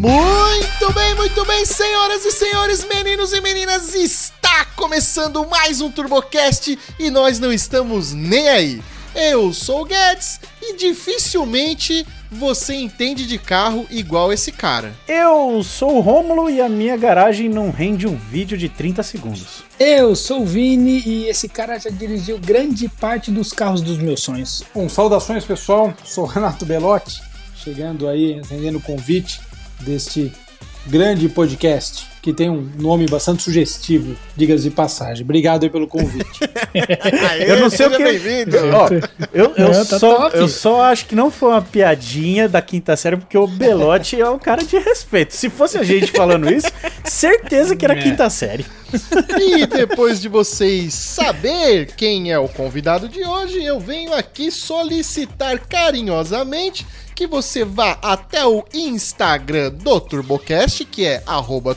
Muito bem, muito bem, senhoras e senhores, meninos e meninas, está começando mais um TurboCast e nós não estamos nem aí. Eu sou o Guedes e dificilmente você entende de carro igual esse cara. Eu sou o Rômulo e a minha garagem não rende um vídeo de 30 segundos. Eu sou o Vini e esse cara já dirigiu grande parte dos carros dos meus sonhos. Bom, saudações pessoal, sou o Renato Belotti, chegando aí, atendendo o convite deste grande podcast que tem um nome bastante sugestivo, diga-se de passagem. Obrigado aí pelo convite. Aê, eu não sei o que. Bem-vindo. eu, eu, é, tá só, eu só acho que não foi uma piadinha da quinta série, porque o Belote é um cara de respeito. Se fosse a gente falando isso, certeza que era é. quinta série. E depois de vocês saber quem é o convidado de hoje, eu venho aqui solicitar carinhosamente que você vá até o Instagram do TurboCast, que é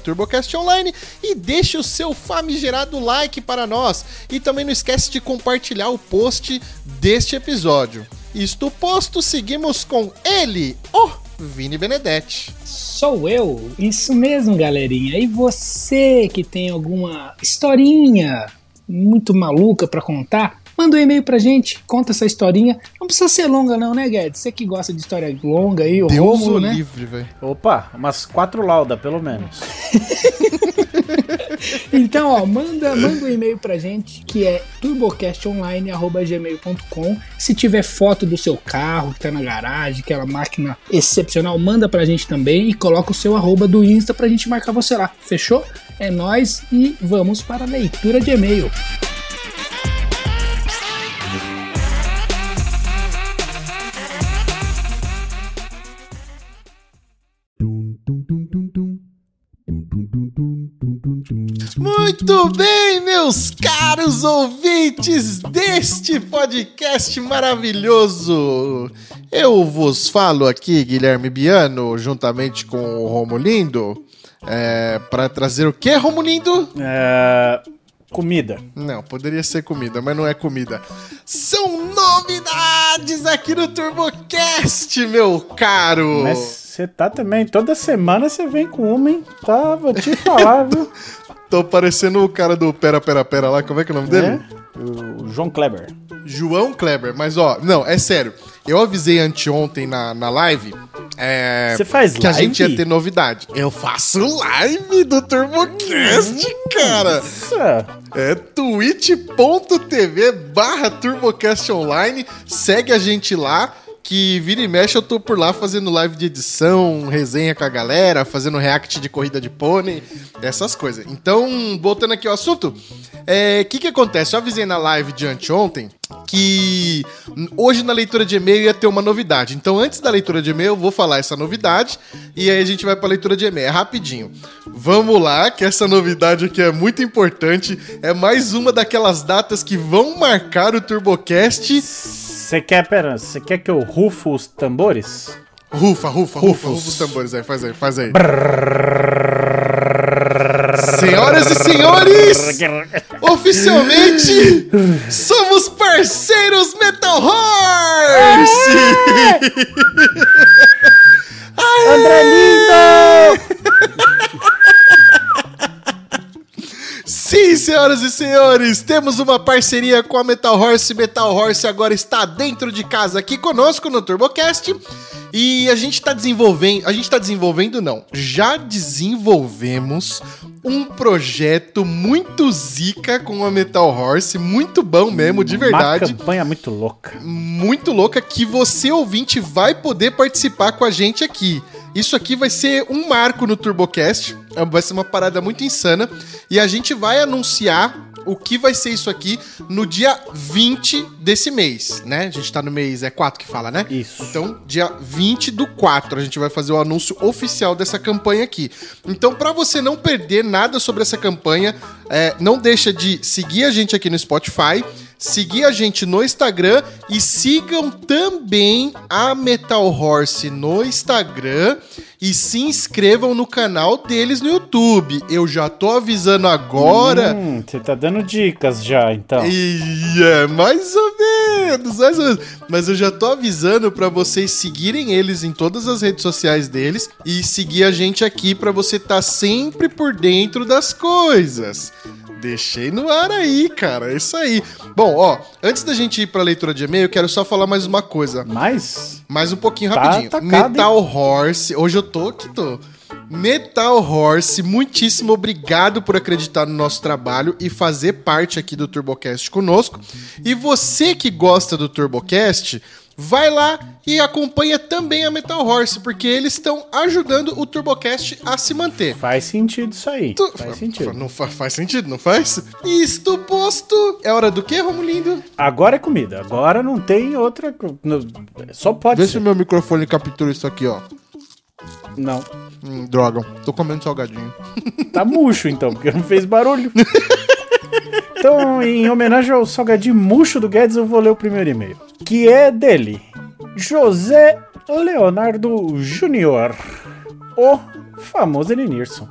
@turbocastonline e deixe o seu famigerado like para nós. E também não esquece de compartilhar o post deste episódio. Isto posto, seguimos com ele, o Vini Benedetti. Sou eu, isso mesmo, galerinha. E você que tem alguma historinha muito maluca para contar? Manda um e-mail pra gente, conta essa historinha. Não precisa ser longa, não, né, Guedes? Você que gosta de história longa aí, o Deus né? livre, velho. Opa, umas quatro laudas, pelo menos. então, ó, manda, manda um e-mail pra gente que é turbocastonline.gmail.com. Se tiver foto do seu carro que tá na garagem, aquela máquina excepcional, manda pra gente também e coloca o seu arroba do Insta pra gente marcar você lá. Fechou? É nós e vamos para a leitura de e-mail. Muito bem, meus caros ouvintes deste podcast maravilhoso. Eu vos falo aqui, Guilherme Biano, juntamente com o Romulindo, é, para trazer o que, Romulindo? É, comida. Não, poderia ser comida, mas não é comida. São novidades aqui no TurboCast, meu caro. Mas você tá também, toda semana você vem com uma, hein? Tá, vou te falar, viu? Tô parecendo o cara do Pera Pera Pera lá, como é que é o nome dele? É? O João Kleber. João Kleber, mas ó, não, é sério. Eu avisei anteontem na, na live. É, Você faz que live? a gente ia ter novidade. Eu faço live do TurboCast, cara. Nossa. É twitch.tv barra TurboCast Online. Segue a gente lá que vira e mexe eu tô por lá fazendo live de edição, resenha com a galera, fazendo react de corrida de pônei, essas coisas. Então, voltando aqui ao assunto, o é, que que acontece? Eu avisei na live de anteontem que hoje na leitura de e-mail ia ter uma novidade. Então, antes da leitura de e-mail, eu vou falar essa novidade e aí a gente vai pra leitura de e-mail. É rapidinho. Vamos lá, que essa novidade aqui é muito importante. É mais uma daquelas datas que vão marcar o TurboCast você quer, pera, você quer que eu rufo os tambores? Rufa, rufa, rufa, rufa os tambores aí, faz aí, faz aí. Senhoras e senhores, oficialmente somos parceiros Metal Horse! André Lindo! Sim, senhoras e senhores, temos uma parceria com a Metal Horse. Metal Horse agora está dentro de casa aqui conosco no TurboCast. E a gente está desenvolvendo, a gente está desenvolvendo não, já desenvolvemos um projeto muito zica com a Metal Horse, muito bom mesmo, de verdade. Uma campanha muito louca. Muito louca que você ouvinte vai poder participar com a gente aqui. Isso aqui vai ser um marco no TurboCast. É, vai ser uma parada muito insana. E a gente vai anunciar o que vai ser isso aqui no dia 20 desse mês, né? A gente tá no mês, é 4 que fala, né? Isso. Então, dia 20 do 4, a gente vai fazer o anúncio oficial dessa campanha aqui. Então, para você não perder nada sobre essa campanha, é, não deixa de seguir a gente aqui no Spotify seguir a gente no Instagram e sigam também a Metal Horse no Instagram e se inscrevam no canal deles no YouTube. Eu já tô avisando agora. Hum, você tá dando dicas já, então. E é mais ou menos, mais ou menos. Mas eu já tô avisando para vocês seguirem eles em todas as redes sociais deles e seguir a gente aqui para você estar tá sempre por dentro das coisas. Deixei no ar aí, cara. É isso aí. Bom, ó, antes da gente ir pra leitura de e-mail, eu quero só falar mais uma coisa. Mais? Mais um pouquinho tá rapidinho. Atacado, Metal hein? Horse. Hoje eu tô que tô. Metal Horse, muitíssimo obrigado por acreditar no nosso trabalho e fazer parte aqui do TurboCast conosco. E você que gosta do TurboCast, vai lá e acompanha também a Metal Horse, porque eles estão ajudando o TurboCast a se manter. Faz sentido isso aí. Tu... Faz sentido. Não fa faz sentido, não faz? Isto posto. É hora do quê, Romulindo? Agora é comida. Agora não tem outra. Só pode Vê ser. se meu microfone captura isso aqui, ó. Não. Hum, droga. Tô comendo salgadinho. Tá murcho então, porque não fez barulho. Então, em homenagem ao salgadinho murcho do Guedes, eu vou ler o primeiro e-mail. Que é dele. José Leonardo Júnior. O famoso Elinirson.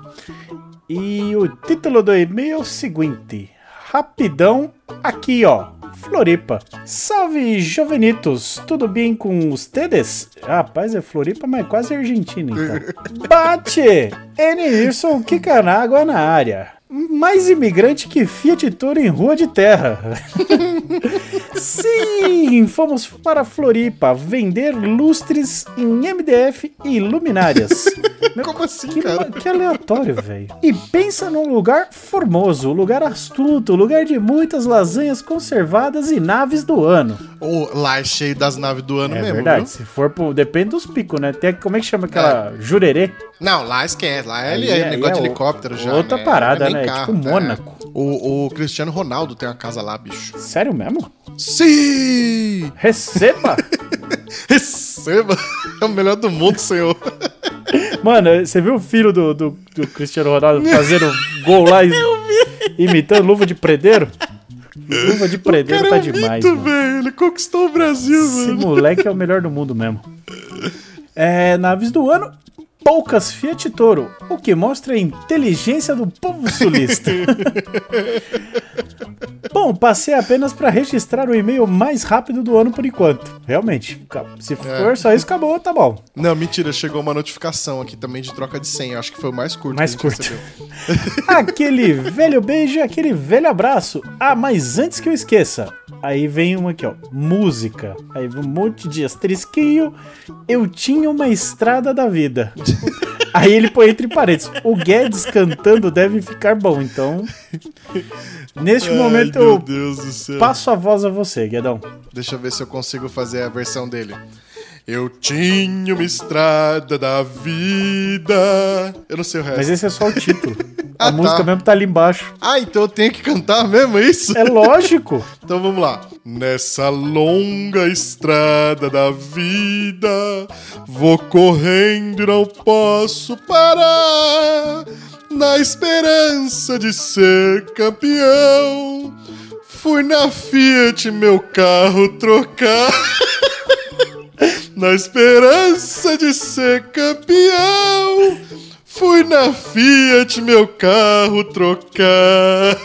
E o título do e-mail é o seguinte. Rapidão, aqui ó. Floripa. Salve, jovenitos! Tudo bem com os tedes? Rapaz, é Floripa, mas quase Argentina, então. Bate! Enilson Kikanágua na área mais imigrante que Fiat Toro em rua de terra. Sim, fomos para Floripa vender lustres em MDF e luminárias. Como assim, que, cara? Que aleatório, velho. E pensa num lugar formoso, lugar astuto, lugar de muitas lasanhas conservadas e naves do ano. Oh, lá é cheio das naves do ano é mesmo, verdade. Viu? Se for pro... Depende dos picos, né? Tem, como é que chama aquela... É. Jurerê? Não, lá esquece. Lá é, é, negócio é de helicóptero já, Outra né? parada, né? Carro, tipo Mônaco. O, o Cristiano Ronaldo tem uma casa lá, bicho. Sério mesmo? Sim! Receba! Receba! É o melhor do mundo, senhor. Mano, você viu o filho do, do, do Cristiano Ronaldo fazendo gol lá e, imitando luva de predeiro? Luva de predeiro tá é demais. Mito, velho. Ele conquistou o Brasil, Esse mano. Esse moleque é o melhor do mundo mesmo. É, naves do ano, poucas Fiat Toro, o que mostra a inteligência do povo sulista. Bom, passei apenas para registrar o e-mail mais rápido do ano por enquanto. Realmente, se for é. só isso, acabou, tá bom. Não, mentira, chegou uma notificação aqui também de troca de senha. Acho que foi o mais curto. Mais curto. aquele velho beijo, aquele velho abraço. Ah, mas antes que eu esqueça, aí vem uma aqui, ó, música. Aí vem um monte de asterisquinho. Eu tinha uma estrada da vida. Aí ele põe entre parênteses: o Guedes cantando deve ficar bom. Então, neste Ai, momento eu passo a voz a você, Guedão. Deixa eu ver se eu consigo fazer a versão dele. Eu tinha uma estrada da vida. Eu não sei o resto. Mas esse é só o título. a ah, música tá. mesmo tá ali embaixo. Ah, então eu tenho que cantar mesmo, é isso? É lógico. então vamos lá. Nessa longa estrada da vida, vou correndo e não posso parar. Na esperança de ser campeão, fui na Fiat meu carro trocar. Na esperança de ser campeão, fui na Fiat meu carro trocar.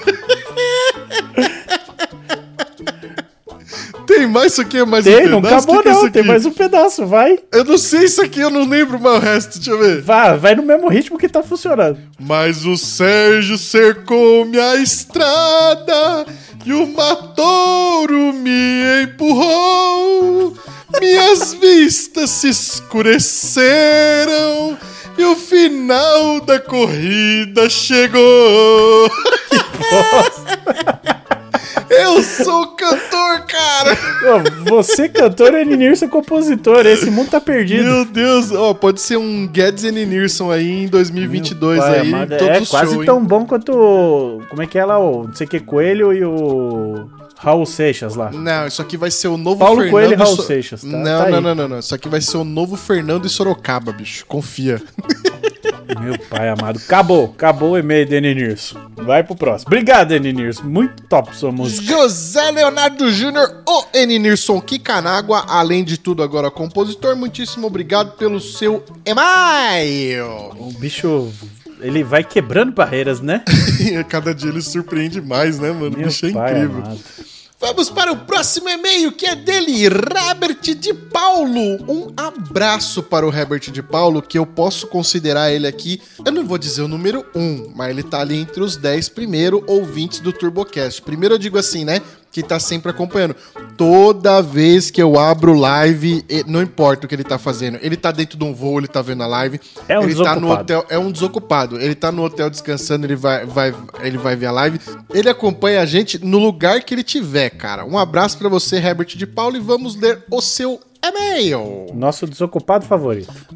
Tem mais isso aqui? É mais tem, um pedaço? não acabou que não, tem mais um pedaço, vai. Eu não sei isso aqui, eu não lembro mais o resto, deixa eu ver. Vai, vai no mesmo ritmo que tá funcionando. Mas o Sérgio cercou minha estrada e o matouro me empurrou. Minhas vistas se escureceram e o final da corrida chegou. Que bosta. Eu sou cantor, cara! você cantor e Nilson compositor. Esse mundo tá perdido. Meu Deus, ó, pode ser um Guedes e aí em 2022 pai, aí. é quase show, tão hein? bom quanto. Como é que é lá? O não sei que Coelho e o. Raul Seixas lá. Não, isso aqui vai ser o novo Paulo Fernando Coelho e Raul so... Seixas. Tá, não, tá não, não, não, não. Isso aqui vai ser o novo Fernando e Sorocaba, bicho. Confia. Meu pai amado. Acabou. Acabou o e-mail de Eninirso. Vai pro próximo. Obrigado, Eninirso. Muito top sua música. José Leonardo Júnior, o Eninirson Kikanágua. Além de tudo, agora compositor. Muitíssimo obrigado pelo seu e-mail. O bicho ele vai quebrando barreiras, né? Cada dia ele surpreende mais, né, mano? Meu bicho é incrível. Amado. Vamos para o próximo e-mail que é dele, Robert de Paulo. Um abraço para o Herbert de Paulo, que eu posso considerar ele aqui, eu não vou dizer o número 1, um, mas ele tá ali entre os 10 primeiros ouvintes do TurboCast. Primeiro eu digo assim, né? Que tá sempre acompanhando. Toda vez que eu abro live, não importa o que ele tá fazendo, ele tá dentro de um voo, ele tá vendo a live. É um ele desocupado. tá no hotel, é um desocupado. Ele tá no hotel descansando, ele vai, vai, ele vai ver a live. Ele acompanha a gente no lugar que ele tiver, cara. Um abraço para você, Herbert de Paulo, e vamos ler o seu e-mail. Nosso desocupado favorito.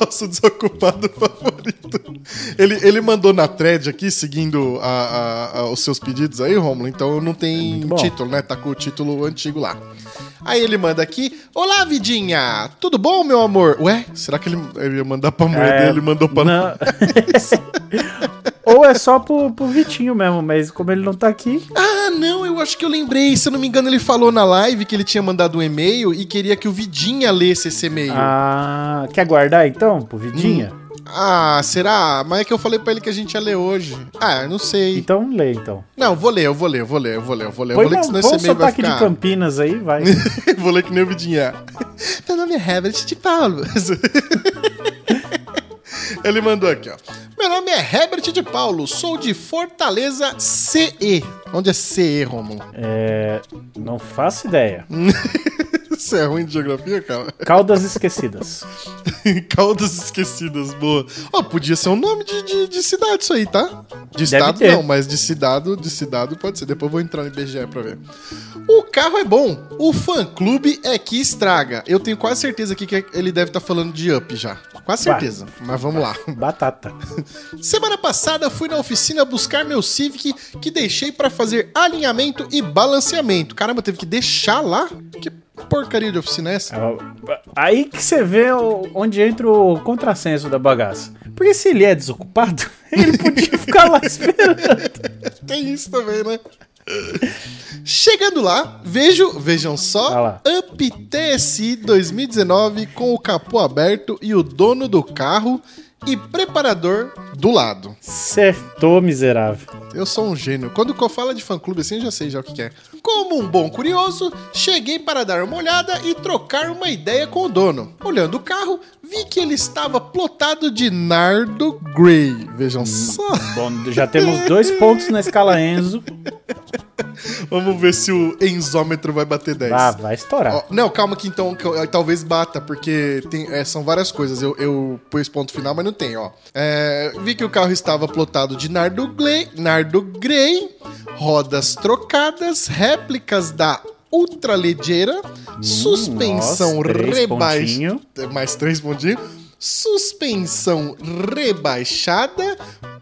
Nosso desocupado favorito. Ele, ele mandou na thread aqui, seguindo a, a, a, os seus pedidos aí, Romulo, então não tem é título, né? Tá com o título antigo lá. Aí ele manda aqui: Olá, Vidinha! Tudo bom, meu amor? Ué, será que ele, ele ia mandar pra mulher é, dele? Mandou pra. Não. Ou é só pro, pro Vitinho mesmo, mas como ele não tá aqui. Ah, não, eu acho que eu lembrei. Se eu não me engano, ele falou na live que ele tinha mandado um e-mail e queria que o Vidinha lesse esse e-mail. Ah, quer guardar então pro Vidinha? Hum. Ah, será? Mas é que eu falei pra ele que a gente ia ler hoje. Ah, não sei. Então lê, então. Não, vou ler, eu vou ler, eu vou ler, eu vou ler, eu vou ler. Põe eu vou ler que senão esse e-mail vai ficar... de Campinas aí, vai. vou ler que nem o Vidinha. Meu nome é Herbert de Paulo. Ele mandou aqui, ó. Meu nome é Herbert de Paulo, sou de Fortaleza CE. Onde é CE, Romulo? É. Não faço ideia. Você é ruim de geografia, cara? Caldas Esquecidas. Caldas Esquecidas, boa. Ó, oh, podia ser um nome de, de, de, cidade isso aí, tá? De estado não, mas de cidade, de cidade pode ser. Depois eu vou entrar no IBGE pra ver. O carro é bom, o fã-clube é que estraga. Eu tenho quase certeza aqui que ele deve estar tá falando de Up já. Quase certeza, Vai. mas vamos lá. Batata. Semana passada fui na oficina buscar meu Civic que deixei para fazer alinhamento e balanceamento. Caramba, teve que deixar lá? Que porcaria de oficina é essa? É, aí que você vê onde entra o contrassenso da bagaça. Porque se ele é desocupado, ele podia ficar lá esperando. Tem isso também, né? Chegando lá, vejo, vejam só, Up TSI 2019 com o capô aberto e o dono do carro e preparador do lado. Acertou, miserável. Eu sou um gênio. Quando eu falo de fã-clube assim, eu já sei já o que é. Como um bom curioso, cheguei para dar uma olhada e trocar uma ideia com o dono. Olhando o carro, vi que ele estava plotado de Nardo Grey. Vejam hum, só. Bom, já temos dois pontos na escala Enzo. Vamos ver se o enzômetro vai bater 10. Ah, vai estourar. Ó, não, calma que então que, talvez bata, porque tem, é, são várias coisas. Eu, eu pus ponto final, mas não tem, ó. É, vi que o carro estava plotado de Nardo Grey, Nardo Grey rodas trocadas, réplicas da ultralegeira, hum, suspensão rebaixada. Mais três pontinhos. Suspensão rebaixada,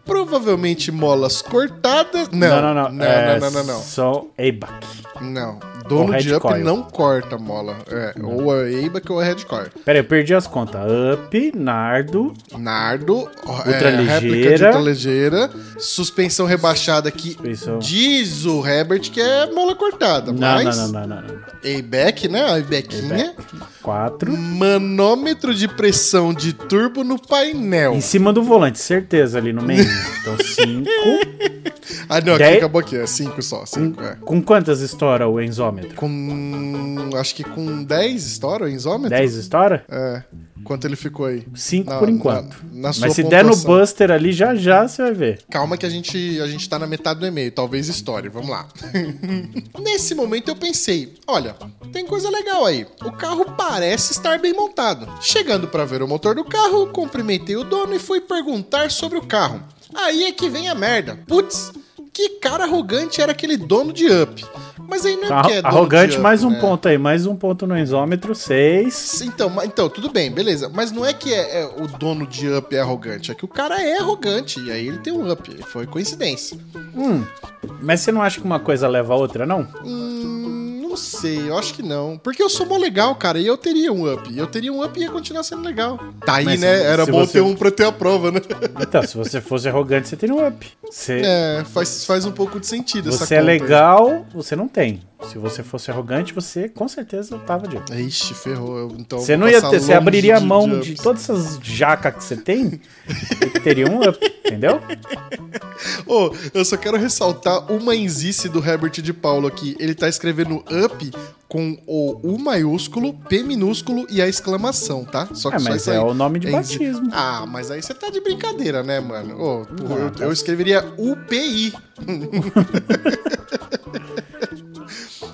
provavelmente molas cortadas. Não, não, não. Não, não, é não, não, não, não. Só ABAC. Não, dono de Up coil. não corta mola. É, ou a ABAC ou a Red Coil. Pera aí, eu perdi as contas. Up, Nardo. Nardo, ultraligeira. É, ligeira. Suspensão rebaixada que suspensão. diz o Herbert que é mola cortada. Não, mas não, não, não, não. ABAC, né? A. 4. Manômetro de pressão de turbo no painel. Em cima do volante, certeza, ali no meio. Então, 5. ah, não, aqui Dez... acabou aqui. É 5 só. Cinco, com, é. com quantas estoura o enzômetro? Com. Acho que com 10 estoura o enzômetro. 10 estoura? É. Quanto ele ficou aí? 5 por enquanto. Na, na Mas se pontuação. der no Buster ali, já já você vai ver. Calma que a gente, a gente tá na metade do e-mail. Talvez história. Vamos lá. Nesse momento eu pensei: olha, tem coisa legal aí. O carro parece estar bem montado. Chegando para ver o motor do carro, cumprimentei o dono e fui perguntar sobre o carro. Aí é que vem a merda. Putz, que cara arrogante era aquele dono de Up. Mas aí não é que é Arrogante, up, mais um né? ponto aí, mais um ponto no isômetro, seis. Então, então, tudo bem, beleza. Mas não é que é, é, o dono de Up é arrogante, é que o cara é arrogante. E aí ele tem um Up. Foi coincidência. Hum. Mas você não acha que uma coisa leva a outra, não? Hum não sei, eu acho que não. Porque eu sou mó legal, cara, e eu teria um up. Eu teria um up e ia continuar sendo legal. Tá aí, Mas né? Era bom você... ter um pra ter a prova, né? Então, se você fosse arrogante, você teria um up. Você... É, faz, faz um pouco de sentido Você é legal, aí. você não tem. Se você fosse arrogante, você com certeza tava de. Ixi, ferrou. Então você não ia ter, você abriria a mão de, de todas essas jacas que você tem e teria um up, entendeu? oh, eu só quero ressaltar uma enzice do Herbert de Paulo aqui. Ele tá escrevendo up com o U maiúsculo, P minúsculo e a exclamação, tá? Só que é, mas é o nome de batismo. Ah, mas aí você tá de brincadeira, né, mano? Oh, eu, eu escreveria UPI.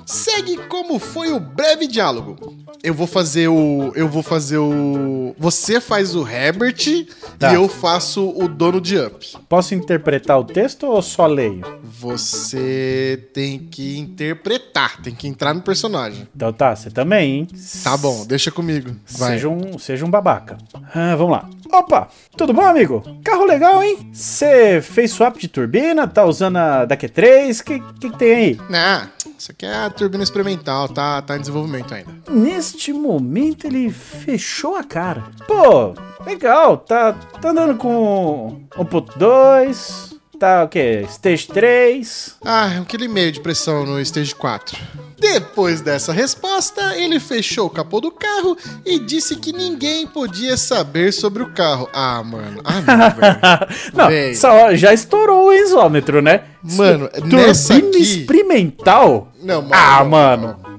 Segue como foi o breve diálogo. Eu vou fazer o. Eu vou fazer o. Você faz o Herbert tá. e eu faço o dono de Up. Posso interpretar o texto ou só leio? Você tem que interpretar, tem que entrar no personagem. Então tá, você também, hein? Tá bom, deixa comigo. Vai. Seja um, seja um babaca. Ah, vamos lá. Opa, tudo bom, amigo? Carro legal, hein? Você fez swap de turbina? Tá usando a da Q3? O que, que, que tem aí? Não, isso aqui é a turbina experimental, tá, tá em desenvolvimento ainda. Neste momento ele fechou a cara. Pô, legal, tá, tá andando com 1.2, tá o quê? Stage 3? Ah, um quilo e meio de pressão no Stage 4. Depois dessa resposta, ele fechou o capô do carro e disse que ninguém podia saber sobre o carro. Ah, mano. Ah, não, velho. não, já estourou o isômetro, né? Mano, nessa aqui... experimental? Não, mano. Ah, mano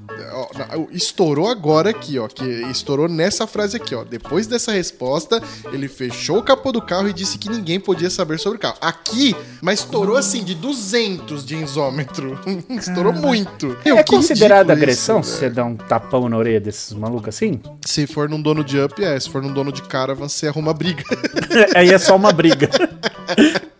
estourou agora aqui, ó. Que estourou nessa frase aqui, ó. Depois dessa resposta, ele fechou o capô do carro e disse que ninguém podia saber sobre o carro. Aqui, mas estourou assim, de 200 de isômetro. estourou muito. É, é considerado agressão isso, se você dá um tapão na orelha desses malucos assim? Se for num dono de up, é. Se for num dono de cara, você arruma briga. Aí é só uma briga.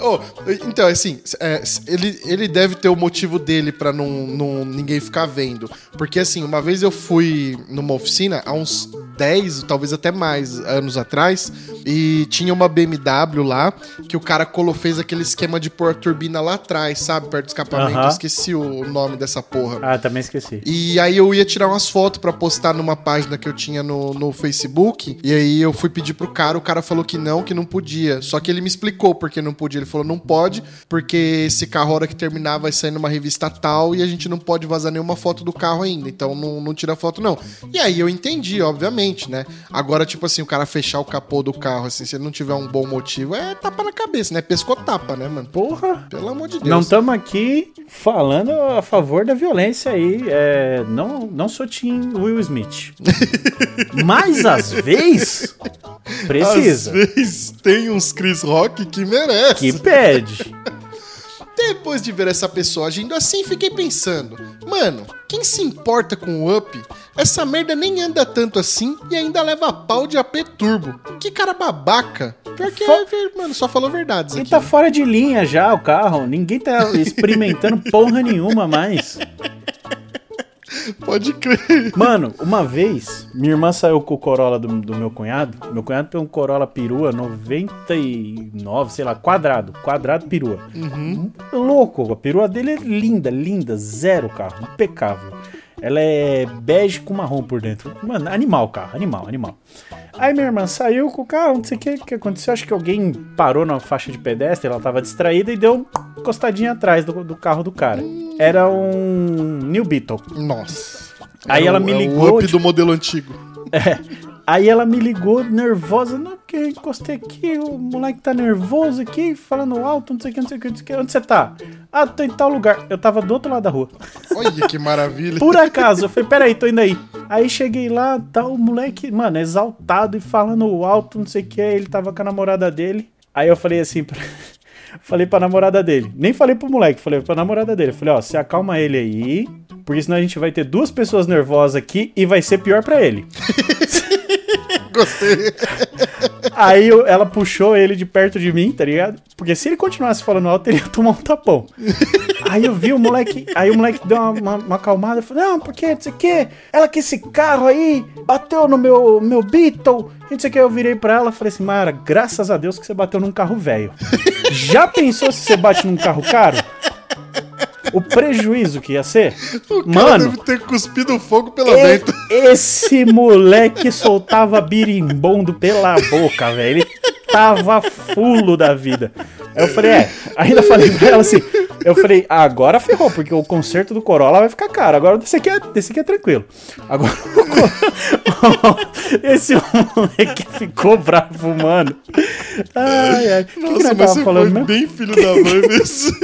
Oh, então, assim, é, ele, ele deve ter o motivo dele para não, não ninguém ficar vendo. Porque, assim, uma vez eu fui numa oficina, há uns 10, talvez até mais anos atrás, e tinha uma BMW lá que o cara colou, fez aquele esquema de pôr a turbina lá atrás, sabe? Perto do escapamento. Uh -huh. Esqueci o nome dessa porra. Ah, também esqueci. E aí eu ia tirar umas fotos para postar numa página que eu tinha no, no Facebook. E aí eu fui pedir pro cara, o cara falou que não, que não podia. Só que ele me explicou porque não podia. Ele falou, não pode, porque esse carro, a hora que terminar, vai sair numa revista tal e a gente não pode vazar nenhuma foto do carro ainda. Então não, não tira foto, não. E aí eu entendi, obviamente, né? Agora, tipo assim, o cara fechar o capô do carro, assim, se ele não tiver um bom motivo, é tapa na cabeça, né? Pescotapa, né, mano? Porra! Pelo amor de Deus. Não estamos aqui falando a favor da violência aí. É, não, não sou Tim Will Smith. Mas às vezes precisa. Às vezes tem uns Chris Rock que merece. Que pede. Depois de ver essa pessoa agindo assim, fiquei pensando: mano, quem se importa com o Up? Essa merda nem anda tanto assim e ainda leva pau de AP Turbo. Que cara babaca. Pior que, é, mano, só falou verdades. Ele aqui. tá fora de linha já o carro. Ninguém tá experimentando porra nenhuma mais. Pode crer. Mano, uma vez, minha irmã saiu com o Corolla do, do, meu cunhado. Meu cunhado tem um Corolla perua 99, sei lá, quadrado. Quadrado perua. Uhum. Louco, a perua dele é linda, linda, zero carro, impecável. Ela é bege com marrom por dentro. Mano, animal carro, animal, animal. Aí minha irmã saiu com o carro, não sei o que, que aconteceu. Acho que alguém parou na faixa de pedestre, ela tava distraída e deu encostadinha atrás do, do carro do cara. Era um New Beetle. Nossa. Aí é ela o, me ligou. É o up tipo, do modelo antigo. É. Aí ela me ligou nervosa, não, porque eu encostei aqui, o moleque tá nervoso aqui, falando alto, não sei o que, não sei o que, não sei o que. Onde você tá? Ah, tô em tal lugar. Eu tava do outro lado da rua. Olha que maravilha. Por acaso, eu falei, peraí, tô indo aí. Aí cheguei lá, tá o moleque, mano, exaltado e falando alto, não sei o que, ele tava com a namorada dele. Aí eu falei assim, pra... falei pra namorada dele. Nem falei pro moleque, falei pra namorada dele. Falei, ó, você acalma ele aí, porque senão a gente vai ter duas pessoas nervosas aqui e vai ser pior para ele. Gostei. Aí eu, ela puxou ele de perto de mim, tá ligado? Porque se ele continuasse falando alto, ele ia tomar um tapão. Aí eu vi o moleque, aí o moleque deu uma, uma, uma acalmada falou: Não, porque não sei o que, ela que esse carro aí bateu no meu, meu Beetle. Não sei o que, eu virei pra ela e falei assim: Mara, graças a Deus que você bateu num carro velho. Já pensou se você bate num carro caro? O prejuízo que ia ser. O Mano, deve ter cuspido fogo pela dentro. Esse moleque soltava birimbondo pela boca, velho. tava fulo da vida. Aí eu falei, é, ainda falei pra ela assim, eu falei, agora ferrou, porque o conserto do Corolla vai ficar caro. Agora desse aqui é, desse aqui é tranquilo. Agora esse moleque ficou bravo, mano. Ai, ai. Nossa, que que mas você falando, foi né? bem filho da mãe mesmo.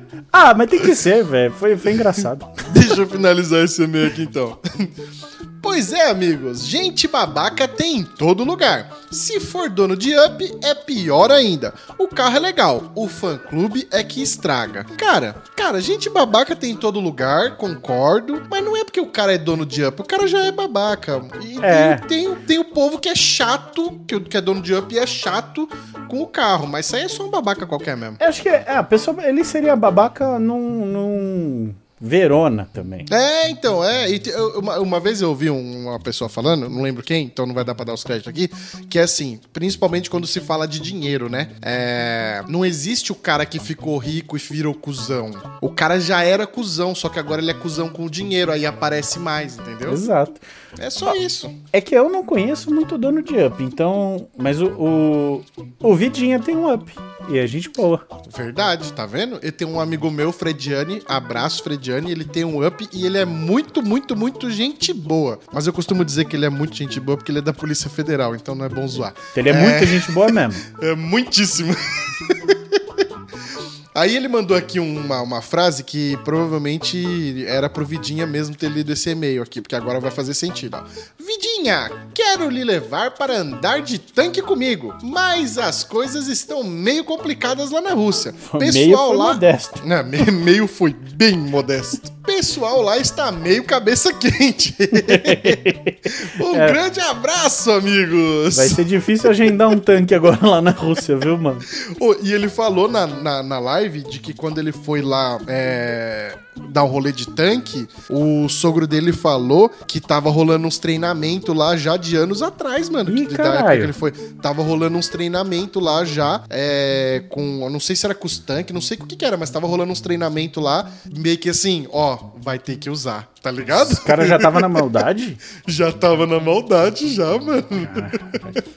ah, mas tem que ser, velho. Foi, foi engraçado. Deixa eu finalizar esse e-mail aqui então. Pois é, amigos, gente babaca tem em todo lugar. Se for dono de up, é pior ainda. O carro é legal, o fã-clube é que estraga. Cara, cara, gente babaca tem em todo lugar, concordo, mas não é porque o cara é dono de up, o cara já é babaca. E é. tem, tem, tem, o povo que é chato, que, que é dono de up e é chato com o carro, mas isso aí é só um babaca qualquer mesmo. Eu acho que é, a pessoa, ele seria babaca num, num Verona também. É, então, é. E uma, uma vez eu ouvi uma pessoa falando, não lembro quem, então não vai dar pra dar os créditos aqui, que é assim, principalmente quando se fala de dinheiro, né? É, não existe o cara que ficou rico e virou cuzão. O cara já era cuzão, só que agora ele é cuzão com o dinheiro, aí aparece mais, entendeu? Exato. É só isso. É que eu não conheço muito dono de up, então. Mas o, o, o Vidinha tem um up. E a gente boa. Verdade, tá vendo? Eu tenho um amigo meu, Frediane, abraço Frediane, ele tem um up e ele é muito, muito, muito gente boa. Mas eu costumo dizer que ele é muito gente boa porque ele é da Polícia Federal, então não é bom zoar. Ele é, é... muita gente boa mesmo. É muitíssimo. Aí ele mandou aqui uma, uma frase que provavelmente era pro Vidinha mesmo ter lido esse e-mail aqui, porque agora vai fazer sentido. Ó. Vidinha, quero lhe levar para andar de tanque comigo, mas as coisas estão meio complicadas lá na Rússia. Pessoal meio foi lá. Modesto. Não, meio foi bem modesto pessoal lá está meio cabeça quente. um é. grande abraço, amigos! Vai ser difícil agendar um tanque agora lá na Rússia, viu, mano? Oh, e ele falou na, na, na, live de que quando ele foi lá é, dar um rolê de tanque, o sogro dele falou que tava rolando uns treinamentos lá já de anos atrás, mano. Ih, que, da época que ele foi. Tava rolando uns treinamentos lá já é, com. Não sei se era com os tanques, não sei o que, que era, mas tava rolando uns treinamentos lá, meio que assim, ó, vai ter que usar, tá ligado? Os caras já tava na maldade? já tava na maldade, já, mano.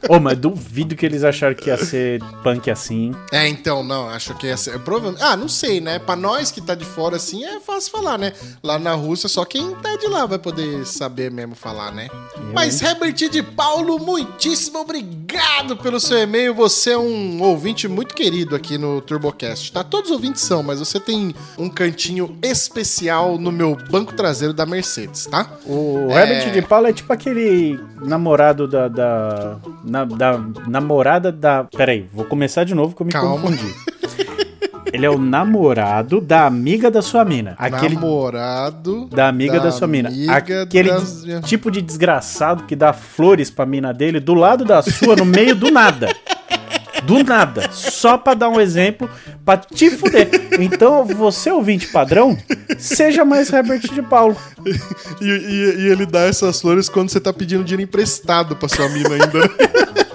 Ô, oh, mas duvido que eles acharam que ia ser punk assim. É, então, não, acho que ia ser. Provavelmente. Ah, não sei, né? Pra nós que tá de fora assim, é fácil falar, né? Lá na Rússia, só quem tá de lá vai poder saber mesmo falar, né? Eu, Mas, Herbert de Paulo, muitíssimo obrigado pelo seu e-mail. Você é um ouvinte muito querido aqui no TurboCast, tá? Todos os ouvintes são, mas você tem um cantinho especial no meu banco traseiro da Mercedes, tá? O é... De Paulo é tipo aquele namorado da. da, na, da namorada da. Peraí, vou começar de novo que eu me Calma. confundi. Ele é o namorado da amiga da sua mina. Aquele namorado da amiga da, da sua mina. Aquele das... tipo de desgraçado que dá flores pra mina dele do lado da sua, no meio do nada. Do nada. Só pra dar um exemplo, pra te fuder. Então, você ouvinte padrão, seja mais Herbert de Paulo. E, e, e ele dá essas flores quando você tá pedindo dinheiro emprestado pra sua mina ainda.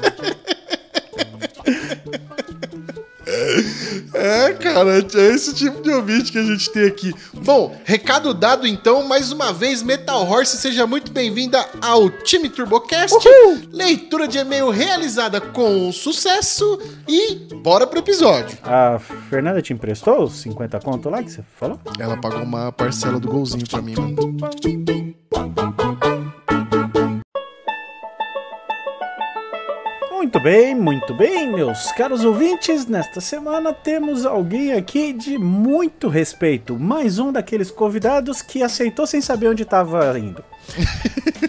É, cara, é esse tipo de ouvinte que a gente tem aqui. Bom, recado dado então, mais uma vez, Metal Horse, seja muito bem-vinda ao time TurboCast. Uhul! Leitura de e-mail realizada com sucesso e bora pro episódio. A Fernanda te emprestou os 50 conto lá que você falou? Ela pagou uma parcela do golzinho pra mim, mano. Muito bem, muito bem, meus caros ouvintes. Nesta semana temos alguém aqui de muito respeito. Mais um daqueles convidados que aceitou sem saber onde estava indo.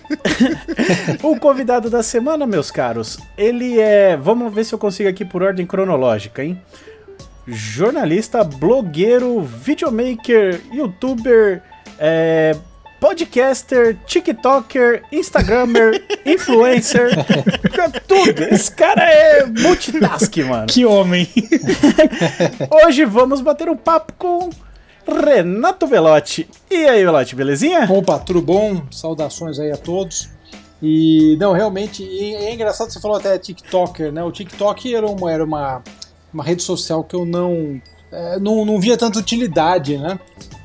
o convidado da semana, meus caros, ele é. Vamos ver se eu consigo aqui por ordem cronológica, hein? Jornalista, blogueiro, videomaker, youtuber, é, podcaster, TikToker, Instagrammer, influencer, tudo. Esse cara é multitask, mano. Que homem. Hoje vamos bater um papo com Renato Velotti. E aí, Velotti, belezinha? Opa, tudo bom? Saudações aí a todos. E, não, realmente, é engraçado você falou até TikToker, né? O TikTok era uma, era uma, uma rede social que eu não, é, não, não via tanta utilidade, né?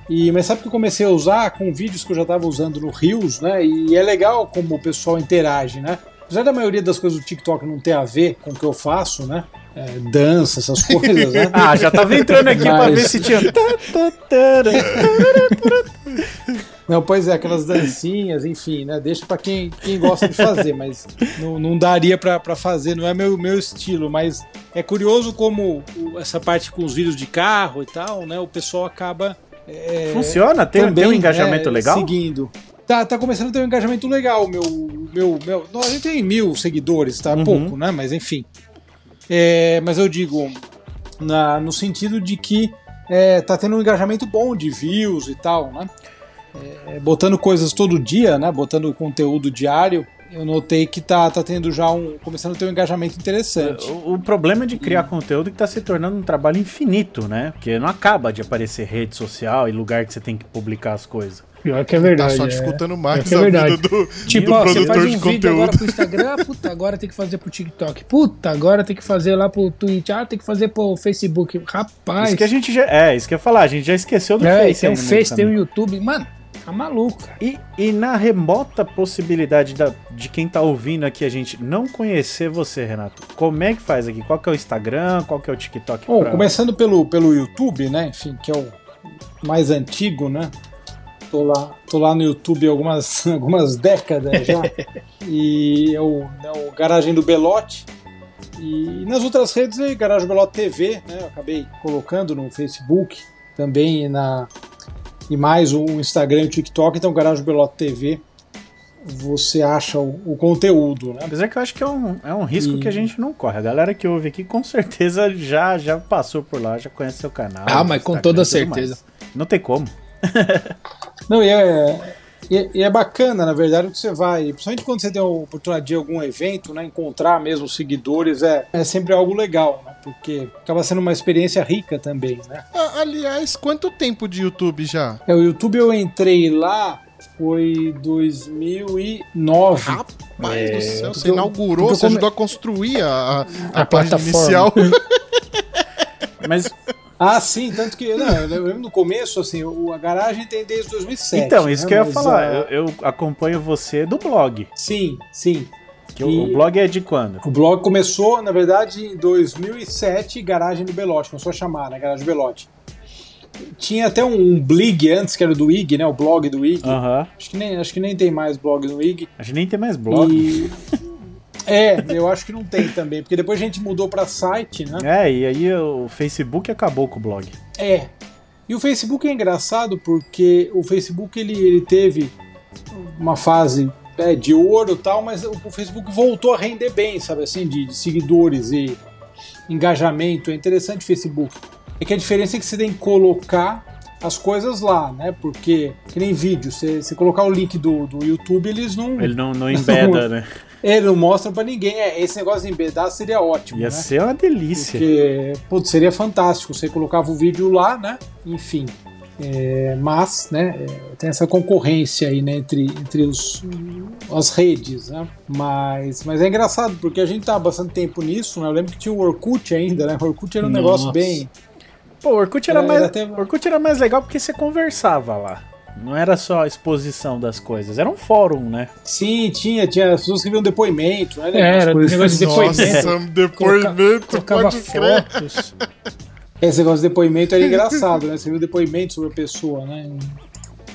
E, mas sabe que eu comecei a usar com vídeos que eu já estava usando no Rios, né? E é legal como o pessoal interage, né? apesar da maioria das coisas do TikTok não ter a ver com o que eu faço, né? É, dança, essas coisas, né? ah, já tava entrando aqui Mas... pra ver se tinha. Não, pois é, aquelas dancinhas, enfim, né? Deixa para quem, quem gosta de fazer, mas não, não daria para fazer, não é meu, meu estilo. Mas é curioso como essa parte com os vídeos de carro e tal, né? O pessoal acaba. É, Funciona? Tem, também, tem um engajamento é, legal? Seguindo. Tá, tá começando a ter um engajamento legal. Meu, meu, meu, a gente tem mil seguidores, tá? Uhum. Pouco, né? Mas enfim. É, mas eu digo, na, no sentido de que é, tá tendo um engajamento bom de views e tal, né? é, botando coisas todo dia, né? Botando conteúdo diário, eu notei que tá, tá tendo já um. começando a ter um engajamento interessante. O, o problema de criar e... conteúdo é que tá se tornando um trabalho infinito, né? Porque não acaba de aparecer rede social e lugar que você tem que publicar as coisas. Pior que é verdade. Tá só disputando é. mais é a vida do, tipo, do ó, produtor você faz um de vídeo agora pro Instagram, puta, agora tem que fazer pro TikTok. Puta, agora tem que fazer lá pro Twitch. Ah, tem que fazer pro Facebook. Rapaz. Isso que a gente já. É, isso que eu ia falar, a gente já esqueceu do é, Face. Tem um Face, tem um YouTube. Mano, Tá maluco. E, e na remota possibilidade da, de quem tá ouvindo aqui a gente não conhecer você, Renato, como é que faz aqui? Qual que é o Instagram? Qual que é o TikTok? Bom, pra... começando pelo, pelo YouTube, né? Enfim, que é o mais antigo, né? Tô lá, tô lá no YouTube algumas, algumas décadas já. e é o, é o Garagem do Belote. E nas outras redes é Garagem Belote TV, né? Eu acabei colocando no Facebook, também na, e mais o Instagram e o TikTok, então Garagem Beloto TV, você acha o, o, conteúdo, né? Apesar que eu acho que é um, é um risco e... que a gente não corre. A galera que ouve aqui com certeza já, já passou por lá, já conhece seu canal. Ah, mas com toda certeza. Mais. Não tem como. não, e é, e, e, é bacana, na verdade, que você vai, principalmente quando você tem a oportunidade de algum evento, né, encontrar mesmo seguidores, é, é sempre algo legal, né, porque acaba sendo uma experiência rica também, né. Ah, aliás, quanto tempo de YouTube já? É, o YouTube eu entrei lá foi 2009. Rapaz é, do céu, você inaugurou, você ajudou a construir a, a, a, a página inicial. Mas ah, sim, tanto que. Não, eu lembro no começo, assim, a garagem tem desde 2007. Então, isso né? que eu ia Mas, falar. A... Eu, eu, acompanho você do blog. Sim, sim. Que e... O blog é de quando? O blog começou, na verdade, em 2007, Garagem do Belote, começou a chamar, né? Garagem do Belote. Tinha até um, blig antes, que era do IG, né? O blog do IG. Uhum. Acho, que nem, acho que nem tem mais blog no IG. Acho que nem tem mais blog. E... É, eu acho que não tem também, porque depois a gente mudou para site, né? É, e aí o Facebook acabou com o blog. É. E o Facebook é engraçado porque o Facebook ele, ele teve uma fase é, de ouro e tal, mas o, Facebook voltou a render bem, sabe assim, de, de, seguidores e engajamento. É interessante o Facebook. É que a diferença é que você tem que colocar as coisas lá, né? Porque, que nem vídeo, você, você colocar o link do, do YouTube, eles não. Ele não, não embeda, né? Ele não mostra pra ninguém. É, esse negócio de embedar seria ótimo. Ia né? ser uma delícia. Porque, putz, seria fantástico. Você colocava o vídeo lá, né? Enfim. É, mas, né, é, tem essa concorrência aí, né, entre, entre os, as redes, né? Mas, mas é engraçado, porque a gente tá há bastante tempo nisso, né? Eu lembro que tinha o Orkut ainda, né? O Orkut era um Nossa. negócio bem. Pô, o Orkut era, é, mais, até... Orkut era mais legal porque você conversava lá. Não era só a exposição das coisas, era um fórum, né? Sim, tinha, tinha as pessoas escreviam depoimento, né? É, era coisas... negócio de depoimento. Nossa, depoimento, Coloca, pode fotos. Esse negócio de depoimento era engraçado, né? Você viu depoimento sobre a pessoa, né?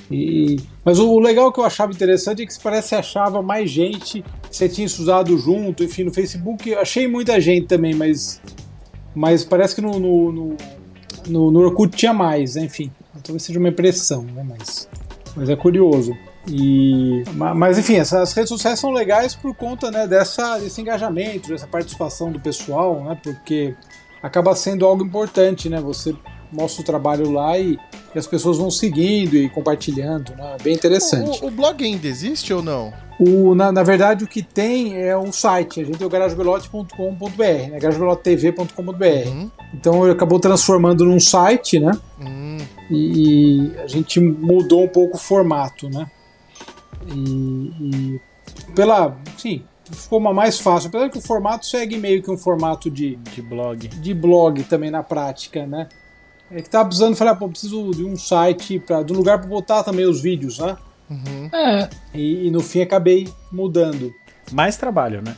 E... Mas o legal que eu achava interessante é que parece que achava mais gente, você tinha usado junto, enfim, no Facebook achei muita gente também, mas, mas parece que no, no, no, no, no Orkut tinha mais, né? enfim talvez seja uma impressão, né? Mas, mas é curioso. E, mas enfim, essas redes sociais são legais por conta né, dessa, desse engajamento, dessa participação do pessoal, né? Porque acaba sendo algo importante, né? Você mostra o trabalho lá e, e as pessoas vão seguindo e compartilhando, né? Bem interessante. O, o blog ainda existe ou não? O, na, na, verdade, o que tem é o site. A gente tem o garagebelote.com.br, né? garagebelotetv.com.br. Uhum. Então ele acabou transformando num site, né? Uhum. E, e, a gente mudou um pouco o formato, né? E, e pela, sim, ficou uma mais fácil. Apesar que o formato segue meio que um formato de, de blog. De blog também na prática, né? É que tava precisando, falar, pô, preciso de um site, pra, de um lugar para botar também os vídeos, né? Uhum. É. E, e, no fim acabei mudando. Mais trabalho, né?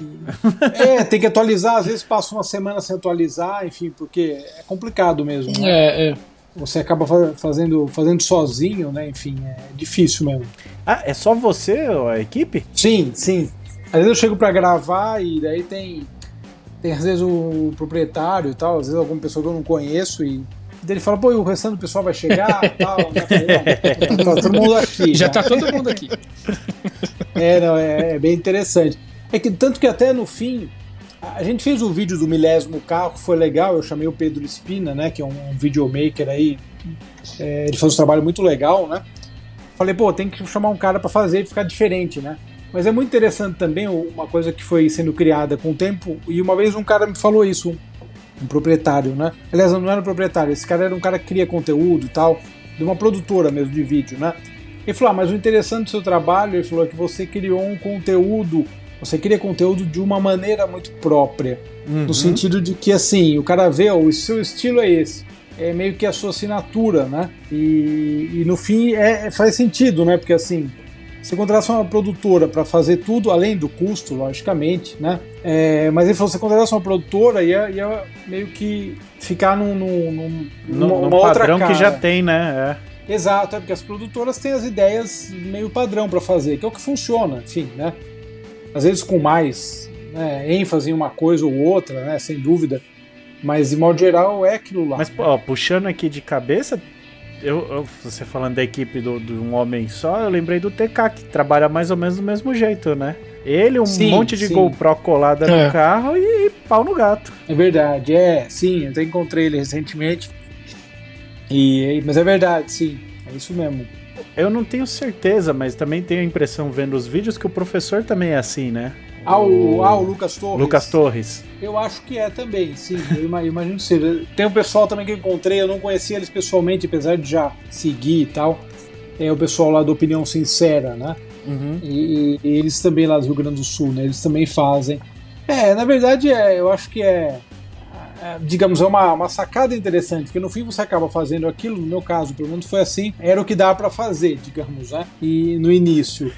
É, tem que atualizar, às vezes passa uma semana sem atualizar, enfim, porque é complicado mesmo. Né? É, é. Você acaba fazendo, fazendo sozinho, né? Enfim, é difícil mesmo. Ah, é só você, a equipe? Sim, sim. Às vezes eu chego para gravar e daí tem, tem às vezes o proprietário e tal, às vezes alguma pessoa que eu não conheço e ele fala, pô, o restante do pessoal vai chegar e tal. Né? Falei, tá todo mundo aqui. Já, tá todo mundo aqui. É, não, é, é, bem interessante. É que tanto que até no fim, a gente fez o um vídeo do milésimo carro, foi legal, eu chamei o Pedro Espina, né, que é um, um videomaker aí, é, ele faz um trabalho muito legal, né? Falei, pô, tem que chamar um cara para fazer e ficar diferente, né? Mas é muito interessante também uma coisa que foi sendo criada com o tempo, e uma vez um cara me falou isso, um proprietário, né? Aliás, não era um proprietário, esse cara era um cara que cria conteúdo e tal, de uma produtora mesmo de vídeo, né? Ele falou: ah, mas o interessante do seu trabalho, ele falou, é que você criou um conteúdo, você cria conteúdo de uma maneira muito própria. Uhum. No sentido de que, assim, o cara vê, oh, o seu estilo é esse. É meio que a sua assinatura, né? E, e no fim é, faz sentido, né? Porque assim, você contratasse uma produtora para fazer tudo, além do custo, logicamente, né? É, mas ele falou, você contratasse uma produtora ia, ia meio que ficar num, num, num, num, num padrão que já tem, né? É. Exato, é porque as produtoras têm as ideias meio padrão para fazer, que é o que funciona, enfim, né? Às vezes com mais né, ênfase em uma coisa ou outra, né? Sem dúvida. Mas de modo geral é aquilo lá. Mas, ó, puxando aqui de cabeça, eu, eu, você falando da equipe do, de um homem só, eu lembrei do TK, que trabalha mais ou menos do mesmo jeito, né? Ele, um sim, monte de sim. GoPro colada é. no carro e, e, pau no gato. É verdade, é, sim, eu até encontrei ele recentemente. E, mas é verdade, sim, é isso mesmo. Eu não tenho certeza, mas também tenho a impressão vendo os vídeos que o professor também é assim, né? Ah, o, ah, Lucas Torres. Lucas Torres. Eu acho que é também, sim. Eu imagino que seja. Tem um pessoal também que eu encontrei, eu não conhecia eles pessoalmente, apesar de já seguir e tal. É o pessoal lá do Opinião Sincera, né? Uhum. E, e, eles também lá do Rio Grande do Sul, né? Eles também fazem. É, na verdade, é, eu acho que é, é, digamos, é uma, uma sacada interessante, porque no fim você acaba fazendo aquilo, no meu caso, pelo menos foi assim, era o que dá para fazer, digamos, né? E no início.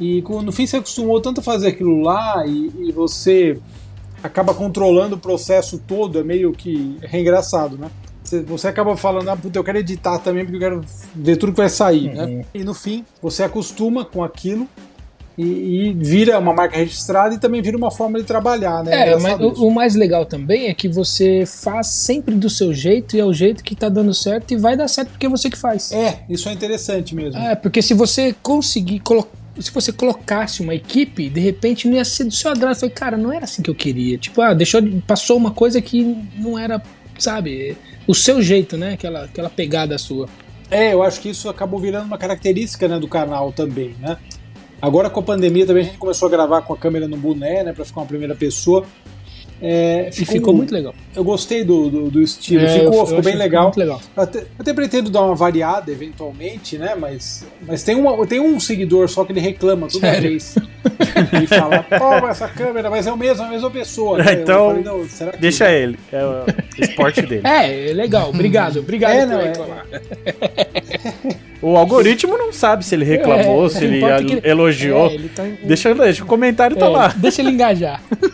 E no fim você acostumou tanto a fazer aquilo lá e, e você acaba controlando o processo todo, é meio que é engraçado, né? Você, você acaba falando, ah, puta, eu quero editar também porque eu quero ver tudo que vai sair, né? uhum. né? E no fim, você acostuma com aquilo e, e, vira uma marca registrada e também vira uma forma de trabalhar, né? É, mas o, o, mais legal também é que você faz sempre do seu jeito e é o jeito que tá dando certo e vai dar certo porque é você que faz. É, isso é interessante mesmo. É, porque se você conseguir colocar se você colocasse uma equipe, de repente não ia ser do seu agrado. Falei, cara, não era assim que eu queria. Tipo, ah, deixou, passou uma coisa que não era, sabe, o seu jeito, né? Aquela, aquela pegada sua. É, eu acho que isso acabou virando uma característica né, do canal também, né? Agora com a pandemia também a gente começou a gravar com a câmera no boné, né, para ficar uma primeira pessoa. É, ficou, ficou, muito legal. Eu gostei do, do, do estilo, é, ficou, ficou bem legal. Muito legal. Até, até, pretendo dar uma variada eventualmente, né? Mas, mas tem, uma, tem um seguidor só que ele reclama toda Sério? vez. e fala, pô, essa câmera, mas é o mesmo, a mesma pessoa. Né? Então, falei, não, deixa que... ele, é o esporte dele. É, é legal, obrigado, obrigado é, não, é. O algoritmo não sabe se ele reclamou, é, se ele, ele elogiou. É, ele tá... deixa, deixa o comentário tá lá. Deixa ele engajar.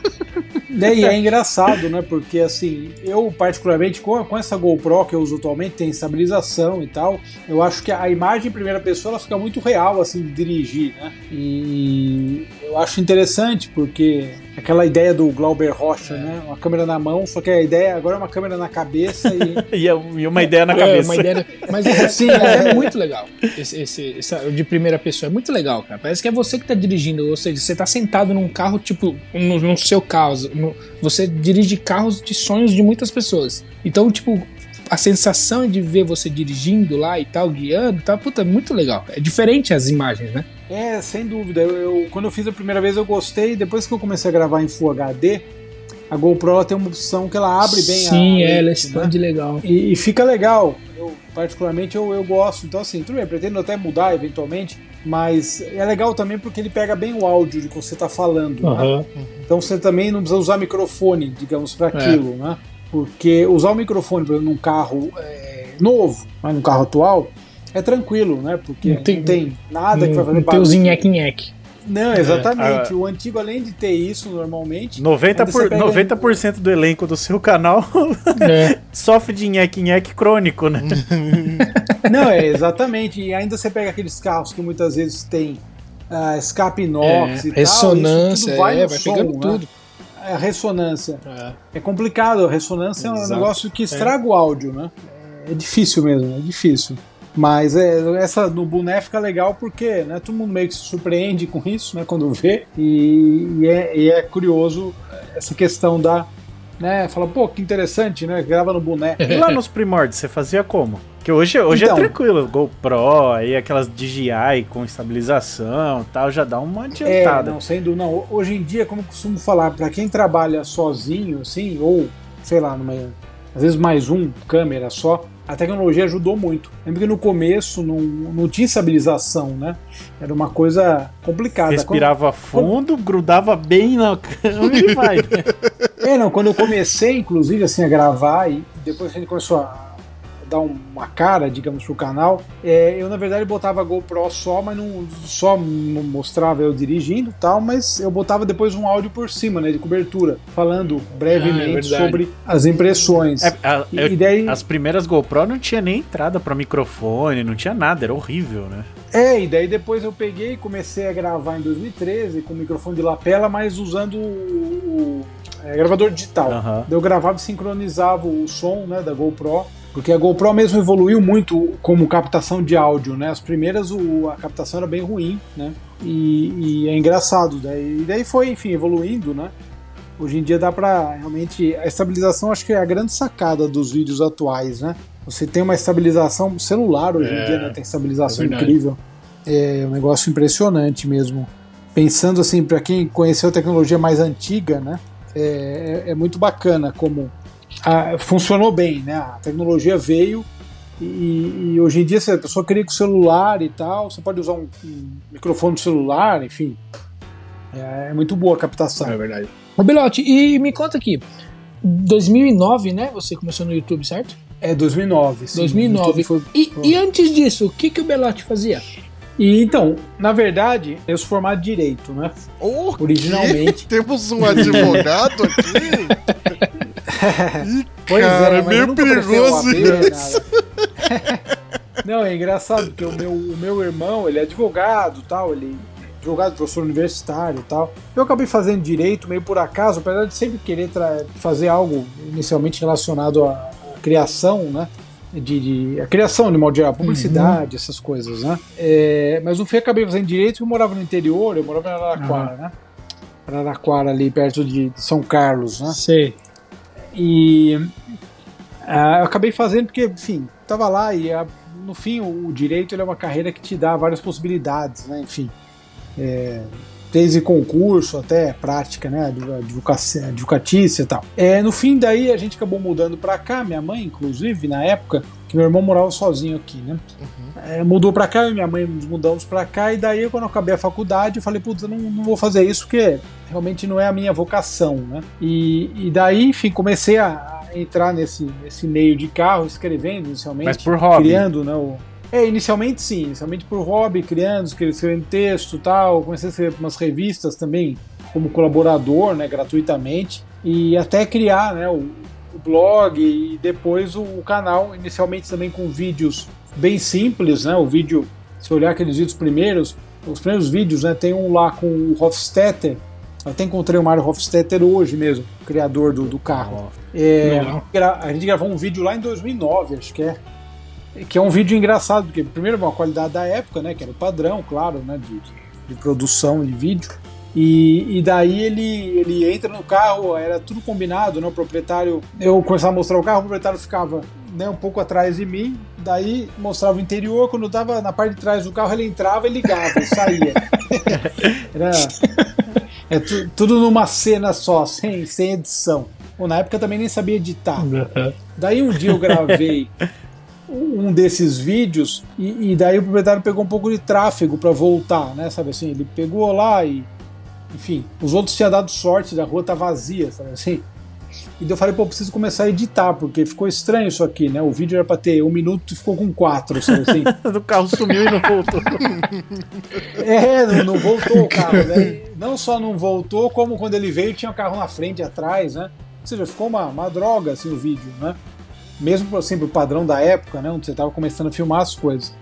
Né, e é engraçado, né? Porque assim, eu particularmente com, com essa GoPro que eu uso atualmente, tem estabilização e tal, eu acho que a imagem em primeira pessoa ela fica muito real, assim, de dirigir, né? E eu acho interessante porque aquela ideia do Glauber Rocha, é. né? Uma câmera na mão, só que a ideia agora é uma câmera na cabeça e. e uma ideia na é, cabeça. Uma ideia... Mas assim, é muito legal. Esse, esse, esse, de primeira pessoa é muito legal, cara. Parece que é você que tá dirigindo, ou seja, você tá sentado num carro, tipo, no, no seu carro. No, você dirige carros de sonhos de muitas pessoas. Então, tipo, a sensação de ver você dirigindo lá e tal, guiando, tá, puta, é muito legal. É diferente as imagens, né? É, sem dúvida. Eu, eu, quando eu fiz a primeira vez eu gostei. Depois que eu comecei a gravar em Full HD, a GoPro ela tem uma opção que ela abre bem Sim, a. Sim, ela expande né? legal. E, e, fica legal. Eu, particularmente, eu, eu gosto. Então, assim, tudo bem, pretendo até mudar eventualmente. Mas é legal também porque ele pega bem o áudio de que você está falando. Uhum. Né? Então você também não precisa usar microfone, digamos, para é. aquilo, é. né? Porque usar o microfone, por exemplo, num carro é, novo, mas num carro atual, é tranquilo, né? Porque não tem, não tem nada não, que vai fazer não barulho. Tem o nheque-nheque. Não, exatamente. É, o antigo, além de ter isso normalmente. 90%, por, 90 do elenco do seu canal é. sofre de nheque-nheque crônico, né? Não, é exatamente. E ainda você pega aqueles carros que muitas vezes tem uh, escape inox é, e ressonância, tal. Vai, é, vai som, pegando né? tudo. É, ressonância. É. é complicado. A ressonância Exato. é um negócio que estraga o áudio, né? É difícil mesmo, é difícil. Mas é, essa no boné fica legal porque né, todo mundo meio que se surpreende com isso, né, quando vê. E, e, é, e é curioso essa questão da. Né, fala, pô, que interessante, né? Grava no boné. E lá nos primórdios, você fazia como? Que hoje, hoje é então, é tranquilo, GoPro, aí aquelas DJI com estabilização tal, já dá uma adiantada. É, não, sendo não. Hoje em dia, como eu costumo falar, para quem trabalha sozinho, assim, ou sei lá, numa, às vezes mais um câmera só, a tecnologia ajudou muito. Lembra que no começo não, não tinha estabilização, né? Era uma coisa complicada. Respirava quando, fundo, quando... grudava bem na câmera e vai. É, não, quando eu comecei, inclusive, assim, a gravar, e depois a gente começou a dar uma cara, digamos, pro canal. É, eu, na verdade, botava GoPro só, mas não só mostrava eu dirigindo tal, mas eu botava depois um áudio por cima, né, de cobertura, falando brevemente ah, é sobre as impressões. É, a, e, eu, daí... As primeiras GoPro não tinha nem entrada para microfone, não tinha nada, era horrível, né? É, e daí depois eu peguei e comecei a gravar em 2013 com microfone de lapela, mas usando o, o é, gravador digital. Uhum. Eu gravava e sincronizava o som né, da GoPro porque a GoPro mesmo evoluiu muito como captação de áudio, né? As primeiras o, a captação era bem ruim, né? E, e é engraçado, daí, e daí foi, enfim, evoluindo, né? Hoje em dia dá para realmente a estabilização acho que é a grande sacada dos vídeos atuais, né? Você tem uma estabilização celular hoje é, em dia, né? Tem estabilização é incrível. É um negócio impressionante mesmo. Pensando assim, para quem conheceu a tecnologia mais antiga, né? É, é, é muito bacana como funcionou bem, né? A tecnologia veio e, e, hoje em dia, se a pessoa queria com celular e tal, você pode usar um, um microfone do celular, enfim. É, é, muito boa a captação. É verdade. Ô Belote, e me conta aqui, 2009, né? Você começou no YouTube, certo? É, 2009. Sim, 2009. Foi... E, e, antes disso, o que, que o Belote fazia? E então, na verdade, eu sou formado de direito, né? Oh, Originalmente. Temos um advogado aqui. pois cara, é, é meio perigoso isso. Não, é engraçado, porque o meu, o meu irmão, ele é advogado tal, ele é advogado, professor universitário tal. Eu acabei fazendo direito meio por acaso, apesar de sempre querer fazer algo inicialmente relacionado à, criação, né? De, de, a criação de modo geral, publicidade, uhum. essas coisas, né? É, mas no fim acabei fazendo direito, eu morava no interior, eu morava em Araraquara, uhum. né? Araraquara ali perto de, de São Carlos, né? Sei. E uh, eu acabei fazendo porque, enfim, tava lá e uh, no fim o, o, direito é uma carreira que te dá várias possibilidades, né? Enfim, é, desde concurso até prática, né? Advocatícia e tal. É, no fim, daí a gente acabou mudando para cá, minha mãe, inclusive, na época, que meu irmão morava sozinho aqui, né? Uhum. É, mudou para cá, eu e minha mãe nos mudamos para cá, e daí, quando eu acabei a faculdade, eu falei, putz, eu não, não vou fazer isso porque realmente não é a minha vocação, né? E, e daí, enfim, comecei a, entrar nesse, nesse meio de carro, escrevendo inicialmente. Mas por hobby. Criando, né? O, é, inicialmente sim, inicialmente por hobby, criando, escrevendo texto e tal. Comecei a escrever umas revistas também como colaborador, né, gratuitamente. E até criar né, o, o blog e depois o, o, canal, inicialmente também com vídeos bem simples, né? O vídeo, se olhar aqueles vídeos primeiros, os primeiros vídeos, né? Tem um lá com o Hofstetter. Até encontrei o Mário Hofstetter hoje mesmo, criador do, do carro. É, a gente gravou um vídeo lá em 2009, acho que é que é um vídeo engraçado, porque primeiro uma qualidade da época, né, que era o padrão, claro, né, de, de produção de vídeo. E, e, daí ele, ele entra no carro, era tudo combinado, né? O proprietário, eu começava a mostrar o carro, o proprietário ficava né, um pouco atrás de mim, daí mostrava o interior, quando estava na parte de trás do carro, ele entrava e ligava e saía. Era, é tu, tudo numa cena só, sem, sem edição. Bom, na época também nem sabia editar. Daí um dia eu gravei um desses vídeos e, e, daí o proprietário pegou um pouco de tráfego para voltar, né? Sabe assim, ele pegou lá e enfim, os outros tinham dado sorte, a rua tá vazia, sabe assim? E eu falei, pô, preciso começar a editar, porque ficou estranho isso aqui, né? O vídeo era pra ter um minuto e ficou com quatro, sabe assim? o carro sumiu e não voltou. é, não, não voltou o carro, né? Não só não voltou, como quando ele veio tinha o carro na frente e atrás, né? Ou seja, ficou uma, uma droga assim o vídeo, né? Mesmo assim, pro padrão da época, né? Onde você tava começando a filmar as coisas.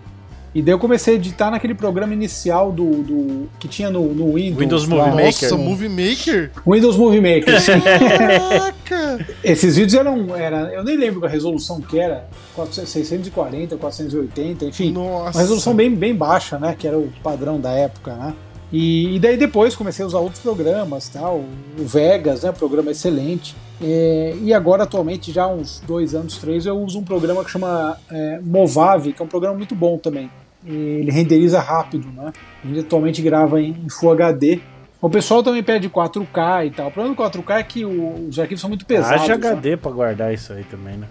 E daí eu comecei a editar naquele programa inicial do, do que tinha no, no Windows. Windows Movie Maker. Nossa, Movie Maker? Windows Movie Maker, sim. Caraca! Esses vídeos eram, era, eu nem lembro a resolução que era, 640, 480, enfim. Nossa. Uma resolução bem, bem baixa, né? Que era o padrão da época, né? E, e, daí depois comecei a usar outros programas, tal, o Vegas, né, programa excelente. É, e agora, atualmente, já há uns dois anos, três, eu uso um programa que chama é, Movave, que é um programa muito bom também ele renderiza rápido, né? A gente atualmente grava em Full HD. O pessoal também pede 4K e tal. O problema do 4K é que o, os arquivos são muito pesados. Haja HD né? pra guardar isso aí também, né?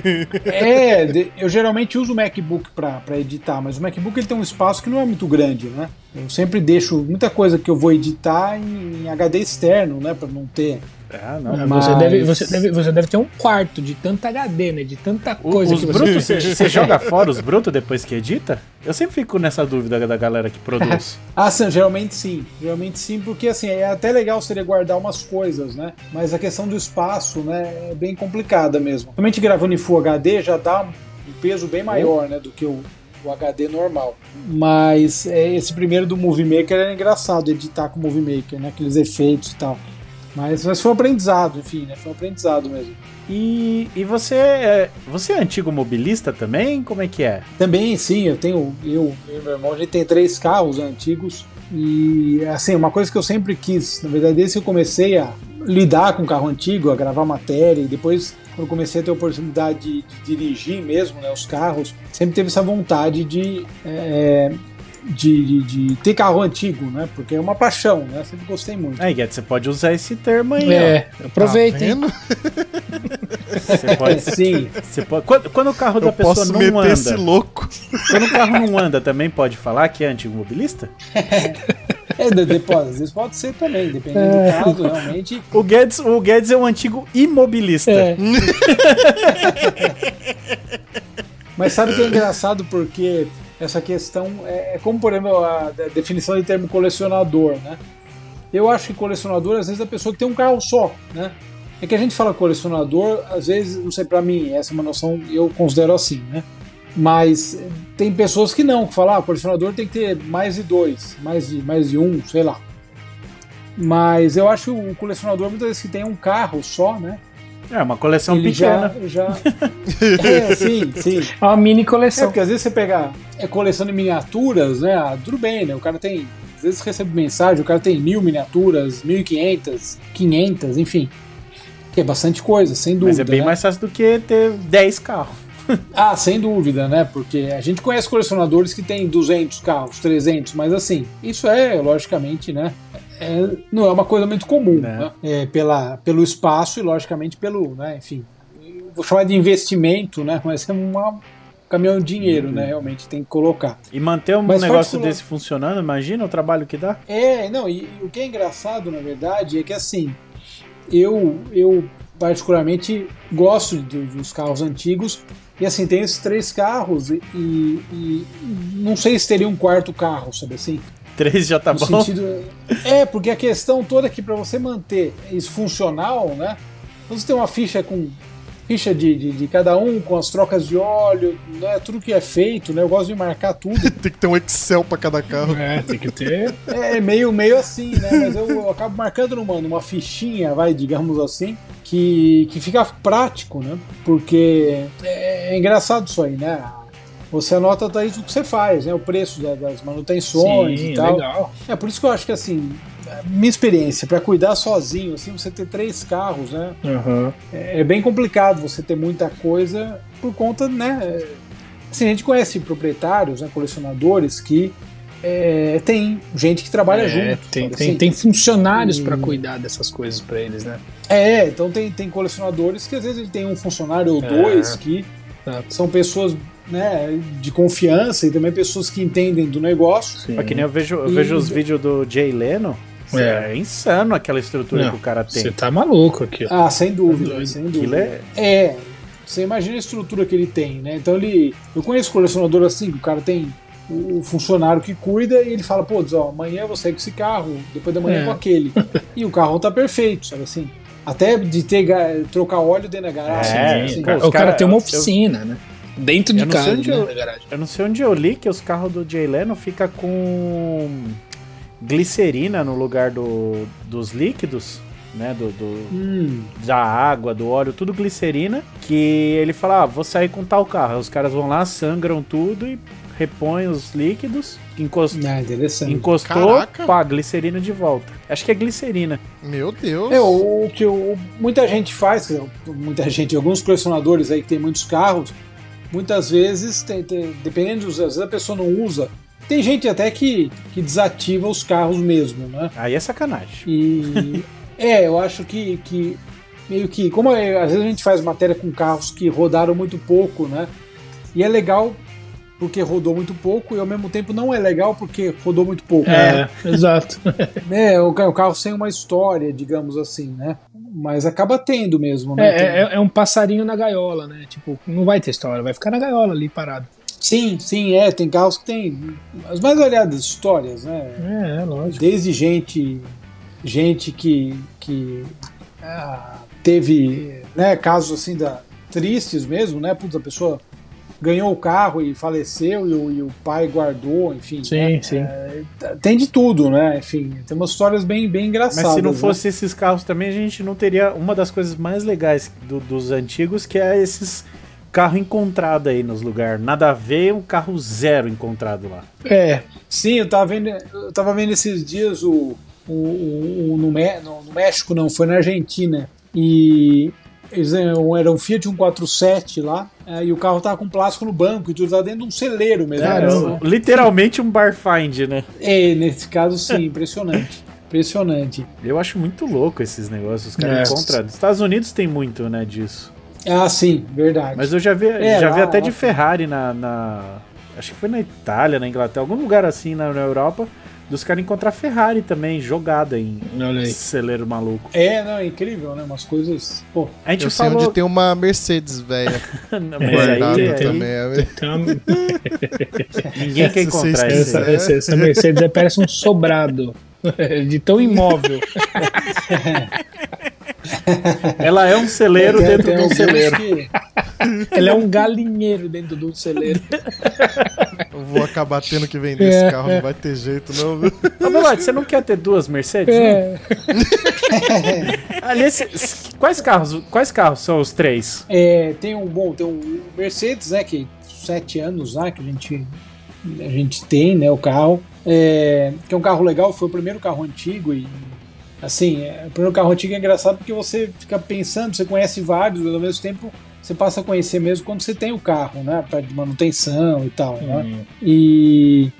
é, eu geralmente uso o MacBook pra, pra editar, mas o MacBook ele tem um espaço que não é muito grande, né? Eu sempre deixo muita coisa que eu vou editar em, em HD externo, né? Pra não ter ah, não. Mas... Você, deve, você, deve, você deve ter um quarto de tanta HD, né? De tanta coisa os que você... você... você joga fora os brutos depois que edita? Eu sempre fico nessa dúvida da galera que produz. ah, sim, geralmente sim. Geralmente sim, porque assim, é até legal seria guardar umas coisas, né? Mas a questão do espaço, né, é bem complicada mesmo. Realmente gravando em Full HD já dá um peso bem maior, né, do que o, o HD normal. Mas é, esse primeiro do Movie Maker era engraçado editar com o Movie Maker, né? Aqueles efeitos e tal. Mas, mas foi um aprendizado, enfim, né? Foi um aprendizado mesmo. E, e você, é, você é antigo mobilista também? Como é que é? Também, sim. Eu tenho, eu e meu irmão, a gente tem três carros antigos. E, assim, uma coisa que eu sempre quis, na verdade, desde que eu comecei a lidar com carro antigo, a gravar matéria, e depois, quando comecei a ter a oportunidade de, de dirigir mesmo, né, os carros, sempre teve essa vontade de é, de, de, de, ter carro antigo, né? Porque é uma paixão, né? Sempre gostei muito. Aí, Guedes, você pode usar esse termo aí, é, ó. Aproveitem. Tá você pode, sim. Você pode, quando, quando o carro da pessoa posso não meter anda. Esse louco. Quando o carro não anda, também pode falar que é antigo mobilista? É, depois, às vezes pode ser também, dependendo é. do caso, realmente. O Guedes, o Guedes é um antigo imobilista. É. Mas sabe o que é engraçado? Porque essa questão é, é como, por exemplo, a, definição de termo colecionador, né? Eu acho que colecionador, às vezes, é a pessoa que tem um carro só, né? É que a gente fala colecionador, às vezes, não sei, para mim, essa é uma noção, eu considero assim, né? Mas tem pessoas que não, que falam, ah, colecionador tem que ter mais de dois, mais de, mais de um, sei lá. Mas eu acho que o colecionador, muitas vezes, que tem um carro só, né? É, uma coleção ele pequena. Já, já... é, sim, sim. É uma mini coleção. É, porque às vezes você pega é coleção de miniaturas, né? Ah, tudo bem, né? O cara tem. Às vezes recebe mensagem, o cara tem mil miniaturas, mil e quinhentas, quinhentas, enfim. Que é bastante coisa, sem dúvida. Mas é bem né? mais fácil do que ter 10 carros. ah, sem dúvida, né? Porque a gente conhece colecionadores que têm 200 carros, 300, mas assim, isso é, logicamente, né? É, não é uma coisa muito comum, né? né? É, pela, pelo espaço e, logicamente, pelo, né, enfim, vou chamar de investimento, né? Mas é uma caminhão de dinheiro, uhum. né? Realmente tem que colocar. E manter um Mas negócio desse funcionando, imagina o trabalho que dá. É, não, e, e, o que é engraçado, na verdade, é que assim, eu, eu particularmente gosto de, dos carros antigos e assim, tem esses três carros e, e, e não sei se teria um quarto carro, sabe assim? Três já tá no bom. Sentido, é, porque a questão toda é que para você manter isso funcional, né? Você tem uma ficha com ficha de, de, de, cada um, com as trocas de óleo, né? Tudo que é feito, né? Eu gosto de marcar tudo. tem que ter um Excel para cada carro. É, tem que ter. É meio, meio assim, né? Mas eu, eu acabo marcando numa, numa fichinha, vai, digamos assim, que, que fica prático, né? Porque é, é engraçado isso aí, né? Você anota daí o que você faz, né? O preço das manutenções Sim, e tal. Legal. É por isso que eu acho que assim, minha experiência para cuidar sozinho, assim, você ter três carros, né? Uhum. É, é, bem complicado você ter muita coisa por conta, né? Assim, a gente conhece proprietários, né, colecionadores que é, tem gente que trabalha é, junto. Tem, tem, assim. tem funcionários para cuidar dessas coisas para eles, né? É, então tem, tem colecionadores que às vezes ele tem um funcionário ou é. dois que são pessoas né, de confiança e também pessoas que entendem do negócio. Sim. que nem eu vejo, eu e... vejo os vídeos do Jay Leno. é. é insano aquela estrutura Não, que o cara tem. Você tá maluco aqui. Ah, sem dúvida, tá sem dúvida. É... é... Você imagina a estrutura que ele tem, né? Então ele. Eu conheço colecionador assim, que o cara tem o funcionário que cuida e ele fala, pô, diz, ó, amanhã eu vou sair com esse carro, depois da manhã é. com aquele. e o carro tá perfeito, sabe assim? Até de ter trocar óleo dentro da garagem. É, assim. o cara, cara tem uma oficina, eu, né? Dentro de casa, né, eu, eu, não sei onde eu li que os carros do Jay Leno fica com glicerina no lugar do, dos líquidos né? Do, do hum. da água, do óleo, tudo glicerina. Que ele fala: ah, vou sair com tal carro. Os caras vão lá, sangram tudo e repõem os líquidos. Encost... Ah, interessante. Encostou, Caraca. pá, glicerina de volta. Acho que é glicerina. Meu Deus. É, o, que o, muita gente faz, muita gente, alguns colecionadores aí que tem muitos carros, muitas vezes, tem, tem, dependendo, às vezes a pessoa não usa. Tem gente até que, que desativa os carros mesmo, né? Aí é sacanagem. E É, eu acho que, que meio que. Como é, às vezes a gente faz matéria com carros que rodaram muito pouco, né? E é legal porque rodou muito pouco e ao mesmo tempo não é legal porque rodou muito pouco. É, né? exato. é, o, o carro sem uma história, digamos assim, né? Mas acaba tendo mesmo, né? É, é, é, um passarinho na gaiola, né? Tipo, não vai ter história, vai ficar na gaiola ali parado. Sim, sim, é. Tem carros que tem as mais variadas histórias, né? É, é lógico. Desde gente gente que, que ah, teve né, casos assim da, tristes mesmo, né? Puta, a pessoa ganhou o carro e faleceu e o, e o pai guardou, enfim. Sim, né? sim. É, tem de tudo, né? Enfim, tem umas histórias bem, bem engraçadas. Mas se não né? fosse esses carros também, a gente não teria uma das coisas mais legais do, dos antigos, que é esses carro encontrado aí nos lugares. Nada a ver, um carro zero encontrado lá. É, sim, eu tava vendo, eu tava vendo esses dias o o, o, no, no, México não, foi na Argentina. E eles eram um Fiat 147 lá, é, e o carro tava com plástico no banco, e tudo tava dentro de um celeiro mesmo. Caramba. Literalmente um bar find, né? É, nesse caso sim, impressionante. Impressionante. Eu acho muito louco esses negócios. Os caras é. encontram. Nos Estados Unidos tem muito, né, disso. Ah, sim, verdade. Mas eu já vi, é, já lá, vi até lá, de Ferrari na, na, Acho que foi na Itália, na Inglaterra, algum lugar assim na, na Europa dos caras encontrar Ferrari também jogada em celeiro maluco. É, não, é incrível, né? Umas coisas. Pô, a gente eu falou... sei onde tem uma Mercedes velha. guardada aí, também. Aí, Ninguém quer encontrar essa, essa, essa Mercedes parece um sobrado. De tão imóvel. Ela é um celeiro tem, dentro tem de um celeiro. Que... Ela é um galinheiro dentro do celeiro. Eu vou acabar tendo que vender é, esse carro, é. não vai ter jeito, não? Ô, Belote, você não quer ter duas Mercedes? É. Aliás, quais carros, quais carros são os três? É, tem um bom, tem um Mercedes, né, que sete anos lá que a gente a gente tem, né, o carro, é, que é um carro legal, foi o primeiro carro antigo e assim, é, o primeiro carro antigo é engraçado porque você fica pensando, você conhece vários, mas ao mesmo tempo você passa a conhecer mesmo quando você tem o carro, né? Para de manutenção e tal, uhum. né? E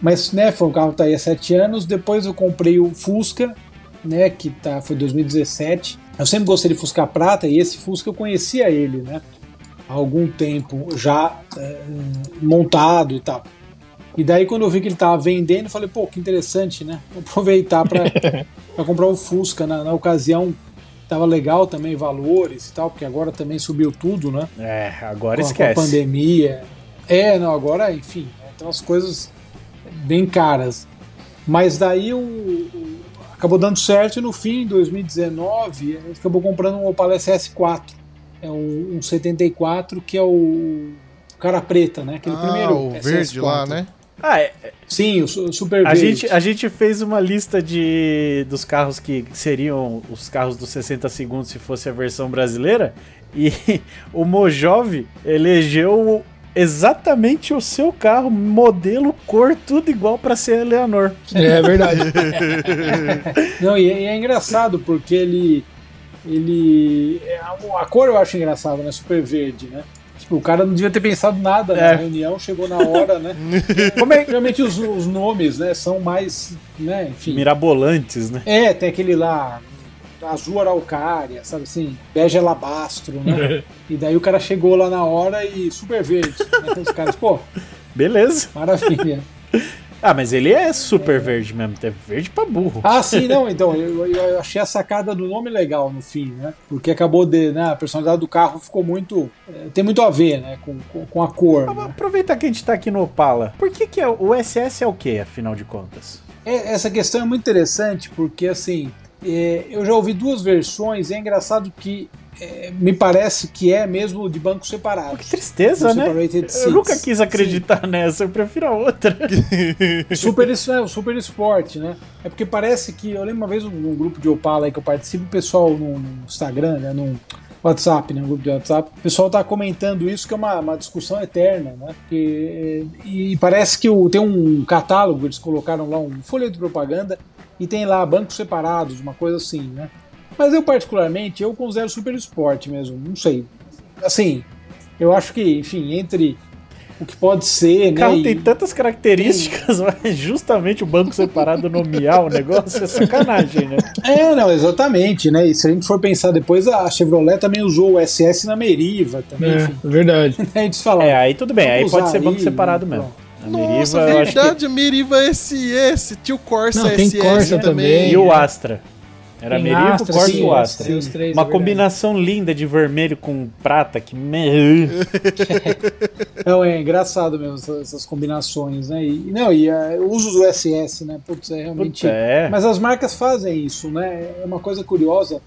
mas né, foi um carro que tá aí há sete anos. Depois eu comprei o Fusca, né? Que tá foi 2017. Eu sempre gostei de Fusca Prata e esse Fusca eu conhecia ele, né? Há algum tempo já é, montado e tal. E daí quando eu vi que ele tava vendendo, eu falei, pô, que interessante, né? Vou aproveitar para comprar o Fusca na, na ocasião Tava legal também valores e tal, porque agora também subiu tudo, né? É, agora com, esquece. Com a pandemia. É, não, agora, enfim, né, tem umas coisas bem caras. Mas daí o, o, acabou dando certo e no fim, em 2019, a gente acabou comprando um Opala SS4. É um, um 74, que é o cara preta, né? Aquele ah, primeiro. O SS4. verde lá, né? Ah, é. Sim, o Super a gente, a gente fez uma lista de dos carros que seriam os carros dos 60 segundos se fosse a versão brasileira. E o Mojove elegeu exatamente o seu carro, modelo, cor, tudo igual para ser a Leonor. É verdade. Não, e é, e é, engraçado porque ele. Ele. A cor eu acho engraçado, né? Super verde, né? O cara não devia ter pensado nada é. na reunião, chegou na hora, né? Como é realmente os, os, nomes, né, são mais, né, enfim. Mirabolantes, né? É, tem aquele lá, azul araucária, sabe assim, bege alabastro, né? e daí o cara chegou lá na hora e super verde. Né? Então os caras, pô. Beleza. Maravilha. Ah, mas ele é super é. verde mesmo, é verde pra burro. Ah, sim, não, então, eu, eu, achei a sacada do nome legal no fim, né? Porque acabou de, né, a personalidade do carro ficou muito, é, tem muito a ver, né, com, com, com a cor. Ah, né? Aproveitar que a gente tá aqui no Opala, por que que é, o SS é o que, afinal de contas? É, essa questão é muito interessante, porque assim, é, eu já ouvi duas versões, e é engraçado que é, me parece que é mesmo de bancos separados. Que tristeza, né? Eu nunca quis acreditar Sim. nessa, eu prefiro a outra. super, isso é o Super Sport, né? É porque parece que. Eu lembro uma vez num grupo de Opala aí que eu participo, o pessoal no, no Instagram, né? No WhatsApp, né? No grupo de WhatsApp, o pessoal tá comentando isso, que é uma, uma discussão eterna, né? Porque, e parece que o, tem um catálogo, eles colocaram lá um folha de propaganda e tem lá bancos separados, uma coisa assim, né? Mas eu, particularmente, eu considero super esporte mesmo. Não sei. Assim, eu acho que, enfim, entre o que pode ser, o né? carro tem tantas características, tem... mas justamente o banco separado nomear o negócio é sacanagem, né? É, não, exatamente, né? E se a gente for pensar depois, a Chevrolet também usou o SS na Meriva também, é, enfim. Verdade. a gente fala, é, aí tudo bem, aí pode ser banco aí, separado mesmo. A Nossa, Meriva, verdade, que... Meriva SS, tinha o Corsa não, SS Corsa também. E o Astra. Era Tem Merivo, Astra, e Astra. Sim, três, Uma é combinação linda de vermelho com prata que. não, é engraçado mesmo essas, essas combinações, né? E, não, e uh, o uso do SS, né? Putz, é realmente. Putz, é. Mas as marcas fazem isso, né? É uma coisa curiosa.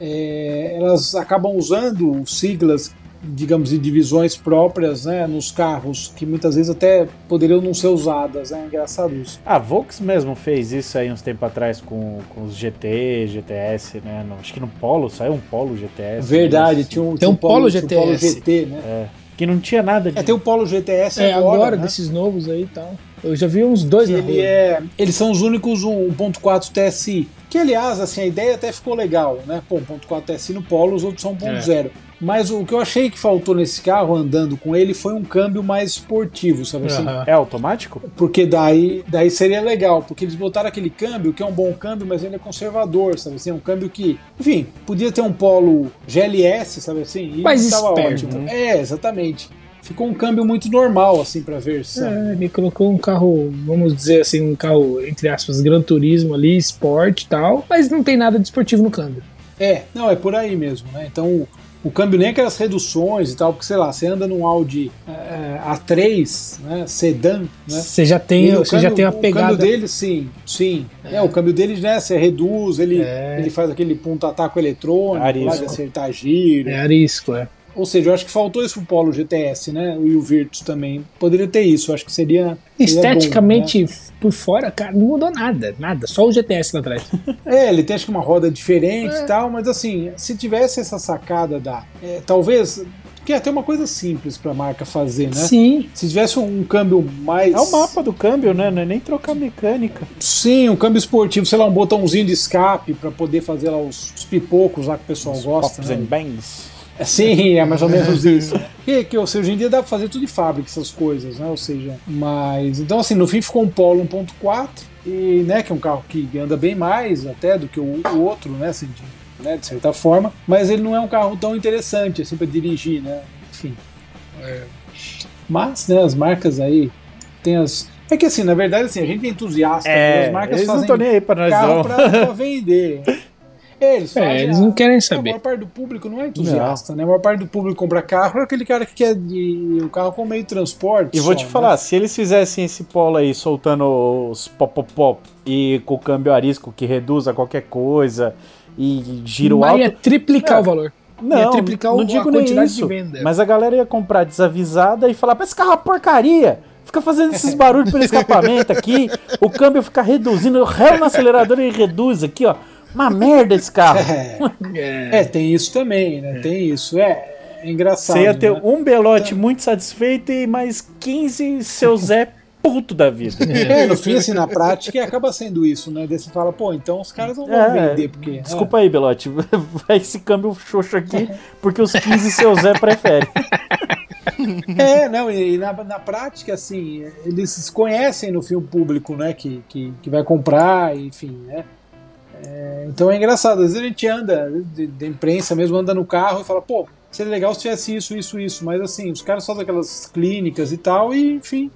É, elas acabam usando siglas digamos, de divisões próprias né, nos carros, que muitas vezes até poderiam não ser usadas. É engraçado isso. A Volks mesmo fez isso aí uns tempos atrás com, com os GT, GTS, né? No, acho que no Polo, saiu um Polo GTS. Verdade, tinha um, tem um, Polo, Polo GTS. Um Polo GT, né? É, que não tinha nada de... É, tem o Polo GTS é, agora, agora né? desses novos aí e tal. Eu já vi uns dois ele rua. é Eles são os únicos 1.4 TSI. Que, aliás, assim, a ideia até ficou legal, né? Pô, 1.4 TSI no Polo, os outros são 1.0. É. Mas o que eu achei que faltou nesse carro andando com ele foi um câmbio mais esportivo, sabe assim? É automático? Porque daí, daí seria legal, porque eles botaram aquele câmbio que é um bom câmbio, mas ele é conservador, sabe assim? É um câmbio que, enfim, podia ter um polo GLS, sabe assim? E mais estava ótimo. Né? É, exatamente ficou um câmbio muito normal, assim, pra versão. É, ele colocou um carro, vamos dizer assim, um carro, entre aspas, Gran Turismo ali, Sport e tal, mas não tem nada de esportivo no câmbio. É, não, é por aí mesmo, né? Então o câmbio nem aquelas reduções e tal, porque sei lá, você anda num Audi é, A3, né, sedã, né? Você já tem, você câmbio, já tem a pegada. O câmbio dele, sim, sim. É, é o câmbio dele, né, você reduz, ele, é. ele faz aquele ponta-ataco eletrônico, arisco. lá de acertar giro. É arisco, é. Ou seja, eu acho que faltou isso pro Polo GTS, né? E o Virtus também. Poderia ter isso, eu acho que seria. seria Esteticamente, bom, né? por fora, cara, não mudou nada, nada. Só o GTS lá atrás. é, ele tem acho que uma roda diferente e é. tal, mas assim, se tivesse essa sacada da. É, talvez que é até uma coisa simples para a marca fazer, né? Sim. Se tivesse um, câmbio mais. É o mapa do câmbio, né? Não é nem trocar mecânica. Sim, um câmbio esportivo, sei lá, um botãozinho de escape para poder fazer lá os, os, pipocos lá que o pessoal os gosta. Pops né? and bangs. Sim, é mais ou menos isso. que, que seja, hoje em dia dá pra fazer tudo de fábrica, essas coisas, né? Ou seja, mas. Então, assim, no fim ficou um Polo 1.4, e, né, que é um carro que anda bem mais até do que o, o outro, né? Assim, de, né, de certa forma, mas ele não é um carro tão interessante assim para dirigir, né? Enfim. É. Mas, né, as marcas aí tem as. É que assim, na verdade, assim, a gente é entusiasta, é, né? as marcas fazem nem carro pra, pra vender. Eles, é, eles não querem saber. A maior parte do público não é entusiasta, não. né? A maior parte do público compra carro é aquele cara que quer de, o carro como meio de transporte. E só, vou te falar, né? se eles fizessem esse polo aí soltando os pop-pop-pop e com o câmbio arisco que reduz a qualquer coisa e giro alto. ia triplicar é. o valor. Não, ia triplicar não digo a quantidade isso, de venda. Mas a galera ia comprar desavisada e falar: esse carro é porcaria! Fica fazendo esses barulhos pelo escapamento aqui, o câmbio fica reduzindo, eu relo no acelerador e reduz aqui, ó. Uma merda esse carro. É, é tem isso também, né? É. Tem isso. É, é engraçado. Você ia ter né? um Belote então... muito satisfeito e mais 15 seu Zé puto da vida. É, no fim, assim, na prática, acaba sendo isso, né? Daí você fala, pô, então os caras não vão é, vender, porque. Desculpa é. aí, Belote, vai esse câmbio xoxo aqui, porque os 15 seu Zé prefere. É, não, e na, na prática, assim, eles conhecem no filme público, né, que, que, que vai comprar, enfim, né? É, então é engraçado, às vezes a gente anda, de, de, imprensa mesmo, anda no carro e fala, pô, seria legal se tivesse isso, isso, isso, mas assim, os caras fazem aquelas clínicas e tal, e enfim,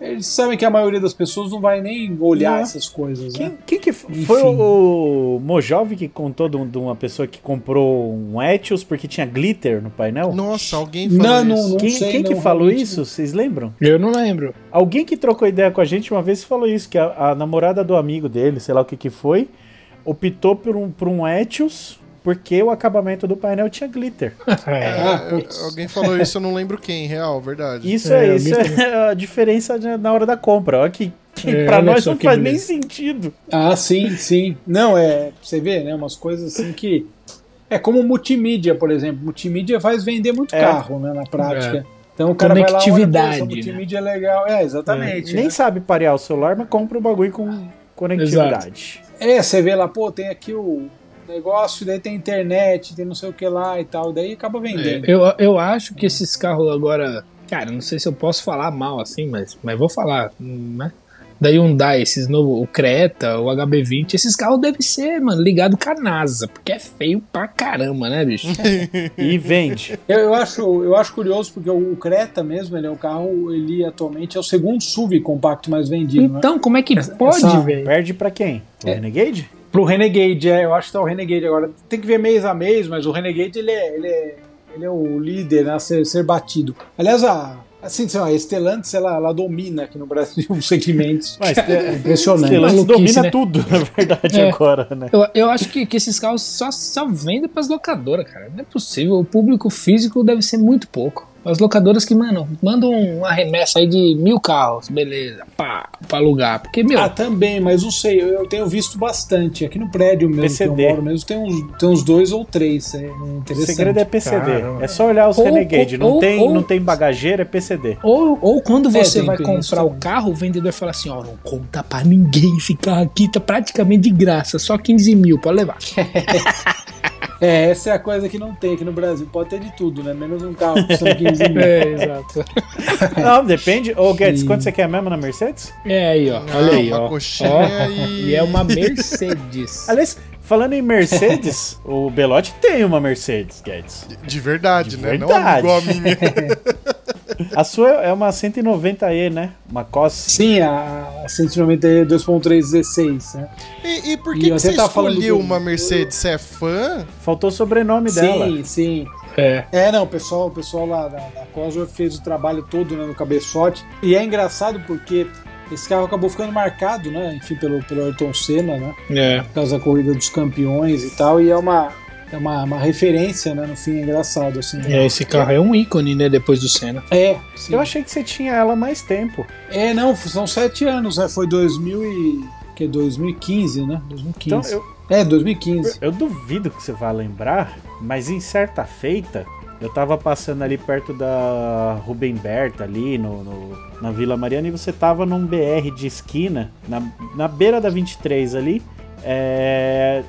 eles sabem que a maioria das pessoas não vai nem olhar não. essas coisas. Quem, né? quem que Enfim. foi o Mojove que contou de uma pessoa que comprou um Etios porque tinha glitter no painel? Nossa, alguém falou não, isso. Não, não quem, sei, quem não, que falou isso? Vocês lembram? Eu não lembro. Alguém que trocou ideia com a gente uma vez falou isso, que a, a namorada do amigo dele, sei lá o que que foi, optou por um, por um Etios porque o acabamento do painel tinha glitter. É, ah, alguém falou isso, eu não lembro quem, real, verdade. Isso é, é isso é a diferença na hora da compra. Olha que, que é, pra nós não faz beleza. nem sentido. Ah, sim, sim. Não, é. Você vê, né? Umas coisas assim que. É como multimídia, por exemplo. Multimídia faz vender muito é. carro, né? Na prática. É. Então o cara Conectividade. Vai lá, multimídia né? é legal. É, exatamente. Nem né? sabe parear o celular, mas compra o bagulho com conectividade. Exato. É, você vê lá, pô, tem aqui o negócio, daí tem internet, tem não sei o que lá e tal, daí acaba vendendo. É, eu, eu acho que esses carros agora, cara, não sei se eu posso falar mal assim, mas, mas vou falar, né? Da Hyundai, esses novos, o Creta, o HB20, esses carros devem ser, mano, ligado com a NASA, porque é feio pra caramba, né, bicho? e vende. Eu, eu, acho, eu acho curioso porque o Creta mesmo, ele é o carro, ele atualmente é o segundo SUV compacto mais vendido. Né? Então, né? como é que pode, velho? Perde pra quem? O é. Renegade? Pro Renegade, é, eu acho que tá o Renegade agora. Tem que ver mês a mês, mas o Renegade ele é, ele é, ele é o líder né, a ser, ser batido. Aliás, a, Assim, sei lá, a Stellantis, ela, ela domina aqui no Brasil os segmentos. Mas, é impressionante. Stellantis domina né? tudo, na verdade, é. agora, né? Eu, eu acho que, que esses carros só, só vendem para as locadoras, cara. Não é possível. O público físico deve ser muito pouco. As locadoras que, mano, mandam uma remessa aí de mil carros, beleza, pá, pra alugar. Porque, meu. Ah, também, mas não sei, eu, tenho visto bastante. Aqui no prédio mesmo PCD. que eu moro mesmo, tem uns, tem uns dois ou três. É interessante. O segredo é PCD. Caramba. É só olhar os ou, Renegade. Ou, não, ou, tem, não tem bagageira, é PCD. Ou, ou quando é, você é, vai comprar o carro, o vendedor fala assim: ó, não conta pra ninguém, esse carro aqui tá praticamente de graça, só 15 mil, pode levar. É, essa é a coisa que não tem aqui no Brasil. Pode ter de tudo, né? Menos um carro 15 mil. É, exato. Não, depende. Ô, Guedes, quanto você quer mesmo na Mercedes? É aí, ó. Olha aí, ó. ó. E é uma Mercedes. Aliás, Falando em Mercedes, o Belotti tem uma Mercedes, Guedes. De, de verdade, de né? Verdade. Não igual a minha. a sua é uma 190E, né? Uma COS. Sim, a 190E 2.316, né? E, e por que, e que você tá escolheu do... uma Mercedes? Você é fã? Faltou o sobrenome sim, dela. Sim, sim. É. é, não, o pessoal, o pessoal lá da, da Cosworth fez o trabalho todo né, no cabeçote. E é engraçado porque esse carro acabou ficando marcado, né? Enfim, pelo, pelo Ayrton Senna, né? É. Por causa da corrida dos campeões e tal. E é uma, é uma, uma referência, né? No fim, é engraçado, assim. Né? É, esse carro é um ícone, né? Depois do Senna. É. Sim. Eu achei que você tinha ela mais tempo. É, não, são sete anos, né? Foi 2000 e... Que é 2015, né? 2015. Então, eu, é, 2015. Eu, eu duvido que você vá lembrar, mas em certa feita, eu tava passando ali perto da Rubem Berta, ali no, no, na Vila Mariana, e você tava num BR de esquina, na, na beira da 23 ali. É...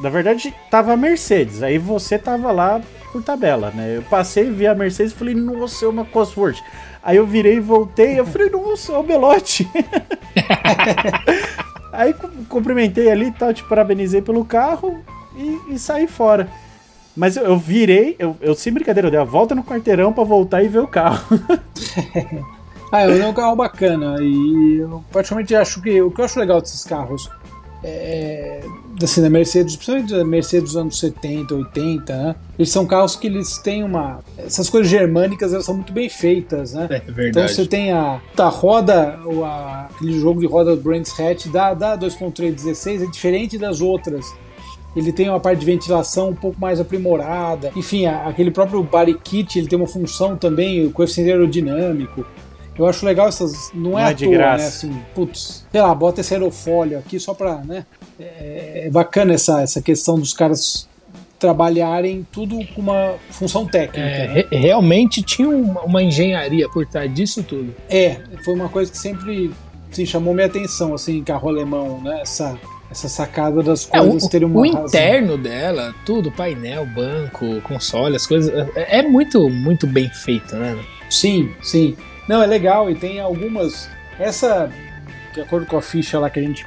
Na verdade, tava a Mercedes, aí você tava lá por tabela, né? Eu passei, vi a Mercedes e falei, nossa, é uma Cosworth. Aí eu virei e voltei, eu falei, nossa, é o Belote. aí cumprimentei ali e tal, te parabenizei pelo carro e, e saí fora. Mas eu, eu virei, eu, eu sem brincadeira, eu dei a volta no quarteirão para voltar e ver o carro. ah, é um carro bacana e eu praticamente acho que o que eu acho legal desses carros é, assim, da Mercedes, principalmente da Mercedes dos anos 70, 80, né? Eles são carros que eles têm uma. Essas coisas germânicas elas são muito bem feitas, né? É verdade. Então você tem a, a roda, o, a, aquele jogo de roda Brands Hatch da, da 2.316 é diferente das outras ele tem uma parte de ventilação um pouco mais aprimorada. Enfim, aquele próprio body kit, ele tem uma função também, o coeficiente aerodinâmico. Eu acho legal essas. Não, não é, é à de toa, né, graça. né? Assim, putz, sei lá, bota esse aerofólio aqui só pra. né? É, é bacana essa, essa questão dos caras trabalharem tudo com uma função técnica. É, né? Realmente tinha uma, uma, engenharia por trás disso tudo. É, foi uma coisa que sempre assim, chamou minha atenção, assim, carro alemão, né? Essa essa sacada das coisas é, o, terem uma O razão. interno dela, tudo, painel, banco, console, as coisas, é, é muito, muito bem feito, né? Sim, sim. Não, é legal e tem algumas. Essa, de acordo com a ficha lá que a gente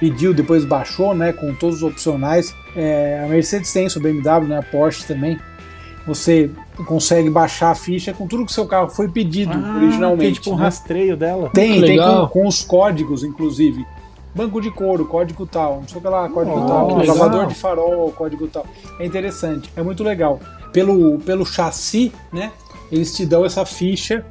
pediu, depois baixou, né, com todos os opcionais. É, a Mercedes tem isso, a BMW, né, a Porsche também. você consegue baixar a ficha com tudo que seu carro foi pedido ah, originalmente. Tem tipo um né? rastreio dela. Tem, tem com, com, os códigos, inclusive. Banco de couro, código tal, não sei o que lá, código oh, tal, lavador de farol, código tal. É interessante, é muito legal. Pelo, pelo chassi, né? Eles te dão essa ficha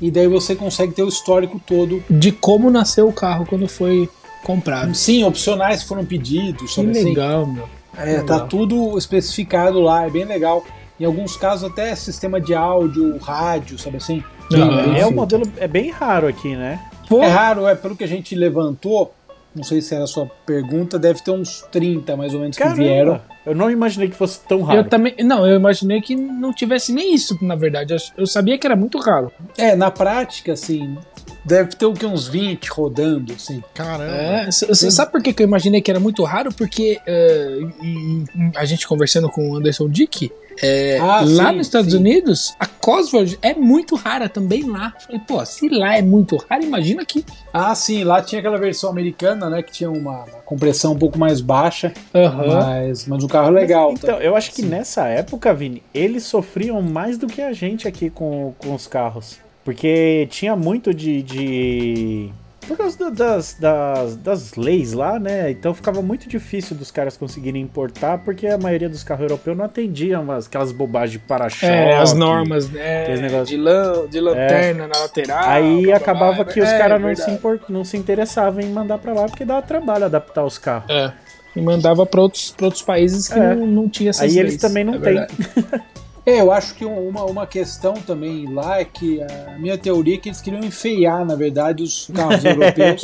e daí você consegue ter o histórico todo. De como nasceu o carro quando foi comprado. Sim, opcionais foram pedidos. Que assim. legal, assim. meu. É, tá tudo especificado lá, é bem legal. Em alguns casos até sistema de áudio, rádio, sabe assim? Não, é, é um modelo é bem raro aqui, né? Pô. É raro, é pelo que a gente levantou. Não sei se era a sua pergunta, deve ter uns 30 mais ou menos Caramba, que vieram. Eu não imaginei que fosse tão raro. Eu também, não, eu imaginei que não tivesse nem isso, na verdade. Eu sabia que era muito raro. É, na prática, assim, deve ter o que uns 20 rodando, assim. Caramba. É, sabe por que eu imaginei que era muito raro? Porque uh, a gente conversando com o Anderson Dick, é, ah, lá sim, nos Estados sim. Unidos, a Cosworth é muito rara também lá. Falei, pô, se lá é muito rara, imagina aqui. Ah, sim, lá tinha aquela versão americana, né, que tinha uma, uma compressão um pouco mais baixa, uhum. mas, mas o carro é legal. Mas, então, tá? eu acho que sim. nessa época, Vini, eles sofriam mais do que a gente aqui com, com os carros. Porque tinha muito de, de por causa das, das, das leis lá, né? Então ficava muito difícil dos caras conseguirem importar, porque a maioria dos carros europeus não atendiam aquelas bobagens de para-choque. É, as normas, né? De, lan, de lanterna é. na lateral. Aí acabava blá. que os é, caras não, se import, não se interessavam em mandar para lá, porque dava trabalho adaptar os carros. É. E mandava para outros, outros países que é. não, não tinha essas Aí leis. eles também não é têm. É, eu acho que uma, uma questão também lá é que a minha teoria é que eles queriam enfeiar, na verdade, os carros europeus.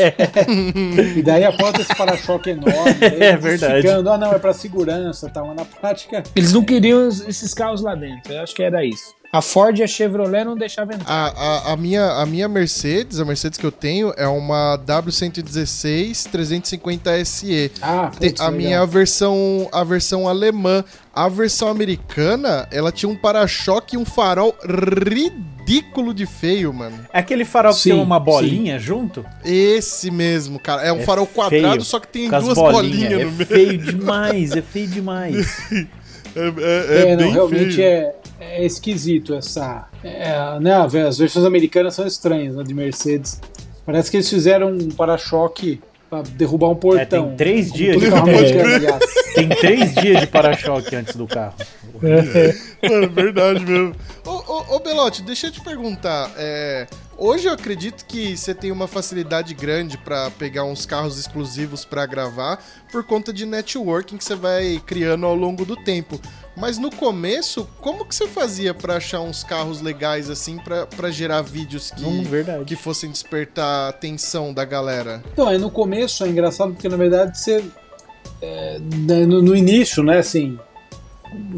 e daí a porta esse para-choque enorme. É verdade. Ficando, ah, não, é para segurança, tá? Mas na prática. Eles não queriam esses carros lá dentro. Eu acho que era isso. A Ford e a Chevrolet não deixavam entrar. A, a, a, minha, a minha Mercedes, a Mercedes que eu tenho, é uma W116 350 SE. Ah, putz, A legal. minha versão, a versão alemã. A versão americana, ela tinha um para-choque e um farol ridículo de feio, mano. É aquele farol sim, que tem uma bolinha sim. junto? Esse mesmo, cara. É um é farol quadrado, feio, só que tem duas bolinhas bolinha no é meio. É feio demais, é feio demais. é, é, é, é não, realmente feio. é é esquisito essa. É, né, as versões americanas são estranhas, né, de Mercedes. Parece que eles fizeram um para-choque pra derrubar um portão. É, tem três dias de para Tem três dias de para-choque antes do carro. Mano, verdade mesmo. Ô, ô, ô, Belote, deixa eu te perguntar. É, hoje eu acredito que você tem uma facilidade grande para pegar uns carros exclusivos para gravar por conta de networking que você vai criando ao longo do tempo. Mas no começo, como que você fazia para achar uns carros legais assim para gerar vídeos que, hum, que fossem despertar a atenção da galera? Então, é no começo é engraçado porque na verdade você é, né, no, no, início, né, assim,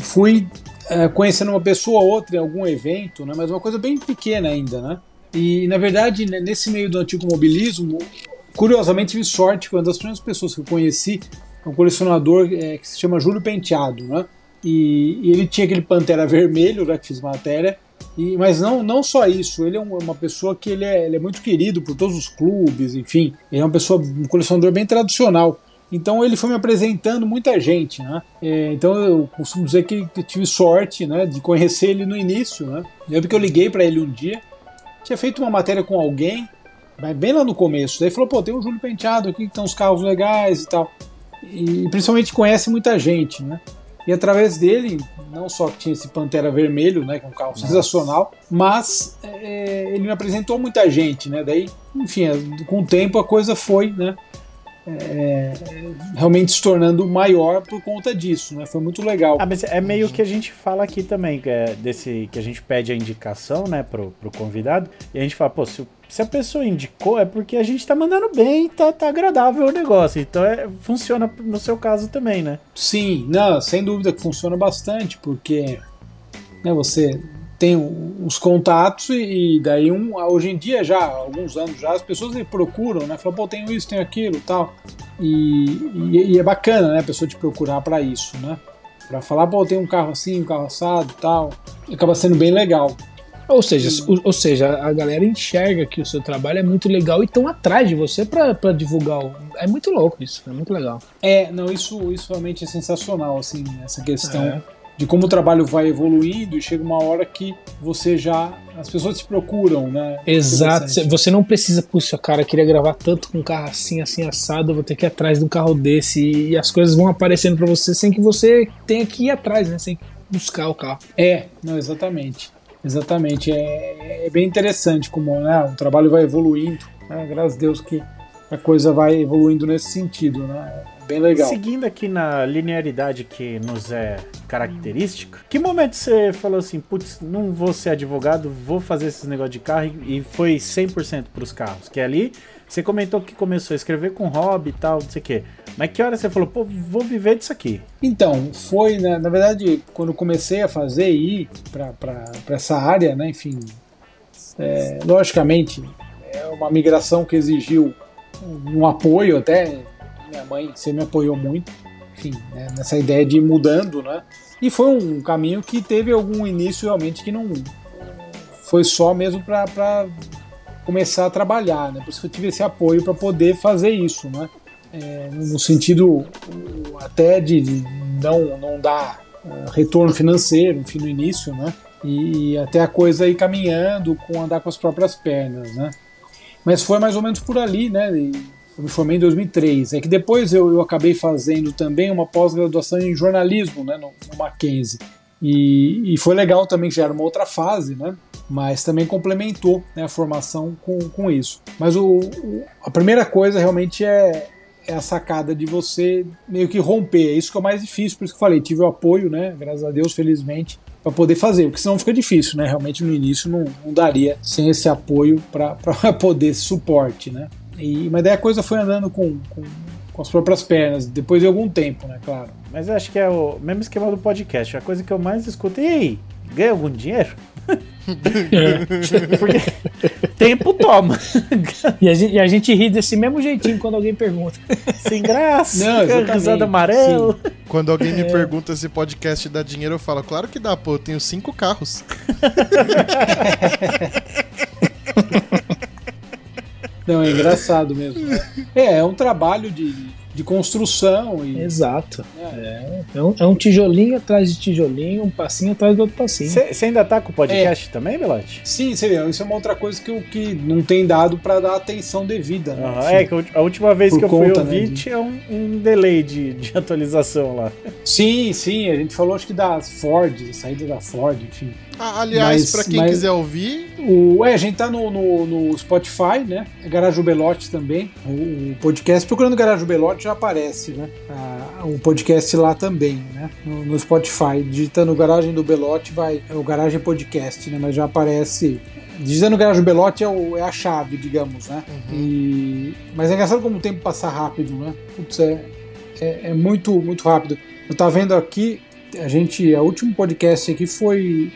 fui é, conhecendo uma pessoa ou outra em algum evento, né, mas uma coisa bem pequena ainda, né? E na verdade, né, nesse meio do antigo mobilismo, curiosamente tive sorte, foi uma das primeiras pessoas que eu conheci, um colecionador é, que se chama Júlio Penteado, né? E, e, ele tinha aquele Pantera Vermelho, né, que fiz matéria. E, mas não, não só isso, ele é uma pessoa que ele é, ele é muito querido por todos os clubes, enfim. Ele é uma pessoa, um colecionador bem tradicional. Então ele foi me apresentando muita gente, né? É, então eu costumo dizer que, que tive sorte, né, de conhecer ele no início, né? Eu lembro que eu liguei para ele um dia, tinha feito uma matéria com alguém, bem lá no começo. Daí falou, pô, tem o Júlio Penteado aqui que tem uns carros legais e tal. E principalmente conhece muita gente, né? E através dele, não só que tinha esse Pantera Vermelho, né, que é um carro Nossa. sensacional, mas é, ele me apresentou muita gente, né? Daí, enfim, com o tempo a coisa foi, né? É, realmente se tornando maior por conta disso, né? Foi muito legal. Ah, mas é meio que a gente fala aqui também, que é desse que a gente pede a indicação, né, pro, pro convidado, e a gente fala, pô, se o se a pessoa indicou, é porque a gente tá mandando bem, tá, tá agradável o negócio. Então é, funciona no seu caso também, né? Sim, não, sem dúvida que funciona bastante, porque né, você tem os contatos e daí um, hoje em dia já, alguns anos já, as pessoas procuram, né? Falam, pô, tenho isso, tenho aquilo tal. E, e, e é bacana, né, a pessoa te procurar para isso, né? Para falar, pô, tem um carro assim, um carro assado tal. Acaba sendo bem legal. Ou seja, ou, ou, seja, a galera enxerga que o seu trabalho é muito legal e estão atrás de você para divulgar. É muito louco isso, é muito legal. É, não, isso, isso realmente é sensacional, assim, essa questão. É. de como o trabalho vai evoluindo e chega uma hora que você já. As pessoas te procuram, né? Exato. Você não precisa, puxa, cara, queria gravar tanto com um carro assim, assim, assado, vou ter que ir atrás de um carro desse. E as coisas vão aparecendo para você sem que você tenha que ir atrás, né? Sem buscar o carro. É, não, exatamente. Exatamente. É, é bem interessante como né, o trabalho vai evoluindo. Né? Graças a Deus que a coisa vai evoluindo nesse sentido, né? Bem legal. Seguindo aqui na linearidade que nos é característica, que momento você falou assim, putz, não vou ser advogado, vou fazer esses negócios de carro e foi 100% para os carros? Que é ali você comentou que começou a escrever com hobby e tal, não sei o quê. Mas que hora você falou, pô, vou viver disso aqui? Então, foi, né, na verdade, quando comecei a fazer e ir para essa área, né, enfim, é, logicamente, é uma migração que exigiu um apoio até minha mãe sempre me apoiou muito, enfim, né, nessa ideia de ir mudando, né? E foi um caminho que teve algum início realmente que não foi só mesmo para começar a trabalhar, né? Por isso que eu tive esse apoio para poder fazer isso, né? É, no sentido até de, não, não dar uh, retorno financeiro, enfim, no início, né? E, e até a coisa ir caminhando com andar com as próprias pernas, né? Mas foi mais ou menos por ali, né? Eu me formei em 2003. É que depois eu, eu acabei fazendo também uma pós-graduação em jornalismo né, no, no Mackenzie. E, e, foi legal também, que já era uma outra fase, né? Mas também complementou né, a formação com, com isso. Mas o, o, a primeira coisa realmente é, é a sacada de você meio que romper. É isso que é o mais difícil, por isso que eu falei, tive o apoio, né? Graças a Deus, felizmente, para poder fazer, porque senão fica difícil, né? Realmente no início não, não daria sem esse apoio para poder suporte, né? E, mas daí a coisa foi andando com, com, com, as próprias pernas, depois de algum tempo, né, claro. Mas eu acho que é o mesmo esquema do podcast. A coisa que eu mais escuto, e aí, ganha algum dinheiro? Porque tempo toma. E a, gente, e a, gente, ri desse mesmo jeitinho quando alguém pergunta. Sem graça, Não, risada amarelo. Sim. Quando alguém me é. pergunta se podcast dá dinheiro, eu falo, claro que dá, pô, eu tenho cinco carros. Não, é engraçado mesmo. É, é um trabalho de, de construção. E... Exato. É. É, um, é um tijolinho atrás de tijolinho, um passinho atrás do outro passinho. Você ainda tá com o podcast é. também, Belote? Sim, você vê, isso é uma outra coisa que, que não tem dado para dar atenção devida. Né? Uhum, é, que a última vez Por que eu fui ouvir né, de... tinha um, um delay de, de atualização lá. Sim, sim, a gente falou acho que da Ford, saída da Ford, enfim. Ah, aliás, para quem mas, quiser ouvir. O, é, a gente tá no, no, no Spotify, né? É Garage Belote também. O, o, podcast, procurando Garage Belote já aparece, né? Ah, o podcast lá também, né? No, no, Spotify. Digitando Garagem do Belote, vai. É o Garagem Podcast, né? Mas já aparece. Digitando Garage Belote é, o, é a chave, digamos, né? Uhum. E, mas é engraçado como o tempo passa rápido, né? Putz, é, é, é muito, muito rápido. Eu tava vendo aqui, a gente. O último podcast aqui foi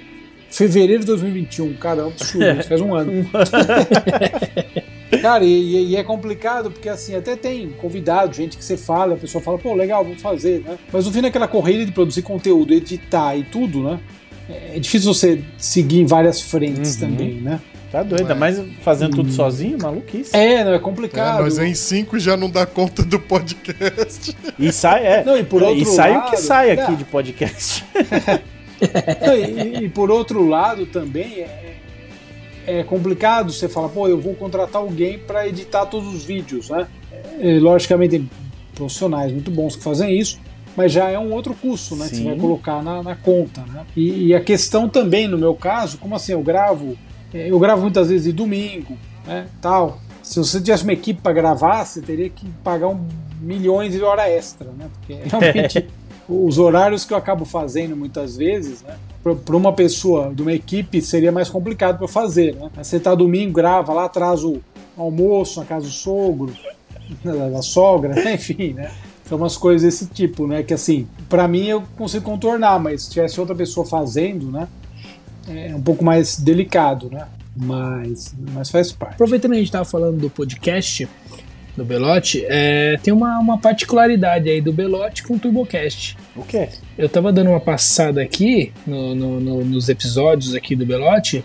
Fevereiro de 2021, cara, é um absurdo, faz um ano. cara, e, e, é complicado porque assim, até tem convidado, gente que você fala, a pessoa fala, pô, legal, vou fazer, né? Mas no fim daquela correria de produzir conteúdo, editar e tudo, né? É difícil você seguir em várias frentes uhum. também, né? Tá doido, ainda mais fazendo tudo hum. sozinho, maluquice. É, não, é complicado. É, nós em cinco já não dá conta do podcast. E sai, é. Não, e por outro e sai lado, o que sai aqui de podcast. e, e, por outro lado também é, é complicado você falar, pô, eu vou contratar alguém para editar todos os vídeos, né? É, logicamente tem profissionais muito bons que fazem isso, mas já é um outro custo, né? Sim. Que você vai colocar na, na conta, né? E, e, a questão também, no meu caso, como assim, eu gravo, é, eu gravo muitas vezes de domingo, né? Tal. Se você tivesse uma equipe para gravar, você teria que pagar um, milhões de hora extra, né? Porque realmente os horários que eu acabo fazendo muitas vezes, né? Para uma pessoa de uma equipe seria mais complicado para fazer, né? Você tá domingo, grava lá atrás o almoço na casa do sogro, da sogra, enfim, né? São umas coisas desse tipo, né? Que assim, para mim eu consigo contornar, mas se tivesse outra pessoa fazendo, né? É um pouco mais delicado, né? Mas, mas faz parte. Aproveitando que a gente estava falando do podcast, do Belote, é, tem uma, uma particularidade aí do Belote com o TurboCast. O quê? Eu tava dando uma passada aqui no, no, no, nos episódios aqui do Belote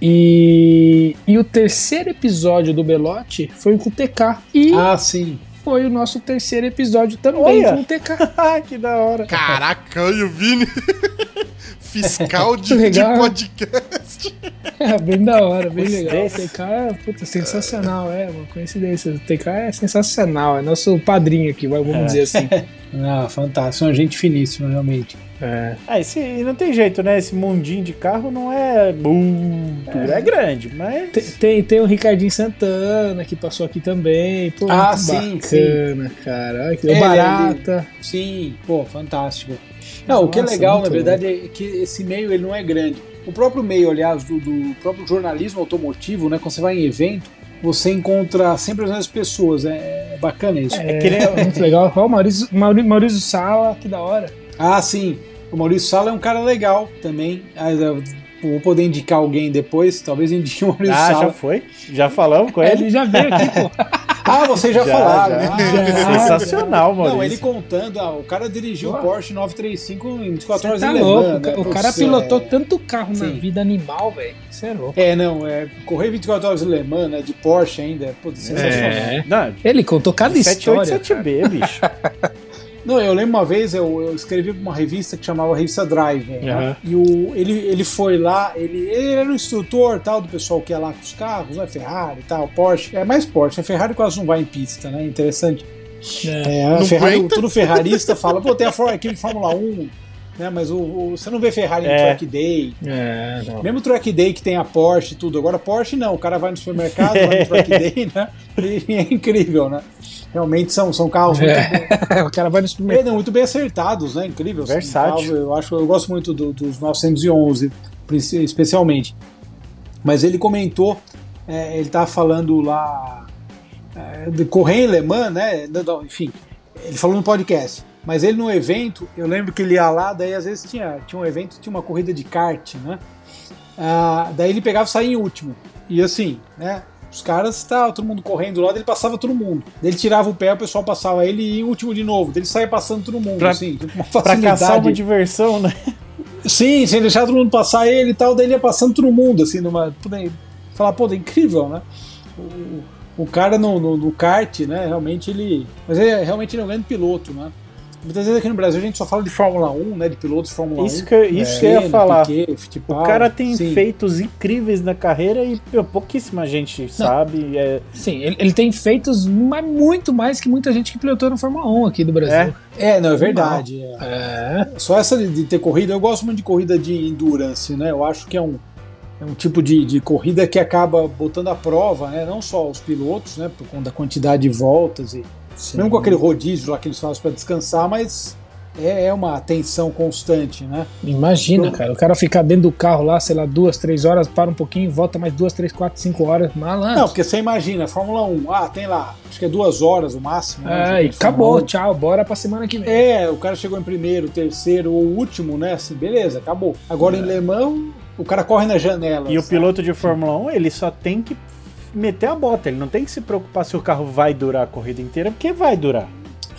e, e o terceiro episódio do Belote foi com o TK. E, ah, sim. foi o nosso terceiro episódio também Olha. com o TK. que da hora. Caraca, olha o Vini. Fiscal de, de, podcast. É, bem da hora, bem legal. O TK é puta, sensacional, é uma coincidência. O TK é sensacional, é nosso padrinho aqui, vamos é. dizer assim. ah, fantástico, uma gente finíssima, realmente. É. Ah, esse, não tem jeito, né? Esse mundinho de carro não é muito, é, é grande, mas. Tem, tem, tem, o Ricardinho Santana que passou aqui também. Pô, ah, sim, bacana, sim. cara. Olha que é, barata. Ele, sim, pô, fantástico. Não, Nossa, o que é legal, na verdade, é que esse meio ele não é grande. O próprio meio, aliás, do, do próprio jornalismo automotivo, né? Quando você vai em evento, você encontra sempre as mesmas pessoas. É, é bacana isso. É, é, é muito legal. Olha o Maurício, Maurício Sala, que da hora. Ah, sim. O Maurício Sala é um cara legal também. Ah, vou poder indicar alguém depois, talvez indique o Maurício ah, Sala. Ah, já foi? Já falamos com ele? ele já veio aqui, pô. Ah, vocês já, já falaram. Já. Ah, já. Sensacional, mano. Não, ele contando, ah, o cara dirigiu o Porsche 935 em 24 horas tá louco, Alemã, né? O cara pilotou é... tanto carro Sim. na vida animal, velho. Isso é louco. É, não, é, correr 24 horas alemã, né, de Porsche ainda, pô, sensacional. É. Não, ele contou cada história. 787B, bicho. Não, eu lembro uma vez, eu, eu escrevi para uma revista que chamava Revista Drive. Uhum. Né? E o, ele, ele foi lá, ele, ele era o instrutor tal, do pessoal que ia lá com os carros, né? Ferrari e tal, Porsche. É mais Porsche, a Ferrari quase não vai em pista, né? Interessante. É, é Ferrari, todo ferrarista fala, pô, tem a equipe Fórmula 1, né? Mas o, o, você não vê Ferrari é. em Track Day. É, Mesmo Track Day que tem a Porsche e tudo. Agora Porsche não, o cara vai no supermercado, vai no Track Day, né? E é incrível, né? Realmente são, são carros muito é. o cara vai no supermercado. É, muito bem acertados, né? Incrível. Assim, Versátil. eu acho, eu gosto muito do, dos 911, especialmente. Mas ele comentou, é, ele estava falando lá é, de correr em Le Mans, né? Enfim, ele falou no podcast mas ele no evento, eu lembro que ele ia lá, daí às vezes tinha, tinha um evento, tinha uma corrida de kart, né? Ah, daí ele pegava e saía em último. E assim, né? Os caras estavam todo mundo correndo lá, ele passava todo mundo. Ele tirava o pé, o pessoal passava ele e último de novo. Ele saía passando todo mundo, pra, assim, uma facilidade. Pra caçar uma diversão, né? Sim, sem deixar todo mundo passar ele e tal, daí ele ia passando todo mundo, assim, numa. Falar, pô, é incrível, né? O, o cara no, no, no, kart, né? Realmente ele. Mas ele, realmente ele é um grande piloto, né? Muitas vezes aqui no Brasil a gente só fala de Fórmula 1, né? De pilotos de Fórmula isso 1. Que, isso é, que eu ia falar. Piquet, o cara tem sim. feitos incríveis na carreira e pouquíssima gente Não. sabe. É... Sim, ele, ele, tem feitos mas muito mais que muita gente que pilotou na Fórmula 1 aqui do Brasil. É, é não, é verdade. É. Só essa de, de ter corrida, eu gosto muito de corrida de endurance, né? Eu acho que é um, é um tipo de, de corrida que acaba botando à prova, né? Não só os pilotos, né? Por conta da quantidade de voltas e Sim. Mesmo com aquele rodízio lá que eles fazem para descansar, mas é, é, uma tensão constante, né? Imagina, então, cara, o cara ficar dentro do carro lá, sei lá, duas, três horas, para um pouquinho, volta mais duas, três, quatro, cinco horas, malandro. Não, porque você imagina, Fórmula 1, ah, tem lá, acho que é duas horas o máximo. Né, é, e acabou, tchau, bora pra semana que vem. É, o cara chegou em primeiro, terceiro ou último, né? Assim, beleza, acabou. Agora é. em Le Mans, o cara corre na janela. E sabe? o piloto de Fórmula 1, ele só tem que meter a bota. Ele não tem que se preocupar se o carro vai durar a corrida inteira, porque vai durar.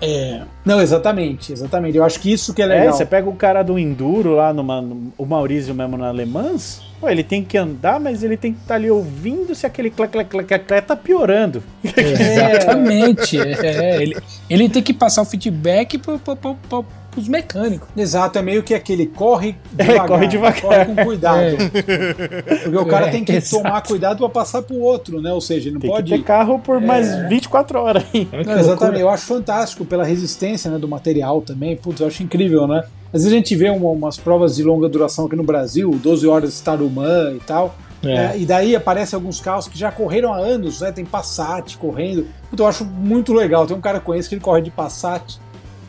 É. Não, exatamente, exatamente. Eu acho que isso que é, é legal. É, você pega o cara do Enduro lá, numa, no, o Maurício mesmo na Alemãs, pô, ele tem que andar, mas ele tem que estar tá ali ouvindo se aquele clac, clac, clac, clac, tá piorando. É, exatamente. É, ele, ele tem que passar o feedback pro, pro, pro, pro os mecânicos. Exato, é meio que aquele corre devagar, é, corre, devagar. corre com cuidado. É. Porque o cara é, tem que exato. tomar cuidado para passar pro outro, né? Ou seja, ele não tem pode. Que ter carro por mais 24 é. horas. Não, exatamente, eu acho fantástico pela resistência né, do material também. Putz, eu acho incrível, né? Às vezes a gente vê uma, umas provas de longa duração aqui no Brasil, 12 horas de Tarumã e tal. É. É, e daí aparecem alguns carros que já correram há anos, né? Tem Passat correndo. Então eu acho muito legal. Tem um cara que conheço que ele corre de Passat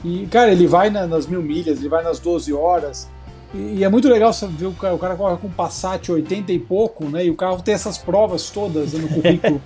e, cara, ele vai na, nas mil milhas, ele vai nas 12 horas. E, e é muito legal você ver o cara, o cara corre com Passat 80 e pouco, né? E o carro tem essas provas todas no currículo.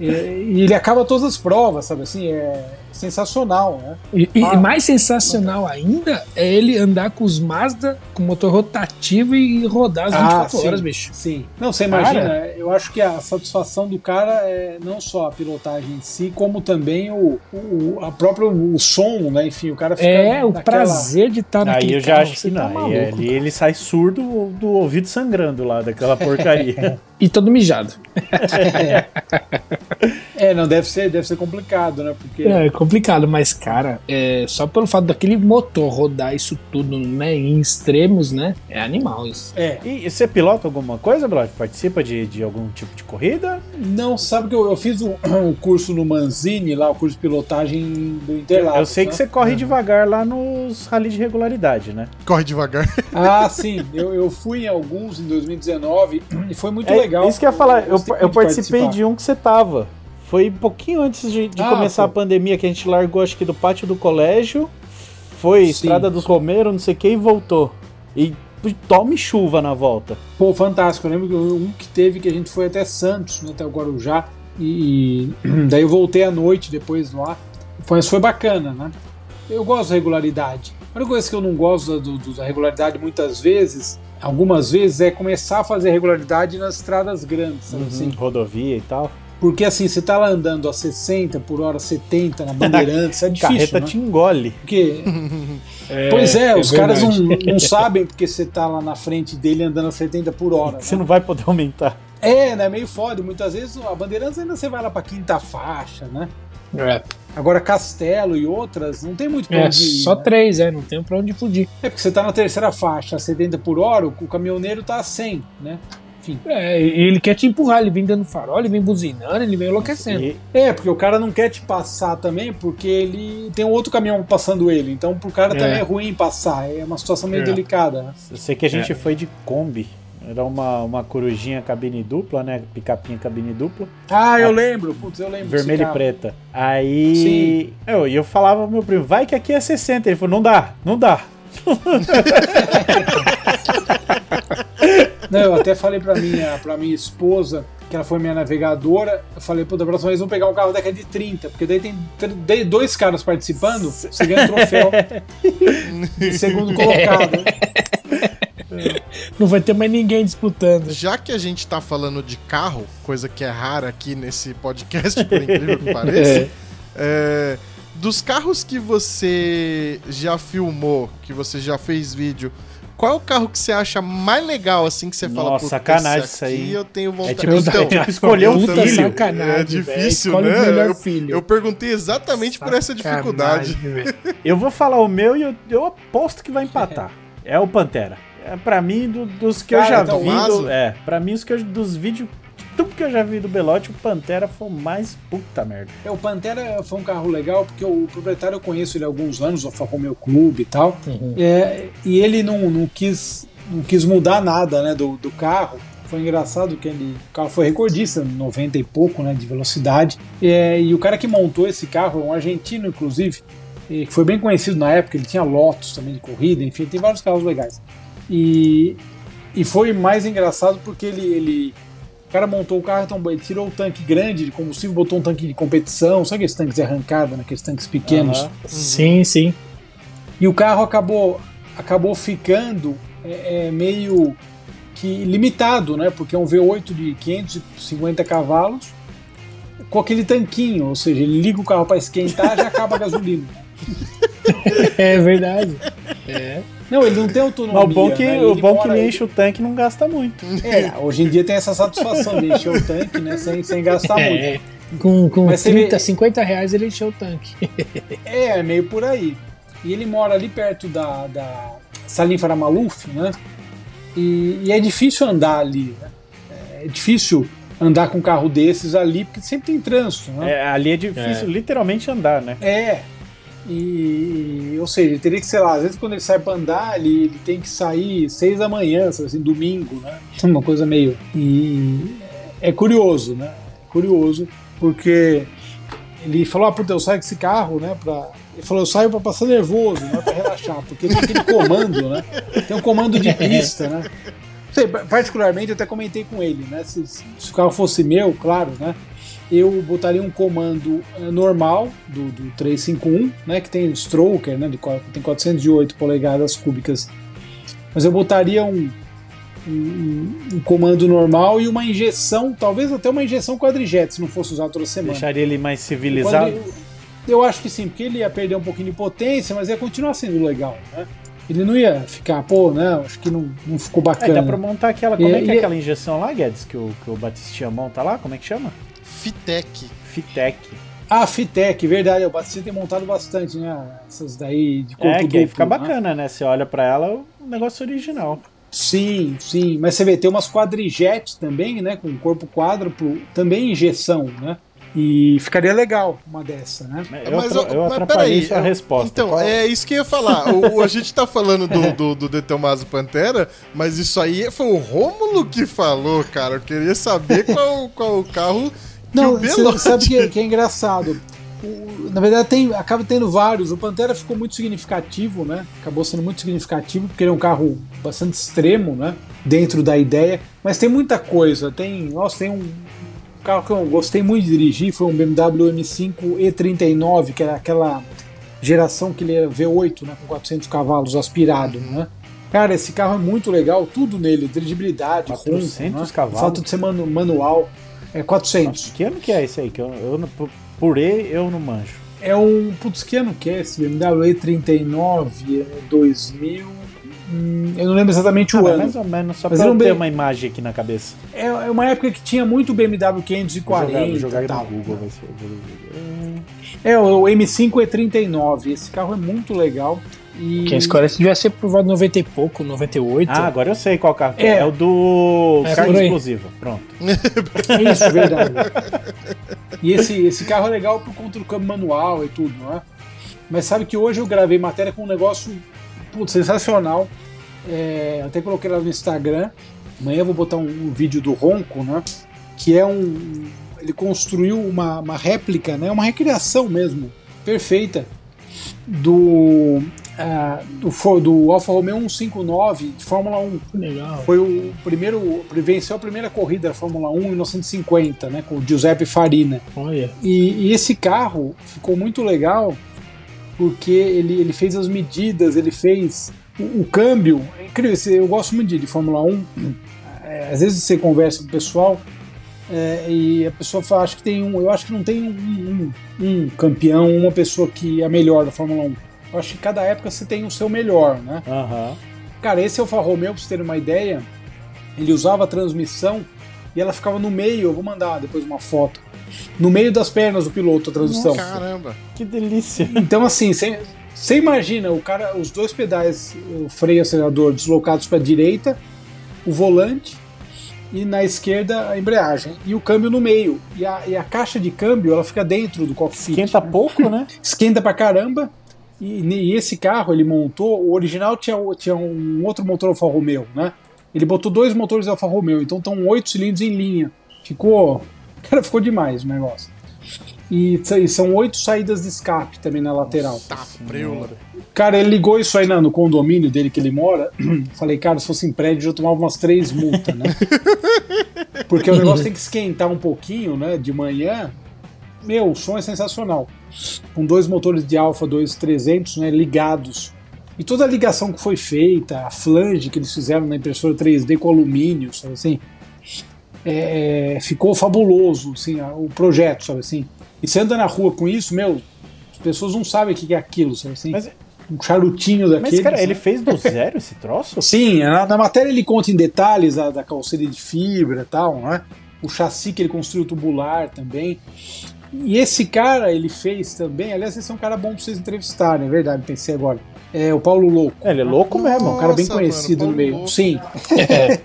e, e, ele acaba todas as provas, sabe assim? É, sensacional, né? E, e ah, mais sensacional ainda é ele andar com os Mazda com motor rotativo e rodar as 24 ah, sim, horas, bicho. Sim. Não, você imagina, cara, eu acho que a satisfação do cara é não só a pilotagem em si, como também o, o a própria o som, né? Enfim, o cara fica É, o prazer de estar naquele Aí eu já carro, acho que tá não. Tá ele, ele sai surdo do ouvido sangrando lá daquela porcaria. e todo mijado. é. É, não, deve ser, deve ser complicado, né? Porque... É, é complicado, mas, cara, é, só pelo fato daquele motor rodar isso tudo, né, em extremos, né? É animal isso. É. E, e você pilota alguma coisa, Block? Participa de, de algum tipo de corrida? Não, sabe que eu, eu fiz um, um, curso no Manzini, lá, o curso de pilotagem do Interlagos. Eu sei né? que você corre é. devagar lá nos rally de regularidade, né? Corre devagar. Ah, sim. Eu, eu fui em alguns em 2019 e foi muito é, legal. Isso que eu ia falar. Eu, eu, eu participei participar. de um que você tava. Foi um pouquinho antes de, de ah, começar pô. a pandemia que a gente largou, acho que do pátio do colégio. Foi Sim. Estrada dos Romeiros, não sei o que, e voltou. E tome chuva na volta. Pô, fantástico. Eu lembro que um que teve que a gente foi até Santos, né, até o Guarujá. E, e daí eu voltei à noite depois lá. Foi, foi bacana, né? Eu gosto da regularidade. A única coisa que eu não gosto do, do, da regularidade muitas vezes, algumas vezes, é começar a fazer regularidade nas estradas grandes, uhum, assim. Rodovia e tal. Porque assim, você tá lá andando a 60 por hora, 70 na Bandeirantes, é difícil. Carreta né? te engole. Porque... É, pois é, é os verdade. caras não, não sabem porque você tá lá na frente dele andando a 70 por hora. Você né? não vai poder aumentar. É, né? Meio foda. Muitas vezes a Bandeirantes ainda você vai lá pra quinta faixa, né? É. Agora, Castelo e outras, não tem muito pra é, onde ir. Só né? três, é, não tem pra onde fugir. É, porque você tá na terceira faixa, a 70 por hora, o caminhoneiro tá a 100, né? Enfim. É, ele quer te empurrar, ele vem dando farol, ele vem buzinando, ele vem enlouquecendo. E... É, porque o cara não quer te passar também, porque ele tem um outro caminhão passando ele. Então pro cara é. também é ruim passar. É uma situação meio é. delicada. Né? Eu sei que a gente é. foi de Kombi. Era uma, uma corujinha cabine dupla, né? Picapinha cabine dupla. Ah, eu lembro. Putz, eu lembro. Vermelha e preta. Aí. Sim. Eu, eu falava pro meu primo, vai que aqui é 60. Ele falou, não dá, não dá. Não, eu até falei pra minha, pra minha esposa, que ela foi minha navegadora, eu falei, pô, da próxima vez vamos pegar um carro década de 30, porque daí tem dois caras participando, você ganha um troféu de segundo colocado. Não vai ter mais ninguém disputando. Já que a gente tá falando de carro, coisa que é rara aqui nesse podcast, por incrível que pareça, é. É, dos carros que você já filmou, que você já fez vídeo, qual é o carro que você acha mais legal, assim, que você fala, Nossa, sacanagem isso aí. eu tenho vontade. É tipo, então, é tipo escolher um filho. Sacanagem, é difícil, né? Eu, filho. eu perguntei exatamente sacanagem, por essa dificuldade. Eu vou falar o meu e eu, eu aposto que vai empatar. É o Pantera. É, pra mim, do, dos que Cara, eu já então, vi. Do, é, pra mim, os que eu, dos vídeos tudo que eu já vi do Belote, o Pantera foi o mais puta merda. É, o Pantera foi um carro legal, porque o proprietário eu conheço ele há alguns anos, o Alfa Romeo Clube e tal. Uhum. É, e ele não, não, quis, não quis mudar nada né, do, do carro. Foi engraçado que ele, o carro foi recordista, 90 e pouco né, de velocidade. É, e o cara que montou esse carro, um argentino inclusive, que foi bem conhecido na época, ele tinha Lotus também de corrida, enfim, tem vários carros legais. E, e foi mais engraçado porque ele, ele o cara montou o carro, então ele tirou o tanque grande de combustível, botou um tanque de competição, sabe aqueles tanques de arrancada, né? aqueles tanques pequenos? Uhum. Sim, sim. E o carro acabou, acabou ficando é, é, meio que limitado, né? Porque é um V8 de 550 cavalos com aquele tanquinho, ou seja, ele liga o carro para esquentar já acaba a gasolina. é verdade. É. Não, ele não tem autonomia. Mas o bom que, né? o bom que ele enche o tanque não gasta muito. É, hoje em dia tem essa satisfação de encher o tanque, né? Sem, sem gastar é. muito. Com, com 30, 50 reais ele encheu o tanque. É, é meio por aí. E ele mora ali perto da, da Salim Faramaluf, né? E, e, é difícil andar ali, né? É difícil andar com um carro desses ali, porque sempre tem trânsito, né? É, ali é difícil é. literalmente andar, né? É, e, ou seja, ele teria que, sei lá, às vezes quando ele sai pra andar, ele, ele tem que sair seis da manhã, assim, domingo, né? Uma coisa meio. E é curioso, né? Curioso, porque ele falou: ah, puta, eu saio com esse carro, né? Pra... Ele falou: eu saio pra passar nervoso, não é pra relaxar, porque tem aquele comando, né? Tem um comando de pista, né? Sei, particularmente, eu até comentei com ele, né? Se, se o carro fosse meu, claro, né? Eu botaria um comando eh, normal do, do 351, né, que tem stroker, né, de, tem 408 polegadas cúbicas, mas eu botaria um, um, um, comando normal e uma injeção, talvez até uma injeção quadrijet, se não fosse usado toda semana. Deixaria ele mais civilizado? Eu, eu acho que sim, porque ele ia perder um pouquinho de potência, mas ia continuar sendo legal, né? Ele não ia ficar, pô, não, acho que não, não ficou bacana. É, dá pra montar aquela. Como e, é que é aquela injeção lá, Guedes, que o, que o Batistinha monta lá? Como é que chama? Fitec. Fitec. Ah, Fitec, verdade. O Bastien tem montado bastante, né? Essas daí de corpo é, que duplo, aí fica né? bacana, né? Você olha pra ela, o negócio original. Sim, sim. Mas você vê, tem umas quadrijetes também, né? Com corpo quádruplo, também injeção, né? E ficaria legal uma dessa, né? Eu, mas, eu, eu mas atrapalhei sua resposta. Então, Qual? é isso que eu ia falar. o, a gente tá falando do, do, do De Tomaso Pantera, mas isso aí foi o Rômulo que falou, cara. Eu queria saber qual, qual o carro Não, o Belotti... sabe que, que é engraçado? O, na verdade, tem, acaba tendo vários. O Pantera ficou muito significativo, né? Acabou sendo muito significativo, porque ele é um carro bastante extremo, né? Dentro da ideia. Mas tem muita coisa. Tem, nossa, tem um carro que eu gostei muito de dirigir, foi um BMW M5 E39, que era aquela geração que ele era V8, né? Com 400 cavalos aspirado, né? Cara, esse carro é muito legal, tudo nele, dirigibilidade, 400 ronco, né? cavalos. Falta de ser manu manual. É 400. Que ano que é esse aí? Que eu, eu, E eu não manjo. É um. Putz, que ano que é esse? BMW E39, é 2000. Hum, eu não lembro exatamente ah, o ano. Mais ou menos, só Mas pra eu ter uma imagem aqui na cabeça. É, é uma época que tinha muito BMW 540. Vou jogar, jogar no Google, vai ser. É, o M5 E39. Esse carro é muito legal. E... 540 devia ser por volta de 90 e pouco, 98. Ah, agora eu sei qual carro é. É, é o do É explosiva. Pronto. Isso, verdade. E esse, esse carro é legal por conta do câmbio manual e tudo, não é? Mas sabe que hoje eu gravei matéria com um negócio putz, sensacional. É, até coloquei lá no Instagram. Amanhã eu vou botar um, um vídeo do Ronco, né? Que é um. Ele construiu uma, uma réplica, né? Uma recriação mesmo, perfeita, do. Ah, do, do Alfa Romeo 159 de Fórmula 1. Legal. Foi o primeiro. Venceu a primeira corrida da Fórmula 1 em 1950, né? Com o Giuseppe Farina. Olha. E, e esse carro ficou muito legal porque ele, ele fez as medidas, ele fez o, o câmbio. É incrível, eu gosto muito de, de Fórmula 1. É, às vezes você conversa com o pessoal é, e a pessoa fala, acho que tem um. Eu acho que não tem um, um, um campeão, uma pessoa que é melhor da Fórmula 1. Eu acho que cada época você tem o seu melhor, né? Aham. Cara, esse Alfa Romeo, pra vocês terem uma ideia, ele usava a transmissão e ela ficava no meio, eu vou mandar depois uma foto, no meio das pernas do piloto a transmissão. Caramba. Que delícia. Então, assim, você imagina o cara, os dois pedais, o freio e acelerador deslocados para a direita, o volante e na esquerda a embreagem e o câmbio no meio. E a, e a caixa de câmbio ela fica dentro do cockpit. Esquenta né? pouco, né? esquenta pra caramba. E, e esse carro ele montou, o original tinha, tinha um outro motor Alfa Romeo, né? Ele botou dois motores Alfa Romeo, então estão oito cilindros em linha. Ficou. Cara, ficou demais o negócio. E, e são oito saídas de escape também na lateral. Tá. Cara, ele ligou isso aí na- no condomínio dele que ele mora. Falei, cara, se fosse em prédio, eu tomava umas três multas, né? Porque o negócio tem que esquentar um pouquinho, né? De manhã. Meu, o som é sensacional. Com dois motores de Alfa 2300 né, ligados. E toda a ligação que foi feita, a flange que eles fizeram na impressora 3D com alumínio, sabe assim? é, ficou fabuloso, assim, o projeto, sabe assim? E você anda na rua com isso, meu, as pessoas não sabem o que é aquilo, sabe assim? Mas, um charutinho daquele. mas cara, sabe? ele fez do zero esse troço? Sim, na, na matéria ele conta em detalhes a, da calceira de fibra e tal, né? O chassi que ele construiu tubular também. E esse cara, ele fez também. Aliás, esse é um cara bom pra vocês entrevistarem, é verdade, pensei agora. É o Paulo Louco. É, ele é louco mesmo. um cara bem Nossa, conhecido mano, no meio. Louco. Sim.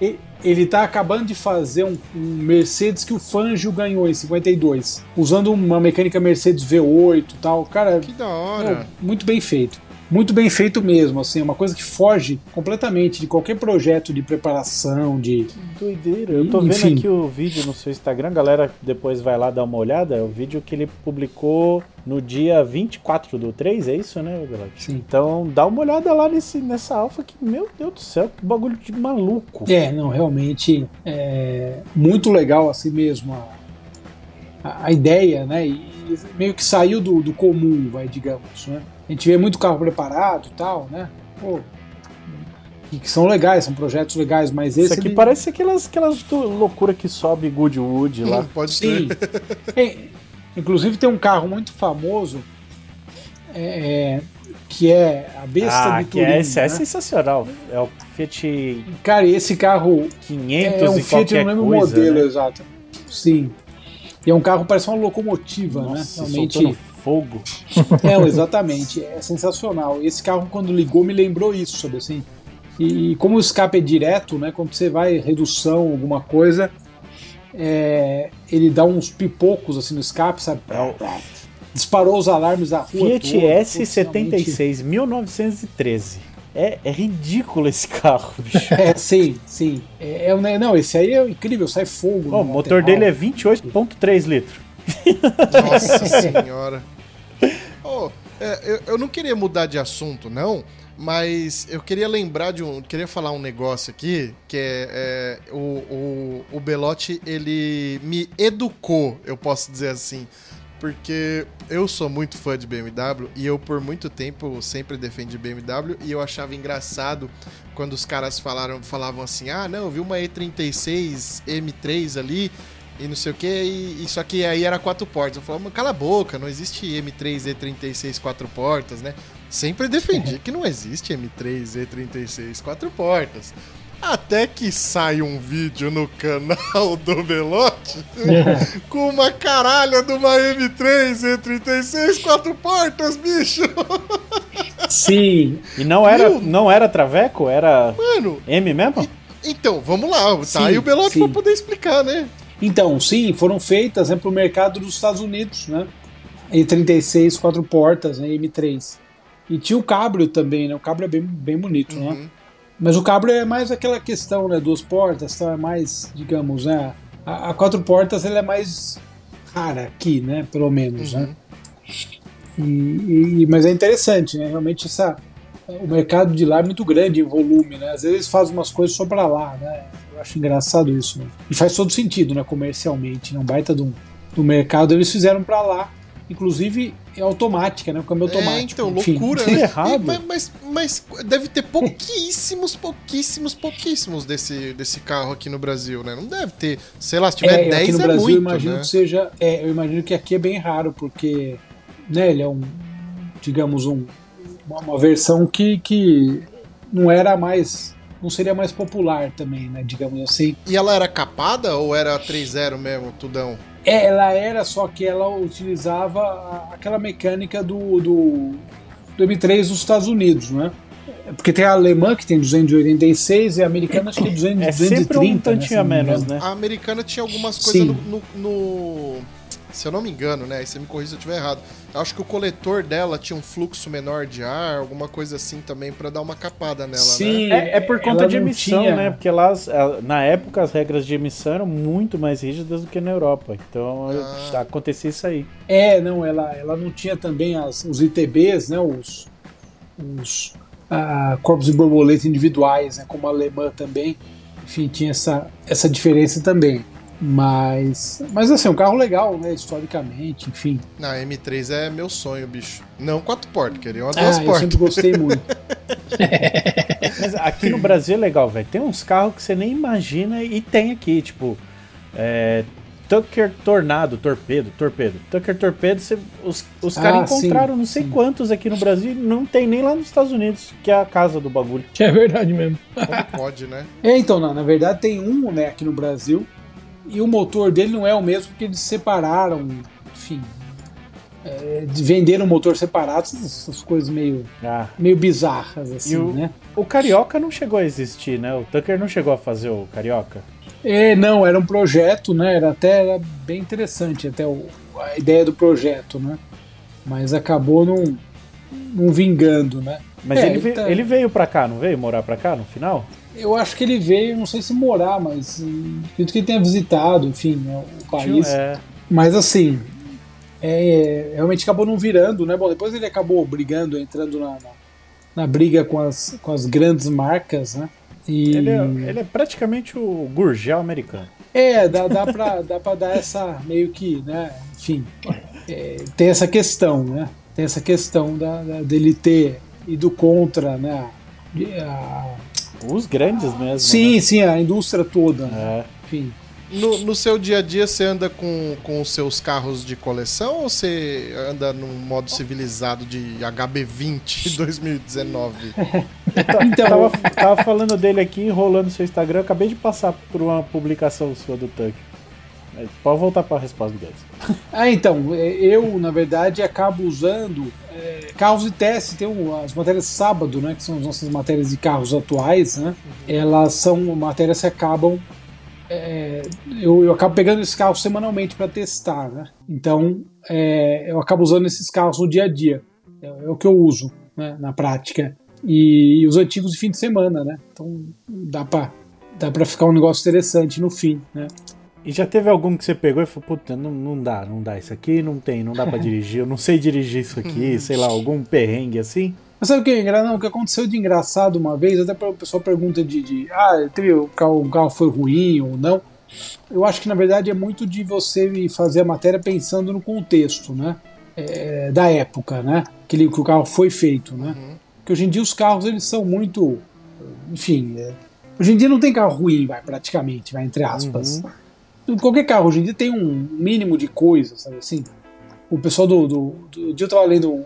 E- Ele tá acabando de fazer um, um Mercedes que o Fangio ganhou em 52, usando uma mecânica Mercedes V8 e tal. Cara, Que da meu, hora. muito bem feito. Muito bem feito mesmo, assim, é uma coisa que foge completamente de qualquer projeto de preparação, de. Doideira. Eu tô vendo Enfim. aqui o vídeo no seu Instagram, galera depois vai lá dar uma olhada. É o vídeo que ele publicou no dia 24 do 3, é isso, né, Belotti? Sim. Então dá uma olhada lá nesse, nessa alfa que, meu Deus do céu, que bagulho de maluco. É, não, realmente é muito legal assim mesmo a, a, a ideia, né? E meio que saiu do, do comum, vai, digamos, né? A gente vê muito carro preparado e tal, né? Pô, que, que são legais, são projetos legais, mas esse Isso aqui ele- parece aquelas, aquelas do- loucura que sobe Goodwood lá. Hum, pode Sim. ser. É, inclusive tem um carro muito famoso é, que é a besta Ah, de que Turim. é, esse é né? sensacional. É o Fiat Cara, esse carro 500 é um e Fiat, eu qualquer não lembro o coisa, modelo né? exato. Sim. E é um carro parece uma locomotiva, Nossa, né? Realmente fogo. É, exatamente. É sensacional. Esse carro quando ligou me lembrou isso, sabe assim? E como o escape é direto, né? Quando você vai redução, alguma coisa, é, ele dá uns pipocos assim no escape, sabe? É Disparou os alarmes da rua. Fiat toda, S76, 1913. É, é, ridículo esse carro, bicho. É, sim, sim. É, é, não, esse aí é incrível, sai fogo. Oh, o motor dele é 28,3 litros. Nossa senhora. Oh, é, eu, eu não queria mudar de assunto, não, mas eu queria lembrar de um. Queria falar um negócio aqui, que é, é o, o, o Belotti, ele me educou, eu posso dizer assim porque eu sou muito fã de BMW e eu por muito tempo sempre defendi BMW e eu achava engraçado quando os caras falaram, falavam assim: "Ah, não, eu vi uma E36 M3 ali e não sei o que, e isso aqui aí era quatro portas. Eu falava, cala a boca, não existe M3 E36 quatro portas, né? Sempre defendi que não existe M3 E36 quatro portas. Até que sai um vídeo no canal do Belote com uma caralha de uma M3 E36 quatro portas, bicho. Sim. E não era, não era Traveco? Era Mano, M mesmo? E, então, vamos lá. Tá sim, aí o Belote vai poder explicar, né? Então, sim, foram feitas né, para o mercado dos Estados Unidos, né? E36 quatro portas, né, M3. E tinha o Cabrio também, né? O Cabrio é bem, bem bonito, né? uhum. né? Mas o Cabrio é mais aquela questão, né? Duas portas, então é mais, digamos, né? A, a quatro portas ele é mais rara aqui, né? Pelo menos, né? uhum. né? E, e, mas é interessante, né? Realmente essa, o mercado de lá é muito grande em volume, né? Às vezes eles fazem umas coisas só para lá, né? Acho engraçado isso, né? E faz todo sentido, né? Comercialmente, né? Um baita do, do mercado eles fizeram para lá inclusive é automática, né? O câmbio é, automático. então, loucura, né? Errado. E, mas, mas, deve ter pouquíssimos, pouquíssimos, pouquíssimos desse, desse carro aqui no Brasil, né? Não deve ter, sei lá, se tiver é, 10 aqui no é Brasil, muito, eu imagino né? que seja, é, eu imagino que aqui é bem raro, porque, né, ele é um, digamos, um, uma, uma versão que, que não era mais não seria mais popular também, né? Digamos assim. E ela era capada ou era 3.0 mesmo, tudão? É, ela era, só que ela utilizava aquela mecânica do, do, do M3 dos Estados Unidos, né? Porque tem a alemã que tem 286 e a americana acho que é 200, é 230. Um tantinho né, menos, né? A americana tinha algumas coisas no, no, no, Se eu não me engano, né? Aí você me corrija se eu estiver errado. Eu acho que o coletor dela tinha um fluxo menor de ar, alguma coisa assim também, para dar uma capada nela, Sim, né? é, é, por conta de emissão, tinha... né? Porque lá, na época, as regras de emissão eram muito mais rígidas do que na Europa. Então, ah. acontecia isso aí. É, não, ela, ela não tinha também as, os ITBs, né? Os, os uh, corpos de borboleta individuais, né? Como a alemã também. Enfim, tinha essa, essa diferença também. Mas, mas assim, um carro legal, né? Historicamente, enfim. Na M3 é meu sonho, bicho. Não quatro portas, queria uma duas ah, portas. Eu sempre gostei muito. mas aqui no Brasil é legal, velho. Tem uns carros que você nem imagina e tem aqui, tipo. É, Tucker Tornado, Torpedo, Torpedo. Tucker Torpedo, você, os, os ah, caras encontraram sim, não sei sim. quantos aqui no Brasil não tem nem lá nos Estados Unidos, que é a casa do bagulho. Que é verdade mesmo. Como pode, né? É, então, na, na verdade tem um, né, aqui no Brasil, e o motor dele não é o mesmo porque eles separaram, enfim. É, venderam o motor separado, essas coisas meio, ah. meio bizarras, assim, o, né? O Carioca não chegou a existir, né? O Tucker não chegou a fazer o Carioca. É, não, era um projeto, né? Era até era bem interessante até o, a ideia do projeto, né? Mas acabou não, não vingando, né? Mas é, ele, veio, tá... ele veio pra cá, não veio morar pra cá no final? Eu acho que ele veio, não sei se morar, mas acredito que ele tenha visitado, enfim, né, o país. É. Mas assim, é, realmente acabou não virando, né? Bom, depois ele acabou brigando, entrando na, na, na briga com as, com as grandes marcas, né? E... Ele, é, ele é praticamente o Gurgel americano. É, dá, dá, pra, dá pra dar essa meio que, né? Enfim, é, tem essa questão, né? Tem essa questão da, da dele ter ido contra, né? A, os grandes mesmo. Sim, né? sim, a indústria toda. É. Enfim. No, no, seu dia a dia você anda com, com os seus carros de coleção ou você anda num modo civilizado de HB20 2019? então, tava, tava falando dele aqui, rolando seu Instagram, acabei de passar por uma publicação sua do Tuck. Pode voltar para a resposta deles. ah, então, é, eu, na verdade, acabo usando é, carros de teste, tem as matérias sábado, né? Que são as nossas matérias de carros atuais, né? Elas são matérias que acabam. É, eu, eu acabo pegando esses carros semanalmente para testar, né? Então, é, eu acabo usando esses carros no dia a dia. É, é o que eu uso né, na prática. E, e, os antigos de fim de semana, né? Então dá para dá ficar um negócio interessante no fim, né? E já teve algum que você pegou e falou, puta, não, não dá, não dá, isso aqui não tem, não dá para dirigir, eu não sei dirigir isso aqui, sei lá, algum perrengue assim? Mas sabe o que é engraçado? O que aconteceu de engraçado uma vez, até o pessoal pergunta de, de ah, teve, o, carro, o carro foi ruim ou não. Eu acho que na verdade é muito de você fazer a matéria pensando no contexto, né? É, da época, né? Que, ele, que o carro foi feito, né? Uhum. Porque hoje em dia os carros eles são muito, enfim, é, hoje em dia não tem carro ruim, vai praticamente, vai entre aspas. Uhum qualquer carro hoje em dia tem um mínimo de coisas, sabe assim? O pessoal do. do, do dia eu estava lendo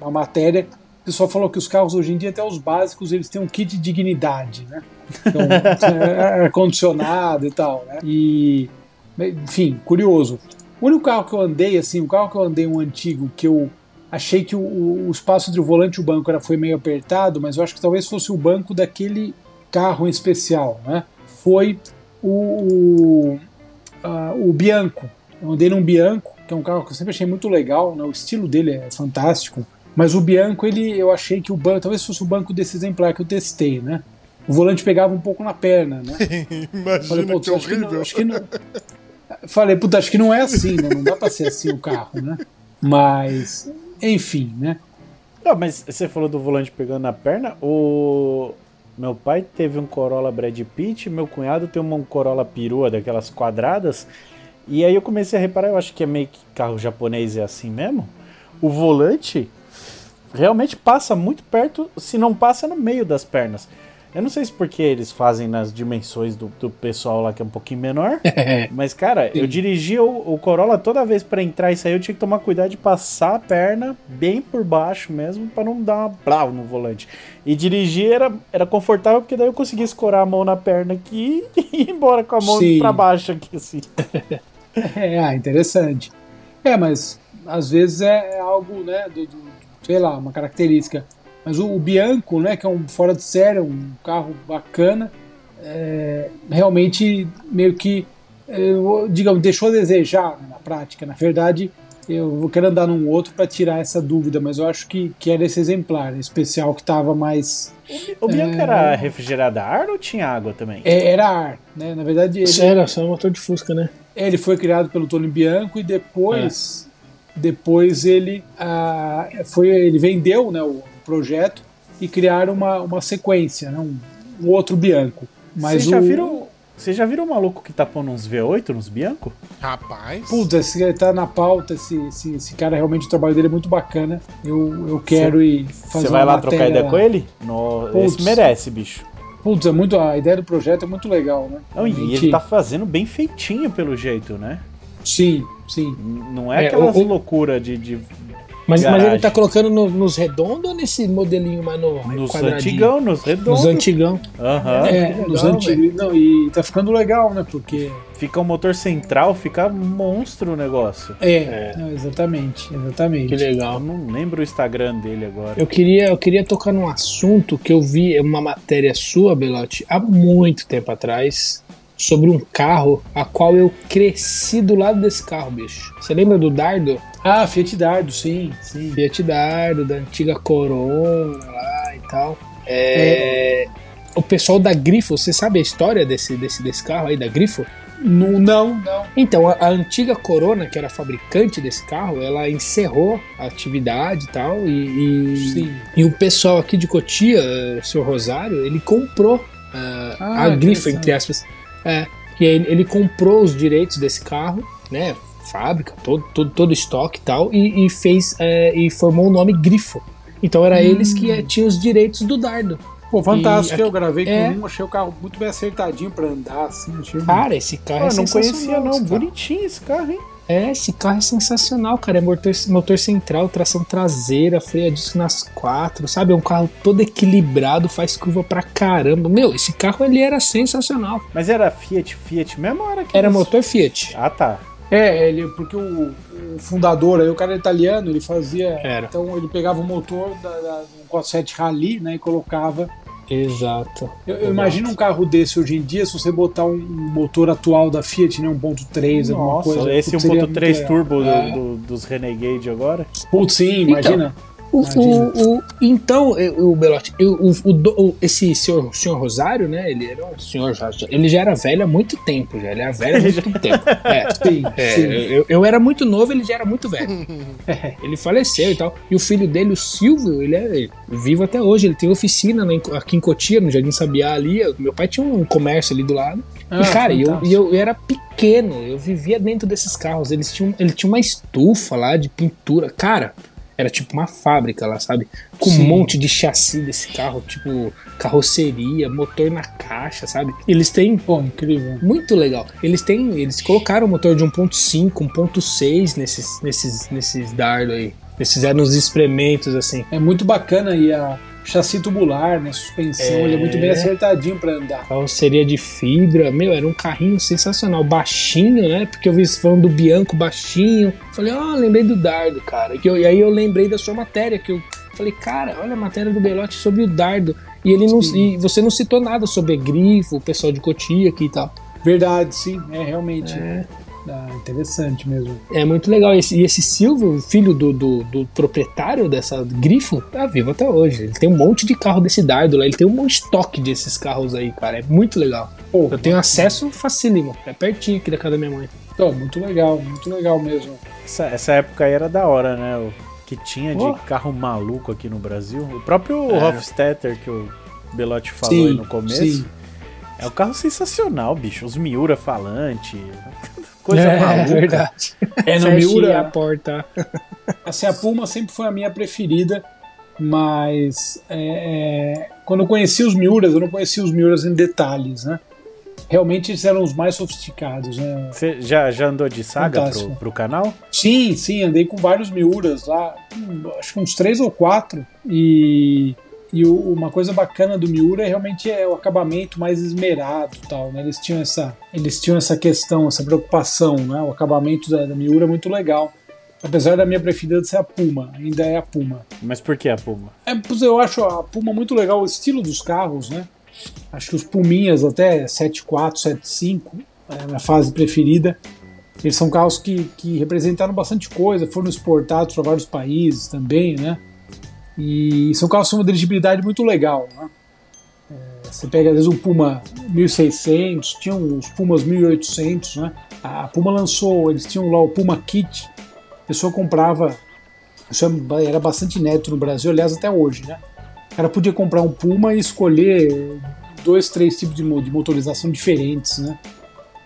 uma matéria, o pessoal falou que os carros hoje em dia, até os básicos, eles têm um kit de dignidade, né? Então, ar-condicionado e tal, né? E. Enfim, curioso. O único carro que eu andei, assim, o carro que eu andei um antigo, que eu achei que o, o espaço entre o volante e o banco era, foi meio apertado, mas eu acho que talvez fosse o banco daquele carro em especial, né? Foi o, uh, o Bianco. Eu andei num Bianco, que é um carro que eu sempre achei muito legal, né? o estilo dele é fantástico. Mas o Bianco, ele, eu achei que o banco, talvez fosse o banco desse exemplar que eu testei, né? O volante pegava um pouco na perna, né? Imagina Falei, que horrível. Acho que não, acho que não... Falei, puta, acho que não é assim, né? Não dá pra ser assim o carro, né? Mas, enfim, né? Não, mas você falou do volante pegando na perna, o... Meu pai teve um Corolla Brad Pitt, meu cunhado tem um Corolla perua daquelas quadradas. E aí eu comecei a reparar, eu acho que é meio que carro japonês é assim mesmo. O volante realmente passa muito perto, se não passa no meio das pernas. Eu não sei se porque eles fazem nas dimensões do, do pessoal lá que é um pouquinho menor. mas, cara, Sim. eu dirigia o, o, Corolla toda vez para entrar e sair, eu tinha que tomar cuidado de passar a perna bem por baixo mesmo, para não dar uma brava no volante. E dirigir era, era confortável, porque daí eu conseguia escorar a mão na perna aqui e ir embora com a mão para baixo aqui, assim. é, ah, interessante. É, mas às vezes é, é algo, né, do, do, sei lá, uma característica mas o, o Bianco, né, que é um fora de série, um carro bacana, é, realmente meio que, é, digamos, deixou a desejar né, na prática. Na verdade, eu vou querer andar num outro para tirar essa dúvida, mas eu acho que, que era esse exemplar especial que estava mais. O, o Bianco é, era refrigerado a ar ou tinha água também? É, era ar, né? Na verdade. Ele, era só um motor de Fusca, né? Ele foi criado pelo Tony Bianco e depois. É. Depois ele, ah, foi, ele vendeu né, o, projeto e criar uma, uma sequência, né? um, um outro Bianco. Mas Vocês já viram você já viram o maluco que tá pondo uns V8 nos Bianco? Rapaz. Putz, esse tá na pauta, esse, esse, esse, cara realmente o trabalho dele é muito bacana. Eu, eu quero cê, ir fazer Você vai lá trocar ideia lá. com ele? No, esse merece, bicho. Putz, é muito, a ideia do projeto é muito legal, né? Não, e ele tá fazendo bem feitinho pelo jeito, né? Sim, sim. Não é, é aquelas o, loucuras de, de mas, mas ele tá colocando no, nos redondos ou nesse modelinho mais no Nos antigão, nos redondos. Nos antigão. Aham. Uhum. É, nos antigos. Não, e tá ficando legal, né? Porque. Fica o um motor central, fica monstro o negócio. É, é. Não, exatamente, exatamente. Que legal. Eu não lembro o Instagram dele agora. Eu queria, eu queria tocar num assunto que eu vi uma matéria sua, Belotti, há muito tempo atrás sobre um carro a qual eu cresci do lado desse carro, bicho. Você lembra do Dardo? Ah, Fiat Dardo, sim, sim. Fiat Dardo, da antiga Corona lá e tal. É, é. O pessoal da Grifo, você sabe a história desse, desse, desse carro aí, da Grifo? Não, não. Então, a, a, antiga Corona, que era fabricante desse carro, ela encerrou a atividade e tal. E, e, e o pessoal aqui de Cotia, o seu Rosário, ele comprou uh, ah, a Grifo, entre aspas. É, que ele, ele comprou os direitos desse carro, né? Fábrica, todo, todo, todo estoque e tal, e, e fez é, e formou o nome Grifo. Então era hum. eles que é, tinham os direitos do dardo. Pô, fantástico. E, eu gravei é... com um, achei o carro muito bem acertadinho pra andar, assim. Achei Cara, esse carro Pô, é não conhecia não, bonitinho esse carro, hein? É, esse carro é sensacional, cara. É motor, motor central, tração traseira, freio a disco nas quatro, sabe? É um carro todo equilibrado, faz curva pra caramba. Meu, esse carro ele era sensacional. Mas era Fiat, Fiat mesmo ou era que Era motor Fiat. Ah, tá. É, ele, porque o, o fundador, aí o cara italiano, ele fazia. Era. Então ele pegava o motor da, da, do 47 Rally, né, e colocava Exato. Eu, eu imagino um carro desse hoje em dia, se você botar um motor atual da Fiat, né, 1.3, alguma coisa. Esse 1.3 turbo é. do, do, dos Renegade agora? Putz, sim, imagina. Então, o, o, o, então, o Belotti, esse senhor, senhor Rosário, né? Ele era um senhor já, ele já era velho há muito tempo, já. Ele era velho há muito tempo. É, sim, é, sim. Eu, eu, era muito novo, ele já era muito velho. É, ele faleceu e tal. E o filho dele, o Silvio, ele é vivo até hoje. Ele tem oficina né, aqui em Cotia, no Jardim Sabiá ali. Meu pai tinha um comércio ali do lado. Ah, e, cara, eu, eu, eu era pequeno, eu vivia dentro desses carros. Eles tinham, ele tinha uma estufa lá de pintura. Cara, era tipo uma fábrica lá, sabe? Com Sim. um monte de chassi desse carro, tipo carroceria, motor na caixa, sabe? Eles têm. Pô, incrível. Muito legal. Eles têm. Eles colocaram o motor de 1.5, 1.6 nesses, nesses, nesses dardo aí. Eles fizeram uns experimentos assim. É muito bacana e a chassi tubular, né? Suspensão, é... ele é muito bem acertadinho para andar. Carroceria de fibra, meu, era um carrinho sensacional, baixinho, né? Porque eu vi falando do Bianco baixinho. Falei, ó, oh, lembrei do Dardo, cara. E, eu, aí eu lembrei da sua matéria, que eu falei, cara, olha a matéria do Belote sobre o Dardo. E ele não, e você não citou nada sobre grifo, o pessoal de Cotia aqui e tal. Verdade, sim, é realmente. É. Ah, interessante mesmo. É muito legal. E esse, esse Silvio, filho do, do, do, proprietário dessa grifo, tá vivo até hoje. Ele tem um monte de carro desse dardo lá. Ele tem um estoque desses carros aí, cara. É muito legal. Pô, eu tenho acesso facílimo. É pertinho aqui da casa da minha mãe. Então, muito legal, muito legal mesmo. Essa, essa época aí era da hora, né? O que tinha de oh. carro maluco aqui no Brasil. O próprio é. Hofstetter que o Belotti falou sim, aí no começo. Sim. É um carro sensacional, bicho. Os Miura falante coisa é, maluca. É verdade. É, no Miura. a porta. Assim, a Puma sempre foi a minha preferida, mas é, é, quando eu conheci os Miuras, eu não conhecia os Miuras em detalhes, né? Realmente eles eram os mais sofisticados, né? Você já, já andou de saga pro, pro, canal? Sim, sim, andei com vários Miuras lá, acho que uns três ou quatro, e e o, uma coisa bacana do Miura é realmente é o acabamento mais esmerado, tal, né? Eles tinham essa, eles tinham essa questão, essa preocupação, né? O acabamento da, da Miura é muito legal. Apesar da minha preferida ser a Puma, ainda é a Puma. Mas por que a Puma? É, eu acho a Puma muito legal, o estilo dos carros, né? Acho que os Puminhas até 74, 75, é a minha fase preferida. Eles são carros que, que representaram bastante coisa, foram exportados para vários países também, né? E são carros com uma dirigibilidade muito legal. Né? É, você pega às vezes um Puma 1600, tinha uns Pumas 1800, né? A Puma lançou, eles tinham lá o Puma Kit, a pessoa comprava, isso era bastante neto no Brasil, aliás até hoje, né? O cara podia comprar um Puma e escolher dois, três tipos de motorização diferentes, né?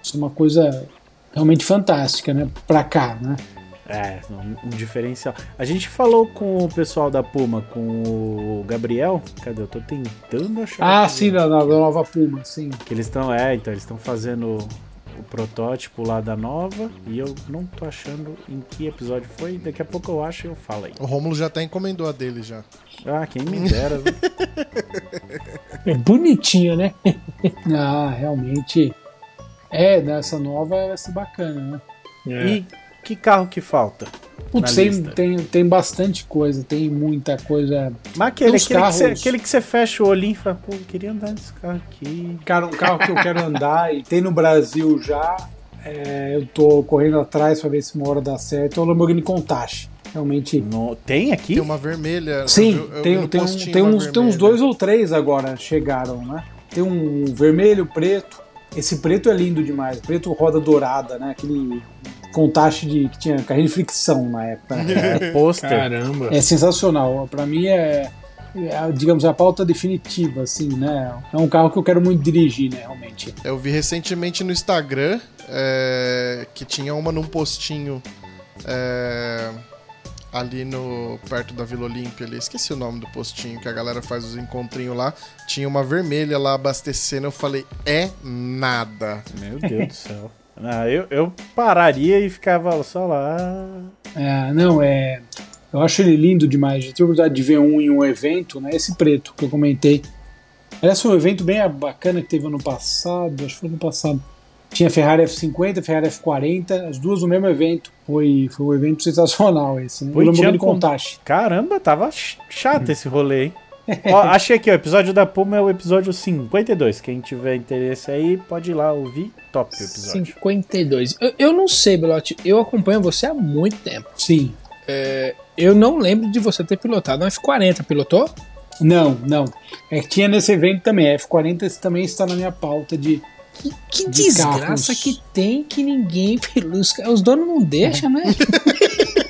Isso é uma coisa realmente fantástica, né? Pra cá, né? É, um, um, diferencial. A gente falou com o pessoal da Puma, com o Gabriel. Cadê? Eu tô tentando achar. Ah, sim, da, da, nova Puma, sim. Que eles estão, é, então eles estão fazendo o protótipo lá da nova e eu não tô achando em que episódio foi. Daqui a pouco eu acho e eu falo aí. O Romulo já até encomendou a dele já. Ah, quem me dera. é bonitinho, né? ah, realmente. É, dessa nova vai ser bacana, né? É. E que carro que falta? Putz, tem, tem, tem bastante coisa, tem muita coisa. Mas aquele, aquele, carros... que, você, aquele que você fecha o olhinho e fala, pô, eu queria andar nesse carro aqui. Cara, um carro que eu quero andar e tem no Brasil já. É, eu tô correndo atrás pra ver se uma hora dá certo. É o Lamborghini Countach. Realmente. No, tem aqui? Tem uma vermelha. Sim, eu, eu, tem, eu tem, um, tem, uns, tem uns dois ou três agora chegaram, né? Tem um vermelho, preto. Esse preto é lindo demais. Preto roda dourada, né? Aquele com taxa de que tinha carrinho de fricção na época. Né? É, pôster. Caramba. É sensacional. Para mim é, é, digamos, a pauta definitiva, assim, né? É um carro que eu quero muito dirigir, né, realmente. Eu vi recentemente no Instagram é, que tinha uma num postinho é, ali no perto da Vila Olímpia ali. Esqueci o nome do postinho que a galera faz os encontrinhos lá. Tinha uma vermelha lá abastecendo. Eu falei, é nada. Meu Deus do céu. Ah, eu, eu pararia e ficava só lá. É, não, é. Eu acho ele lindo demais. Já tive a oportunidade de ver um em um evento, né? Esse preto que eu comentei. Aliás, foi um evento bem bacana que teve ano passado, acho que foi ano passado. Tinha Ferrari F50, Ferrari F40, as duas no mesmo evento. Foi, foi um evento sensacional esse, né? Foi, o Lamborghini Countach. Caramba, tava chato esse rolê, hein? Ó, achei aqui, o episódio da Puma é o episódio 52. Quem tiver interesse aí, pode ir lá ouvir. Top o episódio. 52. Eu, eu não sei, Belote. Eu acompanho você há muito tempo. Sim. É, eu não lembro de você ter pilotado um F40. Pilotou? Não, não. É que tinha nesse evento também. A F40 também está na minha pauta de. Que, que de desgraça carros. que tem que ninguém. Os, os donos não deixam, né?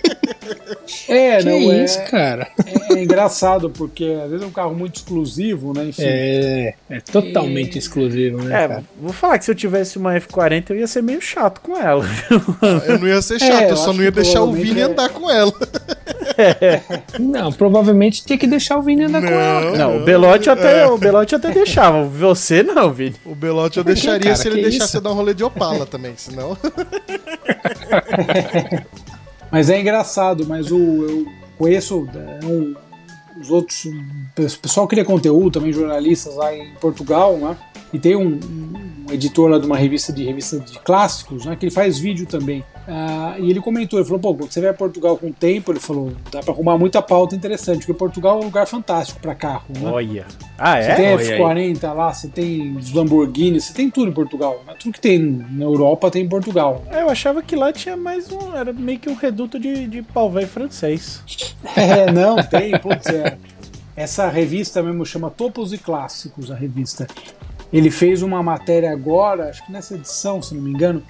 É, que não é. isso, cara? É, é, engraçado, porque às vezes é um carro muito exclusivo, né? Enfim. É, é totalmente é... exclusivo, né? É, cara? vou falar que se eu tivesse uma F40 eu ia ser meio chato com ela. eu não ia ser chato, é, eu, eu só não ia deixar o Vini é. andar com ela. Não, provavelmente tinha que deixar o Vini andar não, com ela. Não, o Belote até, o Belote até deixava. Você não, Vini. O Belote eu deixaria cara, se ele deixasse isso? eu dar um rolê de Opala também, senão. Mas é engraçado, mas o, eu conheço é, um, os outros. O pessoal cria conteúdo, também jornalistas lá em Portugal, né? E tem um, um editor lá de uma revista de revista de clássicos, né? Que ele faz vídeo também. Ah, e ele comentou, ele falou, pô, quando você vai a Portugal com o tempo, ele falou, dá pra arrumar muita pauta interessante, porque Portugal é um lugar fantástico pra carro, né? Olha. Ah, é? Você tem F40 lá, você tem os Lamborghini, você tem tudo em Portugal. Tudo que tem na Europa tem em Portugal. É, eu achava que lá tinha mais um, era meio que um reduto de, de pau velho francês. É, não, tem, putz, é. Essa revista mesmo chama Topos e Clássicos, a revista. Ele fez uma matéria agora, acho que nessa edição, se não me engano,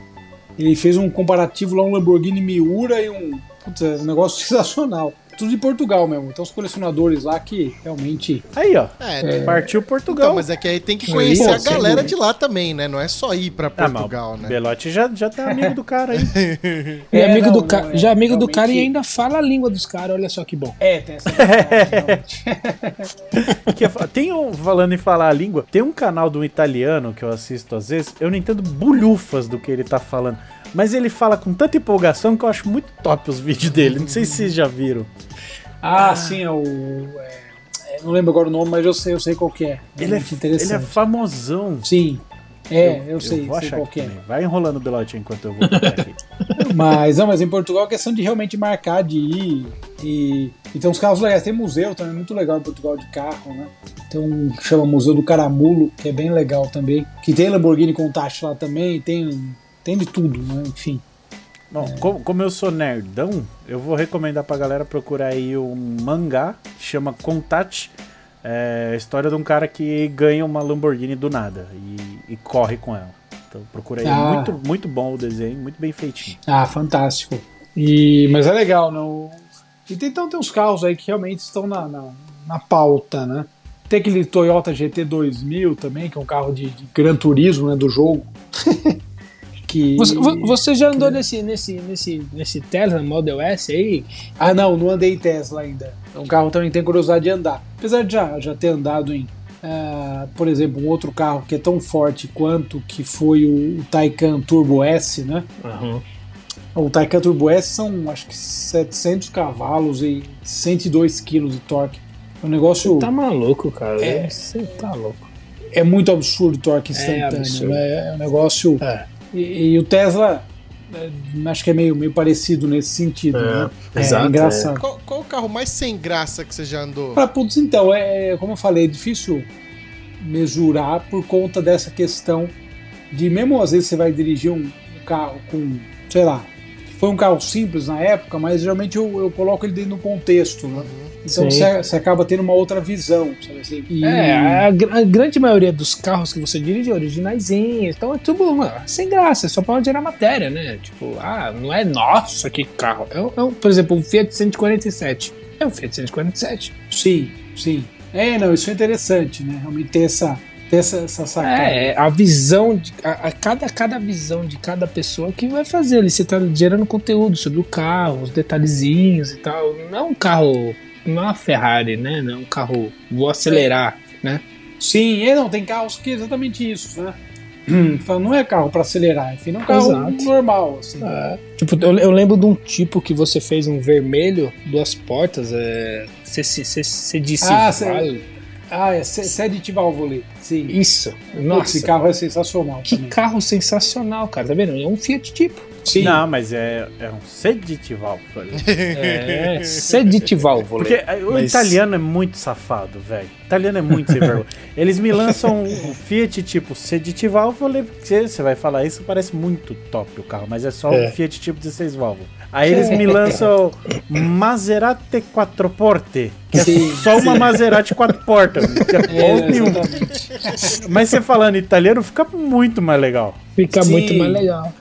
ele fez um comparativo lá, um Lamborghini Miura e um. Putz, é um negócio sensacional. Tudo de Portugal mesmo. Então os colecionadores lá que realmente. Aí, ó. É, é... Partiu Portugal. Então, mas é que aí tem que conhecer Pô, a galera de lá também, né? Não é só ir pra ah, Portugal, ah, né? Belote já, já tá amigo do cara aí. é, é amigo não, do ca... é, já amigo realmente... do cara e ainda fala a língua dos caras, olha só que bom. É, tem essa Tem um, falando em falar a língua, tem um canal do italiano que eu assisto às vezes, eu não entendo bulhufas do que ele tá falando. Mas ele fala com tanta empolgação que eu acho muito top os vídeos dele. Não sei se vocês já viram. Ah, ah. sim, é o. É, não lembro agora o nome, mas eu sei, eu sei qual que é. Ele é, ele é famosão. Sim. É, eu, eu sei, eu sei qual que é. Vai enrolando o Belote enquanto eu vou aqui. mas, não, mas em Portugal é questão de realmente marcar, de ir. E, e tem uns carros legais. Tem museu também, muito legal em Portugal de carro, né? Tem um que chama Museu do Caramulo, que é bem legal também. Que tem Lamborghini com taxa lá também, tem tem de tudo, né? Enfim. Bom, é. como, como, eu sou nerdão, eu vou recomendar pra galera procurar aí um mangá que chama Contact. É a história de um cara que ganha uma Lamborghini do nada e, e corre com ela. Então procura aí. Ah. Muito, muito bom o desenho, muito bem feitinho. Ah, fantástico. E, mas é legal, não? Né? E tem, então tem uns carros aí que realmente estão na, na, na pauta, né? Tem aquele Toyota GT 2000 também, que é um carro de, de Gran Turismo, né, do jogo. que. Você, você já andou nesse, nesse, nesse, nesse Tesla Model S aí? Ah, não, não andei em Tesla ainda. É um carro também tem curiosidade de andar. Apesar de já, já ter andado em. Uh, por exemplo, um outro carro que é tão forte quanto que foi o, o Taycan Turbo S, né? Uhum. O Taycan Turbo S são acho que 700 cavalos e 102 kg de torque. É um negócio. Você tá maluco, cara. É, Você tá louco. É muito absurdo o torque é instantâneo. É, absurdo. Né? é um negócio. É. E, e o Tesla é, acho que é meio, meio parecido nesse sentido, é, né? É exato, é engraçado. Qual, qual, o carro mais sem graça que você já andou? Ah, putz, então, é, é, como eu falei, é difícil mesurar por conta dessa questão de, mesmo às vezes você vai dirigir um, um carro com, sei lá, foi um carro simples na época, mas geralmente eu, eu coloco ele dentro do contexto, né? Uhum. Então você, você, acaba tendo uma outra visão, sabe assim? E... É, a, a, grande maioria dos carros que você dirige é originaisinhos, então é tudo mano, sem graça, é só pra gerar matéria, né? Tipo, ah, não é nossa, que carro. É, é, por exemplo, o Fiat 147. É um Fiat 147. Sim, sim. É, não, isso é interessante, né? Realmente ter essa, ter essa, essa sacada. É, a visão, de, a, a, cada, cada visão de cada pessoa que vai fazer ali. Você tá gerando conteúdo sobre o carro, os detalhezinhos e tal. Não é um carro não é uma Ferrari, né? Não é um carro, vou acelerar, né? Sim, é, não, tem carros que é exatamente isso, né? não é carro para acelerar, enfim, é um carro Exato. normal. Assim. É. Tipo, eu, eu, lembro de um tipo que você fez um vermelho, duas portas, é. Você disse. Ah, vale. Ah, é Sedit Valvole. Sim. Isso. Nossa. Esse carro é sensacional. Que também. carro sensacional, cara. Tá vendo? É um Fiat tipo. Sim. Não, mas é, é um seditival. É, seditival, Porque o mas... italiano é muito safado, velho. Italiano é muito sem vergonha. Eles me lançam o Fiat tipo seditival, você vai falar isso, parece muito top o carro, mas é só é. o Fiat tipo 16 válvulas. Aí eles me lançam Maserati quattro porte, que é sim, só sim. uma Maserati quatro portas, que é, é nenhum. Mas você falando italiano fica muito mais legal. Fica sim. muito mais legal.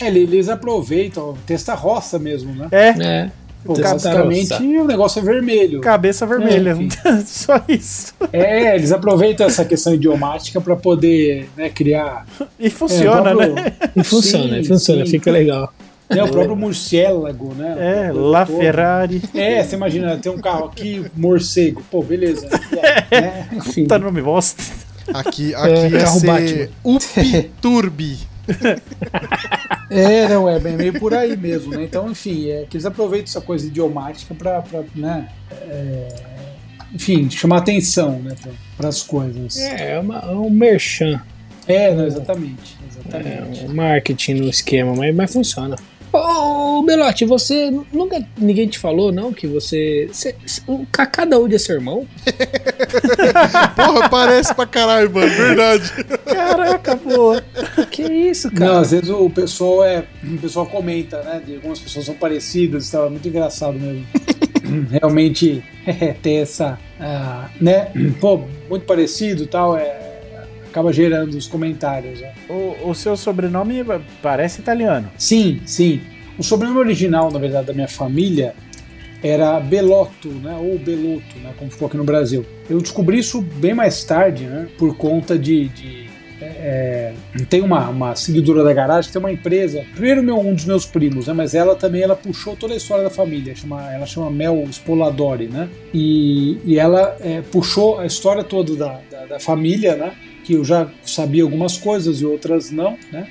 É, eles aproveitam, testa roça mesmo, né? É. é. Pô, basicamente o negócio é vermelho. Cabeça vermelha, é, só isso. É, eles aproveitam essa questão idiomática para poder né, criar. E funciona, é, próprio... né? E funciona, sim, funciona, sim. fica legal. É o próprio morcélago, né? É, La Ferrari. É, você imagina, tem um carro aqui, morcego. Pô, beleza. É, né? Enfim. Tá nome bosta. Aqui, aqui é, ia ser Up Turbi. é, não, é bem meio por aí mesmo, né? Então, enfim, é que eles aproveitam essa coisa idiomática para, né? É, enfim, chamar atenção, né, para as coisas. É, é, uma, é um merchan. É, não, exatamente. exatamente. É um marketing no esquema, mas, mas funciona. Ô, Belote, você nunca ninguém te falou, não, que você. você o Kaká Daúde é seu irmão? Porra, parece pra caralho, mano, verdade. Caraca, pô. Que isso, cara? Não, às vezes o pessoal é. O pessoal comenta, né? De algumas pessoas são parecidas e tal. É muito engraçado mesmo. Realmente é, ter essa. Uh, né? Pô, muito parecido e tal. É acaba gerando os comentários. Né? O, o seu sobrenome parece italiano. Sim, sim. O sobrenome original, na verdade, da minha família era Belotto, né? Ou Belotto, né? Como ficou aqui no Brasil. Eu descobri isso bem mais tarde, né? Por conta de, de é, tem uma, uma seguidora da garagem tem uma empresa. Primeiro meu, um dos meus primos, né? Mas ela também ela puxou toda a história da família. Chama, ela chama Mel Spoladori, né? E, e ela é, puxou a história toda da, da, da família, né? Que eu já sabia algumas coisas e outras não, né?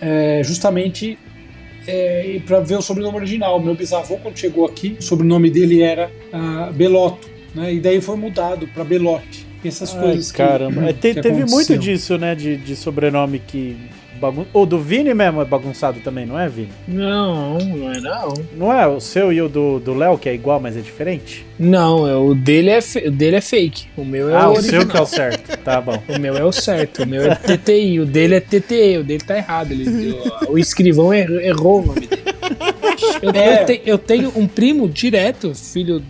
É, justamente é, para ver o sobrenome original. Meu bisavô, quando chegou aqui, o sobrenome dele era uh, Belotto, né? E daí foi mudado para Belotti. Essas Ai, coisas caramba. que, é, te, que teve muito disso, né? De, de sobrenome que bagun... O do Vini mesmo é bagunçado também, não é, Vini? Não, não é não. Não é o seu e o do Léo, que é igual, mas é diferente? Não, é, o dele é, o dele é fake. O meu é ah, o Ah, o seu que é o certo. Tá bom. O meu é o certo. O meu é TTI. O dele é TTE. O dele tá errado. Ele, o, escrivão errou o nome dele. Eu, é. eu, te, eu tenho um primo direto, filho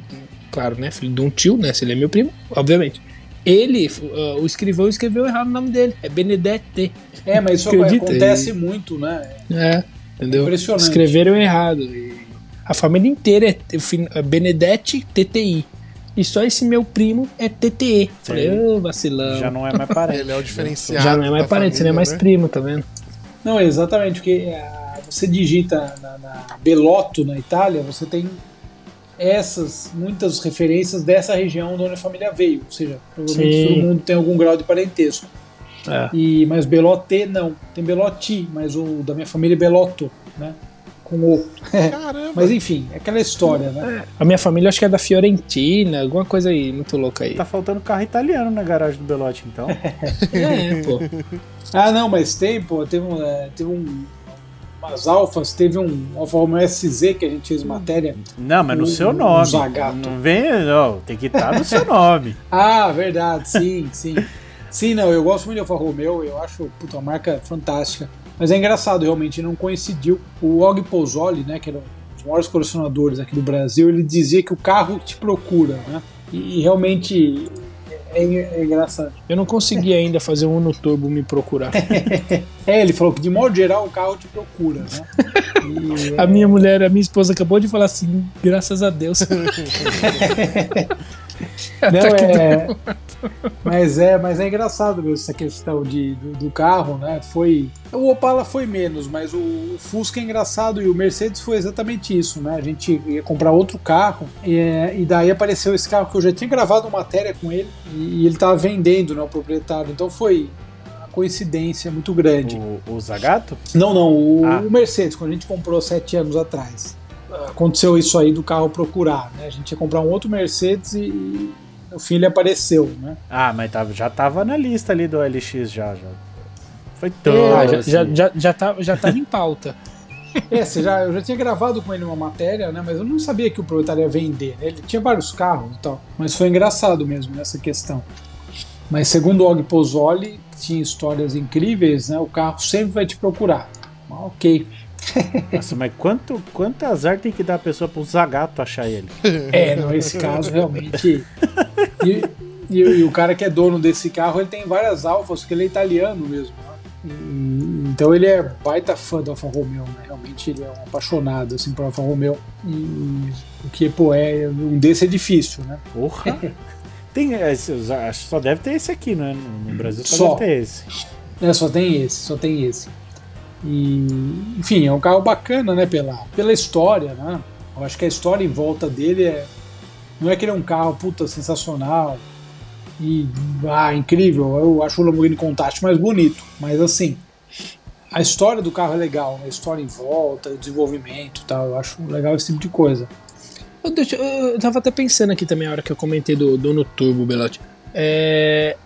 claro, né? Filho de um tio, né? Se ele é meu primo, obviamente. Ele, uh, o escrivão escreveu errado o nome dele. É Benedette. É, mas isso Acredita? acontece muito, né? É, entendeu? Impressionante. Escreveram errado. a família inteira é, é Benedette TTI. E só esse meu primo é TTE. Falei, ô, oh, vacilão. Já não é mais parente. Ele é o diferenciado. Já não é mais parente, você não é mais né? primo, tá vendo? Não, exatamente, porque uh, você digita na, na Belotto, na Itália, você tem essas muitas referências dessa região de onde a família veio, ou seja, provavelmente Sim. todo mundo tem algum grau de parentesco. É. E mas Belote não, tem Belotti, mas o da minha família é Beloto, né? Com o. Caramba. mas enfim, é aquela história, né? A minha família acho que é da Fiorentina, alguma coisa aí muito louca aí. Tá faltando carro italiano na garagem do Belotti, então. é, pô. Ah, não, mas tem, pô, teve um, é, teve um umas alfas, teve um Alfa Romeo SZ que a gente fez matéria. Não, mas no um, seu nome. Um Zagato. Não vem, não, tem que estar no seu nome. ah, verdade, sim, sim. Sim, não, eu gosto muito de Alfa Romeo, eu acho puta, uma marca fantástica. Mas é engraçado, realmente, não coincidiu. O Og Pozzoli, né, que era um dos maiores colecionadores aqui do Brasil, ele dizia que o carro te procura, né? E, e realmente é, é, engraçado. Eu não consegui ainda fazer um Uno Turbo me procurar. é, ele falou que de modo geral o carro te procura, né? E, a minha mulher, a minha esposa acabou de falar assim, graças a Deus. Não, é, mas é, mas é engraçado mesmo essa questão de, do, do, carro, né? Foi o Opala foi menos, mas o, Fusca é engraçado e o Mercedes foi exatamente isso, né? A gente ia comprar outro carro e, e daí apareceu esse carro que eu já tinha gravado uma matéria com ele e, e ele estava vendendo, né? O proprietário. Então foi coincidência muito grande. O, o Zagato? Não, não, o, ah. o, Mercedes, quando a gente comprou sete anos atrás. Aconteceu isso aí do carro procurar, né? A gente ia comprar um outro Mercedes e, no fim ele apareceu, né? Ah, mas tava, já tava na lista ali do LX já, já. Foi tão. É, já, assim. já, já, já, tava, já tava em pauta. É, você já, eu já tinha gravado com ele uma matéria, né? Mas eu não sabia que o proprietário ia vender. Né? Ele tinha vários carros e tal. Mas foi engraçado mesmo nessa questão. Mas segundo o Og Pozzoli, tinha histórias incríveis, né? O carro sempre vai te procurar. Ok. Nossa, mas quanto, quanto azar tem que dar a pessoa pro Zagato achar ele? É, não, esse caso realmente. E, e, e, o cara que é dono desse carro, ele tem várias alfas, porque ele é italiano mesmo. Então ele é baita fã do Alfa Romeo, né? Realmente ele é um apaixonado assim, por Alfa Romeo. E o que, pô, é, um desse é difícil, né? Porra! Tem, é, só deve ter esse aqui, né? No Brasil só, só. deve ter esse. É, só tem esse, só tem esse. E, enfim, é um carro bacana, né? Pela, pela história, né? Eu acho que a história em volta dele é. Não é que ele é um carro puta sensacional, e ah, incrível. Eu acho o Lamborghini Countach mais bonito, mas assim, a história do carro é legal, a história em volta, o desenvolvimento, tal. Eu acho legal esse tipo de coisa. Eu, deixa, eu tava até pensando aqui também a hora que eu comentei do Dono Turbo, Belotti. É,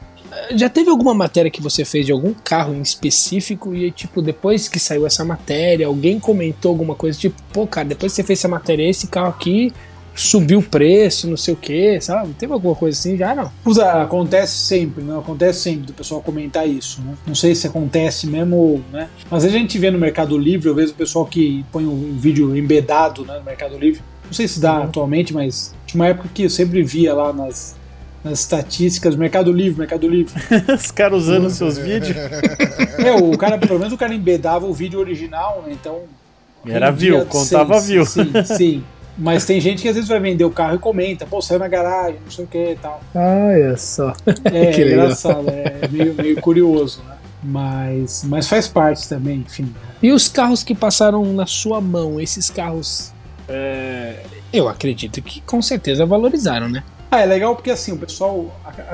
já teve alguma matéria que você fez de algum carro em específico e tipo depois que saiu essa matéria, alguém comentou alguma coisa tipo, pô, cara, depois que você fez essa matéria, esse carro aqui subiu o preço, não sei o que, sabe? Teve alguma coisa assim já, não? Usa, acontece sempre, não? Acontece sempre do pessoal comentar isso, né? Não sei se acontece mesmo, né? Mas a gente vê no Mercado Livre, eu vejo o pessoal que põe um vídeo embedado né, no Mercado Livre. Não sei se dá uhum. atualmente, mas tinha uma época que eu sempre via lá nas, nas estatísticas, Mercado Livre, Mercado Livre. Os caras usando uhum. seus vídeos. É, o cara, pelo menos o cara embedava o vídeo original, né? Então. Era view, contava view. Sim, sim. Mas tem gente que às vezes vai vender o carro e comenta, pô, saiu na garagem, não sei o que e tal. Ah, é só. É, que engraçado, é meio, meio curioso, né? Mas, mas faz parte também, enfim. E os carros que passaram na sua mão, esses carros, é, eu acredito que com certeza valorizaram, né? Ah, é legal porque assim, o pessoal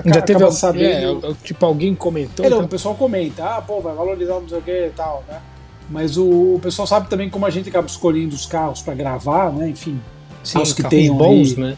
já teve sabendo. É, tipo, alguém comentou. É, então... O pessoal comenta, ah, pô, vai valorizar não sei o que e tal, né? Mas o, o pessoal sabe também como a gente acaba escolhendo os carros para gravar, né? Enfim, Sim, os que tem bons, aí. né?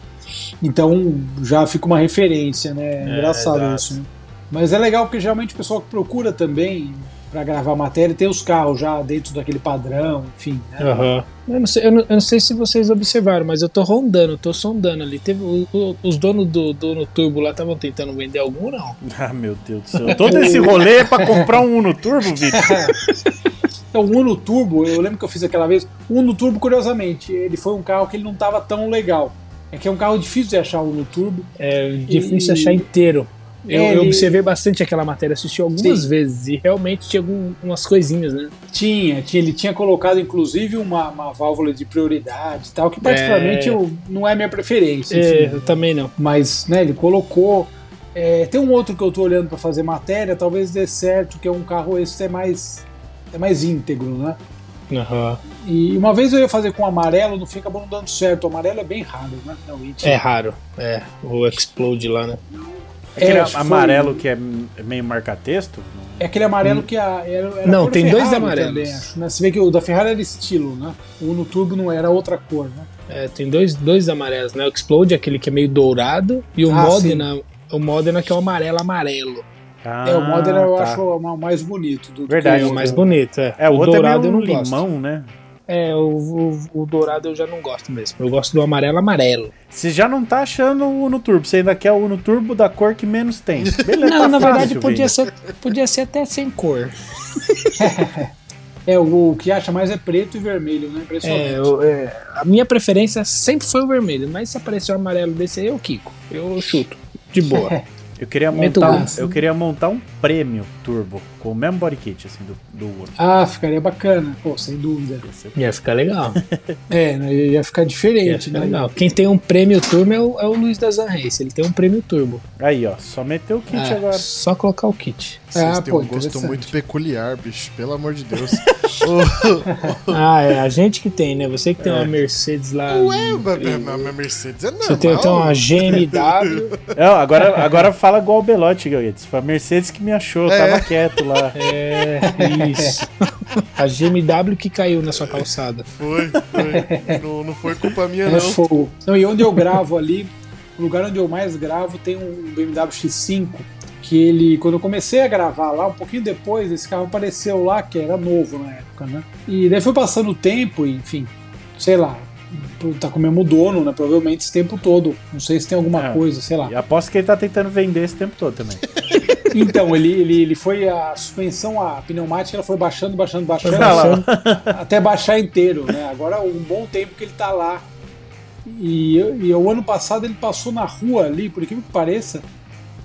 Então já fica uma referência, né? É, Engraçado é isso. Né? Mas é legal porque geralmente o pessoal que procura também para gravar matéria tem os carros já dentro daquele padrão, enfim. Né? Uhum. Eu, não sei, eu, não, eu, não sei, se vocês observaram, mas eu tô rondando, tô sondando ali. Teve, o, o, os donos do Dono Turbo lá estavam tentando vender algum não? Ah, meu Deus do céu. Todo esse rolê é pra comprar um Uno Turbo, Vitor? Então, o Uno Turbo, eu lembro que eu fiz aquela vez. O Uno Turbo, curiosamente, ele foi um carro que ele não estava tão legal. É que é um carro difícil de achar o Uno Turbo. É difícil de achar inteiro. Eu, é, eu, observei bastante aquela matéria, assisti algumas Sim. vezes e realmente tinha algumas coisinhas, né? Tinha, tinha, ele tinha colocado inclusive uma, uma válvula de prioridade e tal, que particularmente é... eu, não é minha preferência. É, eu também não. Mas, né, ele colocou. É, tem um outro que eu tô olhando para fazer matéria, talvez dê certo, que é um carro esse é mais é mais íntegro, né? Uhum. E uma vez eu ia fazer com amarelo, não fica bom dando certo. O amarelo é bem raro, né? Não, é raro, é. O Explode lá, né? É, aquele amarelo foi... que é meio marca-texto? É aquele amarelo hum. que a, era, era Não, tem Ferrari dois amarelos. Também, acho, né? Você vê que o da Ferrari era estilo, né? O no Turbo não era outra cor, né? É, tem dois, dois amarelos, né? O Explode, aquele que é meio dourado, e o ah, Modena, o Modena que é o amarelo amarelo. Ah, é, o Modena eu tá. acho o mais bonito. Do Verdade, o mais bonito. É, é o, o outro é dourado é meio um limão, gosto. né? É, o, o, o, dourado eu já não gosto mesmo. Eu gosto do amarelo amarelo. Você já não tá achando o Uno Turbo, você ainda quer o Uno Turbo da cor que menos tem. Beleza, não, tá na verdade podia ser, podia ser até sem cor. é, o, o, que acha mais é preto e vermelho, né? É, eu, é, a minha preferência sempre foi o vermelho, mas se aparecer o amarelo desse aí, eu quico. Eu chuto. De boa. Eu queria, montar um, eu queria montar um prêmio turbo com o mesmo body kit assim, do, do Uno. Ah, ficaria bacana, pô, sem dúvida. Ia ficar legal. é, né, ia ficar diferente, ia ficar né? Legal. Quem tem um prêmio turbo é o, é o Luiz da Zanrace, ele tem um prêmio turbo. Aí, ó, só meter o kit ah, agora. Só colocar o kit. Vocês ah, têm pô, um gosto muito peculiar, bicho, pelo amor de Deus. ah, é a gente que tem, né? Você que tem é. uma Mercedes lá. Ué, a minha Mercedes é normal. Você tem, tem uma GMW. Não, agora, agora fala igual o Belote, Guedes. Foi a Mercedes que me achou, é. tava quieto lá. É, isso. A GMW que caiu na sua calçada. Foi, foi. Não, não foi culpa minha, é não. Foi. Não, e onde eu gravo ali, o lugar onde eu mais gravo tem um BMW X5 que ele, quando eu comecei a gravar lá, um pouquinho depois, esse carro apareceu lá, que era novo na época, né? E daí foi passando o tempo, e, enfim, sei lá, tá com o mesmo dono, né? Provavelmente esse tempo todo. Não sei se tem alguma é. coisa, sei lá. E aposto que ele tá tentando vender esse tempo todo também. então, ele, ele, ele foi a suspensão, a pneumática, ela foi baixando, baixando, baixando, baixando até baixar inteiro, né? Agora um bom tempo que ele tá lá. E, e o ano passado ele passou na rua ali, por incrível que pareça,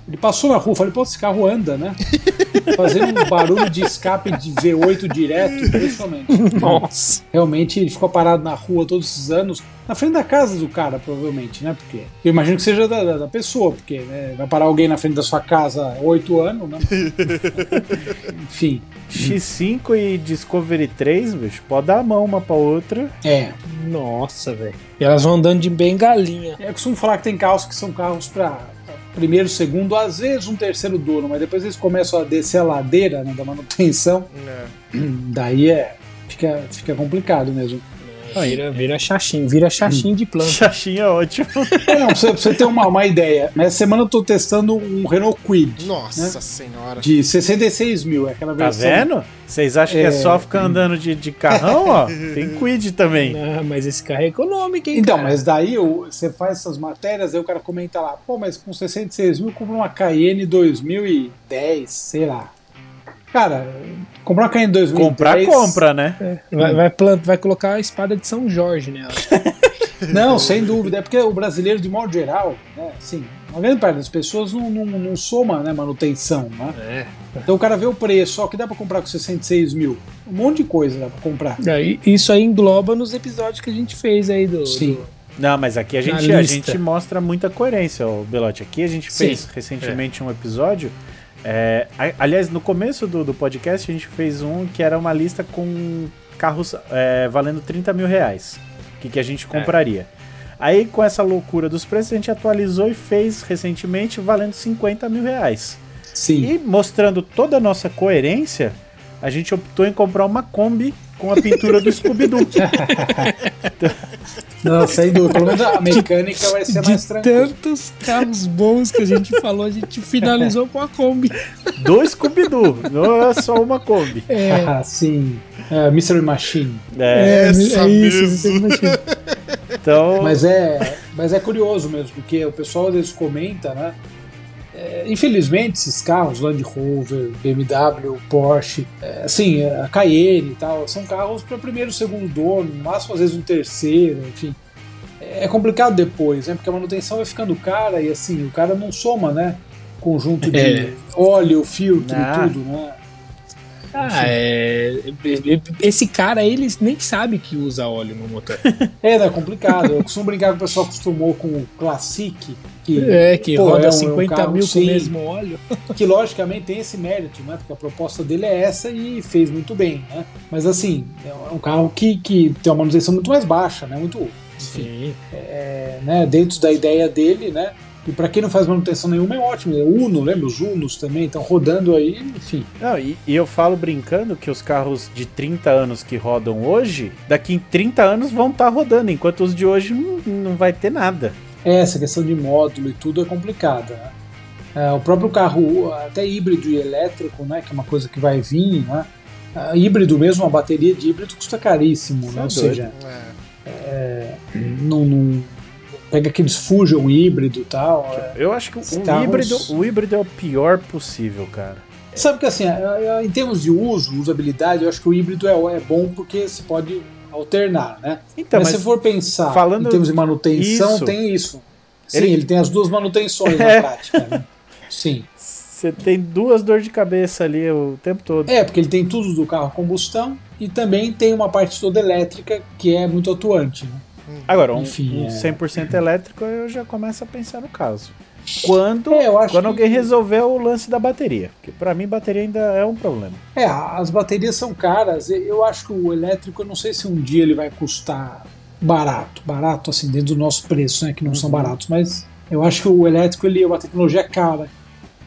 ele passou na rua, falei, pô, esse carro anda, né? Fazendo um barulho de escape de V8 direto, impressionante. Nossa. Realmente ele ficou parado na rua todos esses anos, na frente da casa do cara, provavelmente, né? Porque eu imagino que seja da, da pessoa, porque né, vai parar alguém na frente da sua casa oito anos, né? Enfim. X5 e Discovery 3, bicho, pode dar a mão uma pra outra. É. Nossa, velho. E elas vão andando de bengalinha. É, eu costumo falar que tem carros que são carros pra primeiro, segundo, às vezes um terceiro dono, mas depois eles começam a descer a ladeira né, da manutenção. É. Daí é. Fica, fica complicado mesmo. Vira, vira chachinho, vira chachinho de planta. Chachinho é ótimo. É, não, pra você, pra você ter uma, uma ideia, essa semana eu tô testando um Renault Quid. Nossa né? senhora. De 66 mil, é aquela tá versão. Tá vendo? Vocês acham é... que é só ficar andando de, de carrão, ó? Tem Quid também. Ah, mas esse carro é econômico, hein? Então, cara? mas daí você faz essas matérias, aí o cara comenta lá, pô, mas com 66 mil compra uma Cayenne 2010, sei lá. Cara, comprar uma Cayenne 2010... Comprar, compra, né? É, vai, vai, plant, vai colocar a espada de São Jorge nela. não, sem dúvida. É porque o brasileiro, de modo geral, né, assim, uma grande parte das pessoas não, não, não soma né, manutenção, né? É. Então o cara vê o preço, ó, que dá pra comprar com 66 mil. Um monte de coisa dá pra comprar. É, isso aí engloba nos episódios que a gente fez aí do... Sim. Do... Não, mas aqui a gente, a gente mostra muita coerência, o Belote. Aqui a gente fez Sim. recentemente é. um episódio é, aliás, no começo do, do podcast a gente fez um que era uma lista com carros é, valendo 30 mil reais. O que, que a gente compraria. É. Aí, com essa loucura dos preços, a gente atualizou e fez recentemente valendo 50 mil reais. Sim. E mostrando toda a nossa coerência, a gente optou em comprar uma Kombi com a pintura do Scooby-Doo. Não, sem dúvida. Pelo menos a mecânica vai ser de mais tranquila. tantos carros bons que a gente falou, a gente finalizou com a Kombi. Do Scooby-Doo, não é só uma Kombi. É. Ah, sim. É, Mystery Machine. É, é, é isso, Então... Mas é, mas é curioso mesmo, porque o pessoal às vezes comenta, né? É, infelizmente, esses carros, Land Rover, BMW, Porsche, é, assim, a Cayenne e tal, são carros para primeiro, segundo dono, no máximo às vezes um terceiro, enfim. É complicado depois, né? Porque a manutenção vai ficando cara e assim, o cara não soma, né? Conjunto de é. óleo, filtro e tudo, né? Ah, é... Esse cara, ele nem sabe que usa óleo no motor. é, é complicado. Eu costumo brincar que o pessoal acostumou com o Classic, que, é, que pô, roda é um, 50 é um mil com o mesmo óleo. Que logicamente tem esse mérito, né? Porque a proposta dele é essa e fez muito bem, né? Mas assim, é um carro que, que tem uma manutenção muito mais baixa, né? Muito. Enfim, é, né? Dentro da ideia dele, né? E para quem não faz manutenção nenhuma é ótimo. Uno, lembra? Os Unos também estão rodando aí, enfim. Não, e, e, eu falo brincando que os carros de 30 anos que rodam hoje, daqui em 30 anos vão estar tá rodando, enquanto os de hoje não, não vai ter nada. É, essa questão de módulo e tudo é complicada. Né? É, o próprio carro, até híbrido e elétrico, né, que é uma coisa que vai vir, né? Uh, híbrido mesmo, uma bateria de híbrido custa caríssimo, né? É Ou seja, é. é, não, não pega aqueles Fusion híbrido e tal. É. Eu acho que o, carros... híbrido, o híbrido é o pior possível, cara. Sabe que assim, é, em termos de uso, usabilidade, eu acho que o híbrido é, é bom porque você pode alternar, né? Então, mas, mas se for pensar falando em termos de manutenção, isso, tem isso. Sim, ele... ele... tem as duas manutenções é. na prática, né? Sim. Você tem duas dores de cabeça ali o tempo todo. É, porque ele tem tudo do carro a combustão e também tem uma parte toda elétrica que é muito atuante. Né? Agora, um, Enfim, um 100% é... elétrico eu já começo a pensar no caso. Quando, é, quando alguém que... resolver o lance da bateria. Porque para mim bateria ainda é um problema. É, as baterias são caras. Eu acho que o elétrico, eu não sei se um dia ele vai custar barato. Barato, assim, dentro do nosso preço, né? Que não uhum. são baratos, mas eu acho que o elétrico ele é uma tecnologia cara.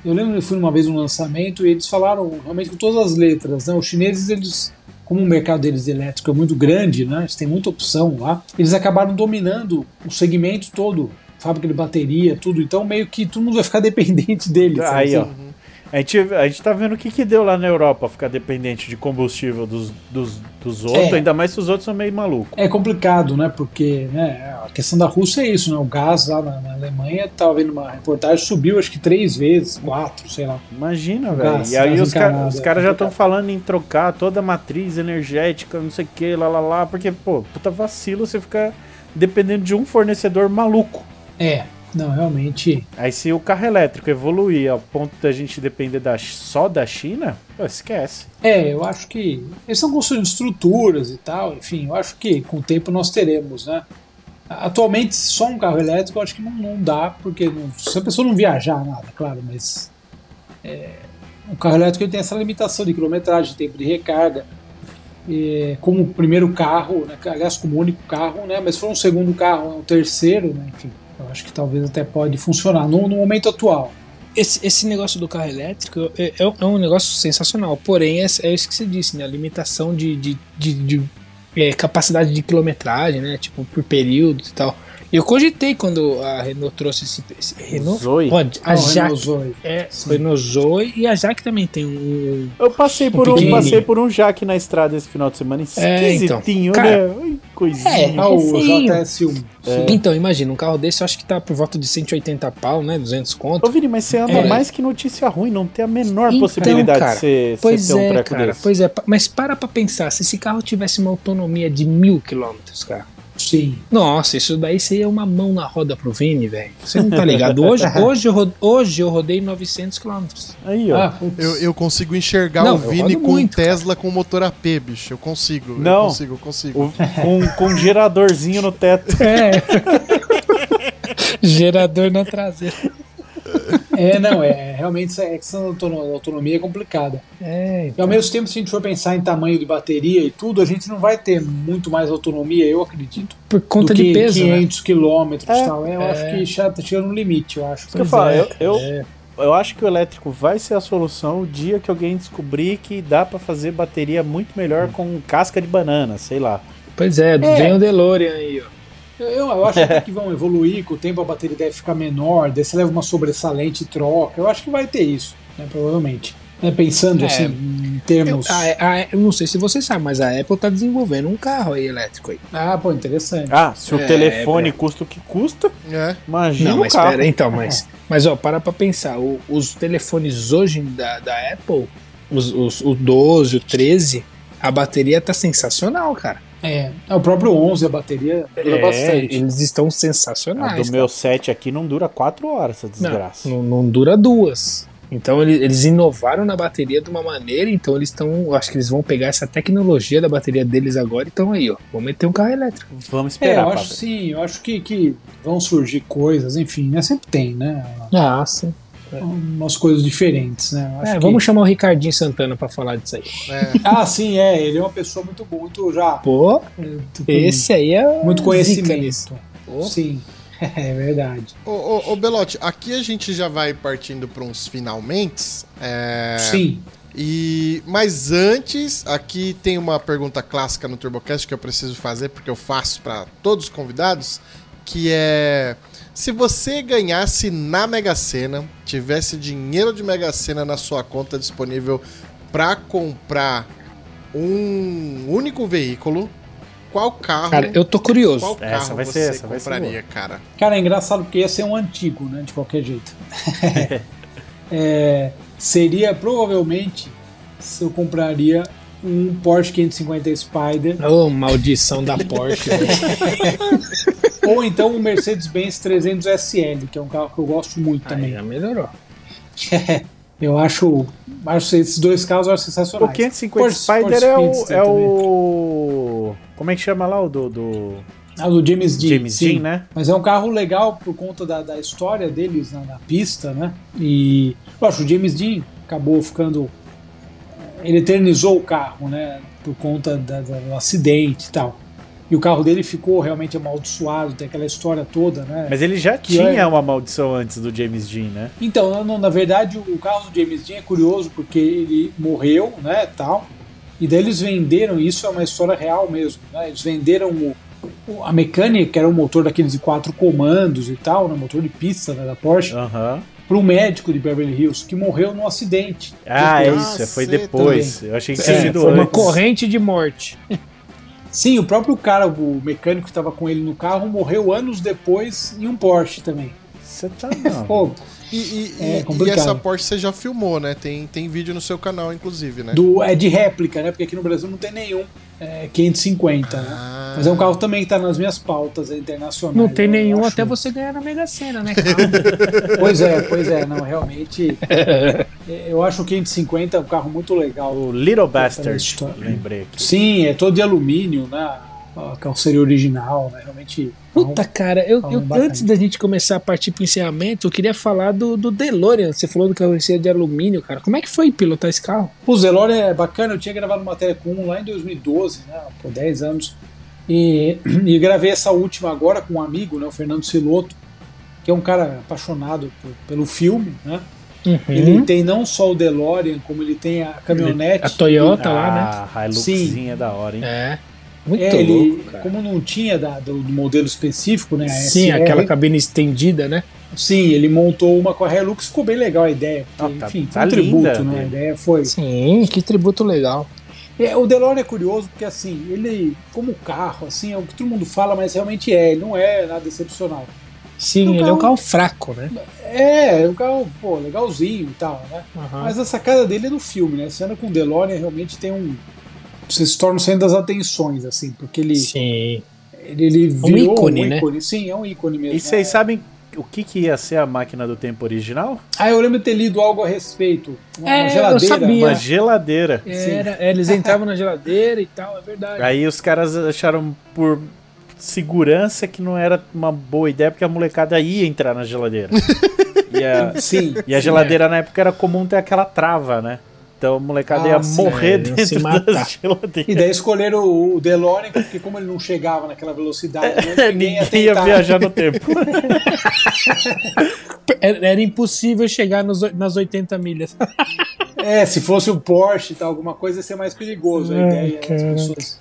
Eu lembro que eu fui uma vez no lançamento e eles falaram realmente com todas as letras. Né? Os chineses, eles, como o mercado deles elétrico é muito grande, né? eles têm muita opção lá, eles acabaram dominando o segmento todo fábrica de bateria, tudo. Então meio que todo mundo vai ficar dependente deles. Aí, ó. A gente, a gente tá vendo o que, que deu lá na Europa ficar dependente de combustível dos, dos, dos outros, é. ainda mais se os outros são meio malucos. É complicado, né? Porque né, a questão da Rússia é isso, né? O gás lá na, na Alemanha, tava vendo uma reportagem, subiu acho que três vezes, quatro, sei lá. Imagina, velho. E aí os, ca os caras já estão falando em trocar toda a matriz energética, não sei o que, lá lá lá, porque, pô, puta vacilo você ficar dependendo de um fornecedor maluco. É, não, realmente. Aí se o carro elétrico evoluir ao ponto da gente depender da, só da China, pô, esquece. É, eu acho que. Eles estão construindo estruturas e tal, enfim, eu acho que com o tempo nós teremos, né? Atualmente, só um carro elétrico eu acho que não, não dá, porque não, se a pessoa não viajar, nada, claro, mas. É, o carro elétrico tem essa limitação de quilometragem, de tempo de recarga. É, como o primeiro carro, né, aliás, como único carro, né, mas se for um segundo carro, um terceiro, né, enfim, eu acho que talvez até pode funcionar no, no momento atual. Esse, esse negócio do carro elétrico é, é, é um negócio sensacional, porém é, é, isso que você disse, né? A limitação de, de, de, de é, capacidade de quilometragem, né? Tipo, por período e tal. Eu cogitei quando a Renault trouxe esse. esse Renault? Zoe? Pode, a Não, Jaque. Renault Zoe. É, Renault Zoe e a Jaque também tem um. Eu passei por um, um passei por um Jaque na estrada esse final de semana. Esquisitinho, é, então, né? Coisinha. É, ah, o JS1. É. Então, imagina, um carro desse eu acho que tá por volta de 180 pau, né? 200 conto. Ô, Vini, mas você anda é. mais que notícia ruim, não tem a menor então, possibilidade cara, de você, pois ter um é, treco cara, desse. Pois é, mas para pra pensar, se esse carro tivesse uma autonomia de mil quilômetros, cara Sim. Nossa, isso daí seria uma mão na roda pro Vini, velho. Você não tá ligado? Hoje, hoje, eu, rodei, hoje eu rodei 900 km. Aí, ó. Ah, eu, eu consigo enxergar não, o Vini com muito, Tesla cara. com motor AP, bicho. Eu consigo. Não. Eu consigo, eu consigo. O, com, com um geradorzinho no teto. É. Gerador na traseira. É, não, é realmente essa questão da autonomia é complicada. É, então. E ao mesmo tempo, se a gente for pensar em tamanho de bateria e tudo, a gente não vai ter muito mais autonomia, eu acredito. Por conta de peso. 500 né? quilômetros e é, tal. É, eu é. acho que já tá chegando no limite, eu acho. que eu, falo, é. eu, eu, eu acho que o elétrico vai ser a solução o dia que alguém descobrir que dá para fazer bateria muito melhor hum. com casca de banana, sei lá. Pois é, vem o DeLorean aí, ó. Eu, eu acho que vão evoluir, com o tempo a bateria deve ficar menor, daí você leva uma sobressalente e troca. Eu acho que vai ter isso, né, provavelmente. Né, pensando é, assim, em termos. Eu, a, a, eu não sei se você sabe, mas a Apple está desenvolvendo um carro aí elétrico aí. Ah, pô, interessante. Ah, se o é, telefone é, custa o que custa, é. imagina não, mas o carro. Pera, então, mas, mas ó, para pra pensar, o, os telefones hoje da, da Apple, os, os, o 12, o 13, a bateria tá sensacional, cara. É, é, o próprio 11, a bateria dura é, bastante. Eles estão sensacionais. A do cara. meu 7 aqui não dura 4 horas, essa desgraça. Não, não, não dura duas. Então eles, eles, inovaram na bateria de uma maneira, então eles estão. Acho que eles vão pegar essa tecnologia da bateria deles agora e estão aí, ó. Vão meter um carro elétrico. Vamos esperar. É, eu acho sim, eu acho que, que vão surgir coisas, enfim, né? Sempre tem, né? Ah, sim umas coisas diferentes, né? É, vamos que... chamar o Ricardinho Santana para falar disso aí. É. ah, sim, é. Ele é uma pessoa muito boa, muito já. Pô, esse aí é muito conhecimento. Sim. É verdade. Ô, ô, ô, Belote, aqui a gente já vai partindo para uns finalmente. É... Sim. E mas antes, aqui tem uma pergunta clássica no TurboCast que eu preciso fazer porque eu faço para todos os convidados, que é se você ganhasse na Mega Sena, tivesse dinheiro de Mega Sena na sua conta disponível para comprar um único veículo, qual carro? Cara, eu tô curioso. Qual carro essa vai você ser, essa compraria, vai ser cara? Cara, é engraçado porque ia ser um antigo, né? De qualquer jeito. é, seria provavelmente se eu compraria um Porsche 550 Spider. Oh, maldição da Porsche. Ou então um Mercedes-Benz 300 SL, que é um carro que eu gosto muito Aí também. Já melhorou. eu acho, acho esses dois carros eu acho sensacionais. O 550 Porsche, Spider Porsche é, o, é o. Como é que chama lá o do. do... Ah, do James Dean. James Dean, né? Mas é um carro legal por conta da, da história deles na, na pista, né? E, acho o James Dean acabou ficando. Ele eternizou o carro, né? Por conta da, da, do acidente e tal. e o carro dele ficou realmente amaldiçoado, tem aquela história toda, né? Mas ele já que tinha é... uma maldição antes do James Dean, né? Então, não, na verdade, o carro do James Dean é curioso porque ele morreu, né, tal. E daí eles venderam, isso é uma história real mesmo, né? Eles venderam o, a mecânica, que era um motor daqueles de quatro comandos e tal, né? Motor de pista né, da Porsche. Uhum para um médico de Beverly Hills que morreu num acidente. Ah, depois. isso, foi depois. Eu achei que tinha é, sido foi uma corrente de morte. Sim, o próprio cara, o mecânico que estava com ele no carro, morreu anos depois em um Porsche também. Você tá não. E, e, é e, essa Porsche você já filmou, né? Tem, tem vídeo no seu canal, inclusive, né? Do, é de réplica, né? Porque aqui no Brasil não tem nenhum é, 550, né? ah. né? Mas é um carro também que tá nas minhas pautas internacionais. Não tem nenhum acho. até você ganhar na Mega Sena, né? pois é, pois é. Não, realmente. eu acho o 550 um carro muito legal. O Little Bastard, lembrei aqui. Sim, é todo de alumínio, né? a carroceria original, né? Realmente. Puta, cara, eu, eu antes da gente começar a partir pro encerramento, eu queria falar do, do DeLorean. Você falou do carroceria de alumínio, cara. Como é que foi pilotar esse carro? O DeLorean é bacana, eu tinha gravado matéria com um lá em 2012, né? Por 10 anos. E, e gravei essa última agora com um amigo, né? O Fernando Siloto, que é um cara apaixonado por, pelo filme, né? Uhum. Ele tem não só o DeLorean, como ele tem a caminhonete. A Toyota lá, né? A Hiluxzinha da hora, hein? É. Muito é, ele, louco, como não tinha da, do, do, modelo específico, né? Sim, SR, aquela cabine estendida, né? Sim, ele montou uma com a Hilux, ficou bem legal a ideia. Porque, ah, enfim, tá, foi um linda, tributo, né? A ideia foi. Sim, que tributo legal. É, o DeLorean é curioso porque, assim, ele, como carro, assim, é o que todo mundo fala, mas realmente é, ele não é nada excepcional. Sim, ele carro, é um carro fraco, né? É, é um carro, pô, legalzinho e tal, né? Uhum. Mas a sacada dele é no filme, né? Você anda com o DeLorean, realmente tem um, você se torna o centro das atenções, assim, porque ele. Sim. Ele, ele virou um ícone, um né? ícone, Sim, é um ícone mesmo. E vocês é. sabem o que, que ia ser a máquina do tempo original? Ah, eu lembro de ter lido algo a respeito. Uma, é, geladeira. Eu sabia. Uma geladeira. Era, é, eles entravam na geladeira e tal, é verdade. Aí os caras acharam por segurança que não era uma boa ideia, porque a molecada ia entrar na geladeira. e a, Sim. E a geladeira é. na época era comum ter aquela trava, né? Então a molecada ah, ia sim, morrer é, dentro da geladeira. E daí escolheram o, DeLorean, porque como ele não chegava naquela velocidade, né, ninguém, ninguém ia, ia, viajar no tempo. Era impossível chegar nos, nas 80 milhas. é, se fosse um Porsche, tá, alguma coisa ia ser mais perigoso. A ideia é as pessoas.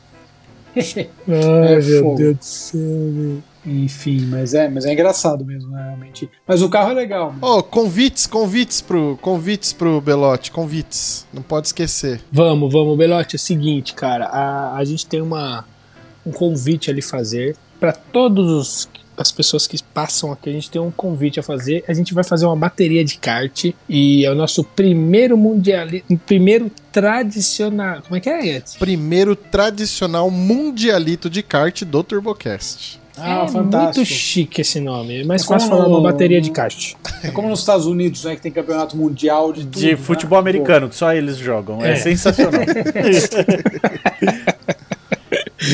Ai, é meu fogo. Deus do céu, meu. Enfim, mas é, mas é engraçado mesmo, né, realmente. Mas o carro é legal. Ó, oh, convites, convites pro, convites pro Belote, convites. Não pode esquecer. Vamos, vamos, Belote, é o seguinte, cara, a, a gente tem uma um convite ali fazer para todos os as pessoas que passam aqui, a gente tem um convite a fazer. A gente vai fazer uma bateria de kart e é o nosso primeiro mundial, primeiro tradicional. Como é que é, Ed? Primeiro tradicional mundialito de kart do TurboCast. Ah, é fantástico. muito chique esse nome. É mais é fácil falar uma bateria de kart. É como nos Estados Unidos, né? Que tem campeonato mundial de tudo, De né? futebol americano, que só eles jogam. É, é sensacional.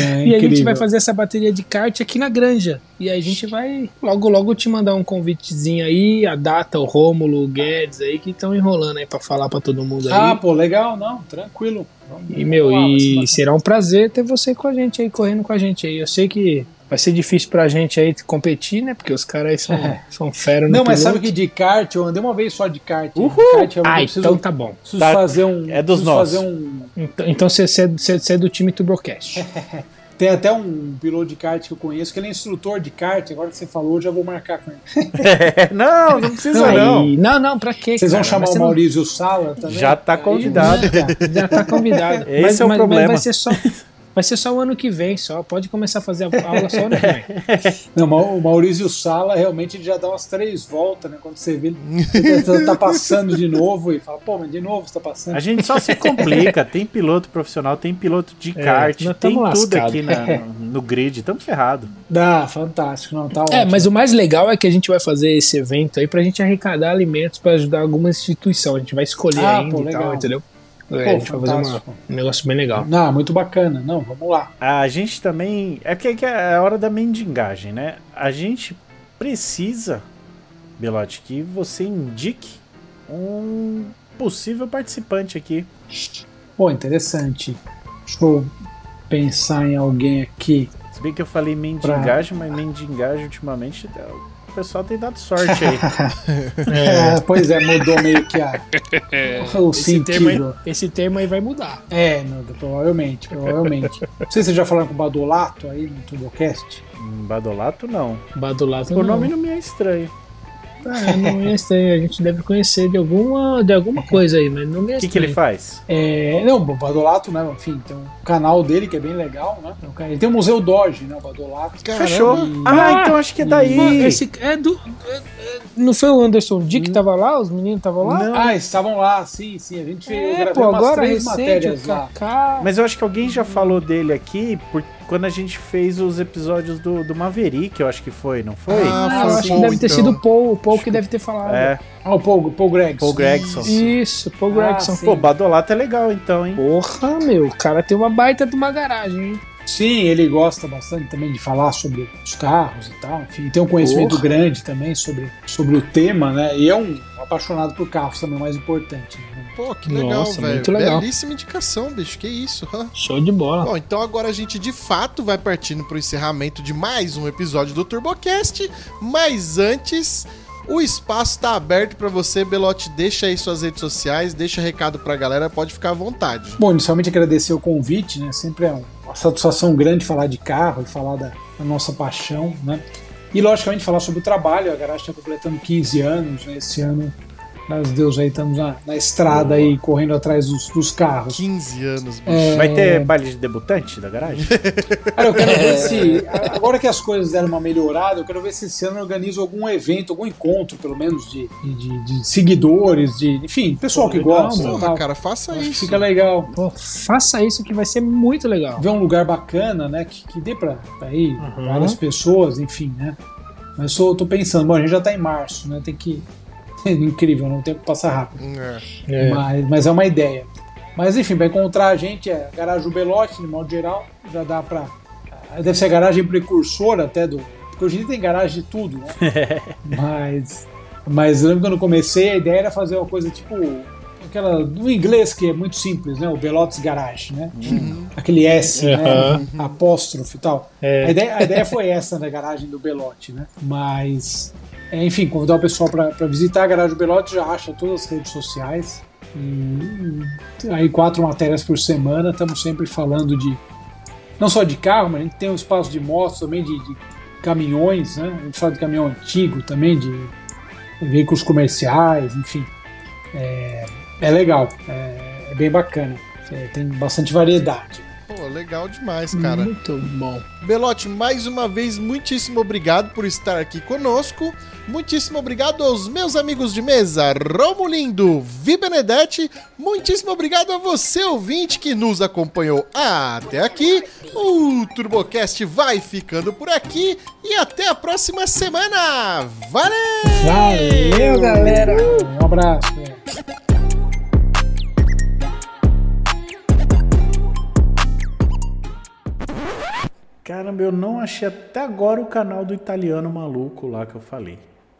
É, e a gente vai fazer essa bateria de kart aqui na Granja. E aí a gente vai logo logo te mandar um convitezinho aí, a data, o Rômulo, o Guedes aí que estão enrolando aí para falar para todo mundo aí. Ah, pô, legal, não, tranquilo. Vamos, e meu, e será um prazer ter você com a gente aí, correndo com a gente aí. Eu sei que vai ser difícil pra gente aí competir, né? Porque os caras aí são, é. são fera no Não, mas sabe que de kart, eu andei uma vez só de kart. Uhul. De kart ah, preciso, então tá bom. Preciso tá, fazer um. É dos nossos. Fazer um... Então, então você, você é do time Tubrocast. Tem até um piloto de kart que eu conheço, que ele é instrutor de kart, agora que você falou, eu já vou marcar com ele. não, não precisa não. Não, não, pra quê? Vocês vão chamar o Maurício não... Sala também? Já tá convidado. Aí, já, já tá convidado. Esse mas, é o mas, problema. Mas vai ser só. Vai ser só o ano que vem, só. Pode começar a fazer a aula só o ano que vem. Não, o Maurício Sala realmente já dá umas três voltas, né? Quando você vê ele tá, passando de novo e fala, pô, mas de novo você tá passando. A gente só se complica. Tem piloto profissional, tem piloto de é, kart, tem tudo aqui na, no, no grid. Estamos ferrados. Dá, fantástico. Não, tá é, ótimo. mas o mais legal é que a gente vai fazer esse evento aí pra gente arrecadar alimentos para ajudar alguma instituição. A gente vai escolher ah, ainda pô, e tal, entendeu? É, Pô, a gente vai fazer uma, um negócio bem legal. Não, muito bacana. Não, vamos lá. A gente também. É que é a hora da mendigagem, né? A gente precisa, Belote, que você indique um possível participante aqui. Pô, interessante. Deixa eu pensar em alguém aqui. Se bem que eu falei mendigagem, pra... mas mendigagem ultimamente o pessoal tem dado sorte aí. é, pois é, mudou meio que a, o esse sentido. Termo aí, esse termo aí vai mudar. É, muda, provavelmente, provavelmente. Não sei se vocês já falaram com o Badolato aí no Turbocast. Hum, Badolato não. Badolato o não. O nome não me é estranho. Ah, não é estranho, a gente deve conhecer de alguma, de alguma coisa aí, mas não é O que, que ele faz? É, não, o Badolato, né? Enfim, tem um canal dele que é bem legal, né? Ele tem o Museu Doge, né? O Badolato. Fechou. E... Ah, então acho que é daí. Esse é do. É, não foi o Anderson Dick que hum. tava lá? Os meninos estavam lá? Não. Ah, estavam lá, sim, sim. A gente é, pô, agora três recente, matérias lá. Mas eu acho que alguém já falou dele aqui, porque quando a gente fez os episódios do, do Maverick, eu acho que foi, não foi? Ah, ah eu acho que deve ter então. sido o Paul, o Paul que deve ter falado. É. Ah, o Paul, Paul Gregson. Paul Gregson. Isso, Paul ah, Gregson. Pô, Badolato é legal então, hein? Porra, meu, o cara tem uma baita de uma garagem, hein? Sim, ele gosta bastante também de falar sobre os carros e tal. Enfim, tem um conhecimento Porra. grande também sobre, sobre o tema, né? E é um apaixonado por carros também, o mais importante. Né? Pô, que legal, velho. Belíssima indicação, bicho. Que isso. Show de bola. Bom, então agora a gente de fato vai partindo pro encerramento de mais um episódio do TurboCast. Mas antes, o espaço está aberto para você, Belote. Deixa aí suas redes sociais, deixa recado pra galera, pode ficar à vontade. Bom, inicialmente agradecer o convite, né? Sempre é satisfação grande falar de carro e falar da, da nossa paixão, né? E logicamente falar sobre o trabalho. A garagem está completando 15 anos, né? Esse ano Graças a Deus aí estamos na, na estrada aí, correndo atrás dos, dos, carros. 15 anos, bicho. É... Vai ter baile de debutante da garagem? Cara, eu quero ver se. Agora que as coisas deram uma melhorada, eu quero ver se esse ano eu organizo algum evento, algum encontro, pelo menos, de, de, de seguidores, de. Enfim, pessoal Pô, que legal, gosta. Porra, cara, faça isso. Fica legal. Pô, faça isso que vai ser muito legal. Ver um lugar bacana, né? Que, que dê pra, pra ir uhum. várias pessoas, enfim, né? Mas eu tô pensando, bom, a gente já tá em março, né? Tem que incrível, não tem que passar rápido. É. é. Mas, mas é uma ideia. Mas enfim, vai encontrar a gente, é garagem Belote, de modo geral, já dá pra. Deve ser a garagem precursora até do. Porque hoje em dia tem garagem de tudo, né? mas. Mas eu lembro quando eu comecei, a ideia era fazer uma coisa tipo. Aquela. No inglês que é muito simples, né? O Belotes Garage, né? Uhum. Aquele S, uhum. né? Apóstrofe e tal. É. A, ideia, a ideia foi essa da garagem do Belote, né? Mas é, enfim, convidar o pessoal para visitar a Garagem Belote, já acha todas as redes sociais. E, aí quatro matérias por semana, estamos sempre falando de não só de carro, mas a gente tem um espaço de motos também, de, de caminhões, né? A gente fala de caminhão antigo também, de veículos comerciais, enfim. É, é legal, é, é, bem bacana, é, tem bastante variedade. Pô, legal demais, cara. Muito bom. Belote, mais uma vez, muitíssimo obrigado por estar aqui conosco. Muitíssimo obrigado aos meus amigos de mesa, Romulindo, Vi Benedetti. Muitíssimo obrigado a você, ouvinte, que nos acompanhou até aqui. O TurboCast vai ficando por aqui e até a próxima semana. Valeu! Valeu, galera! Um abraço. Caramba, eu não achei até agora o canal do italiano maluco lá que eu falei.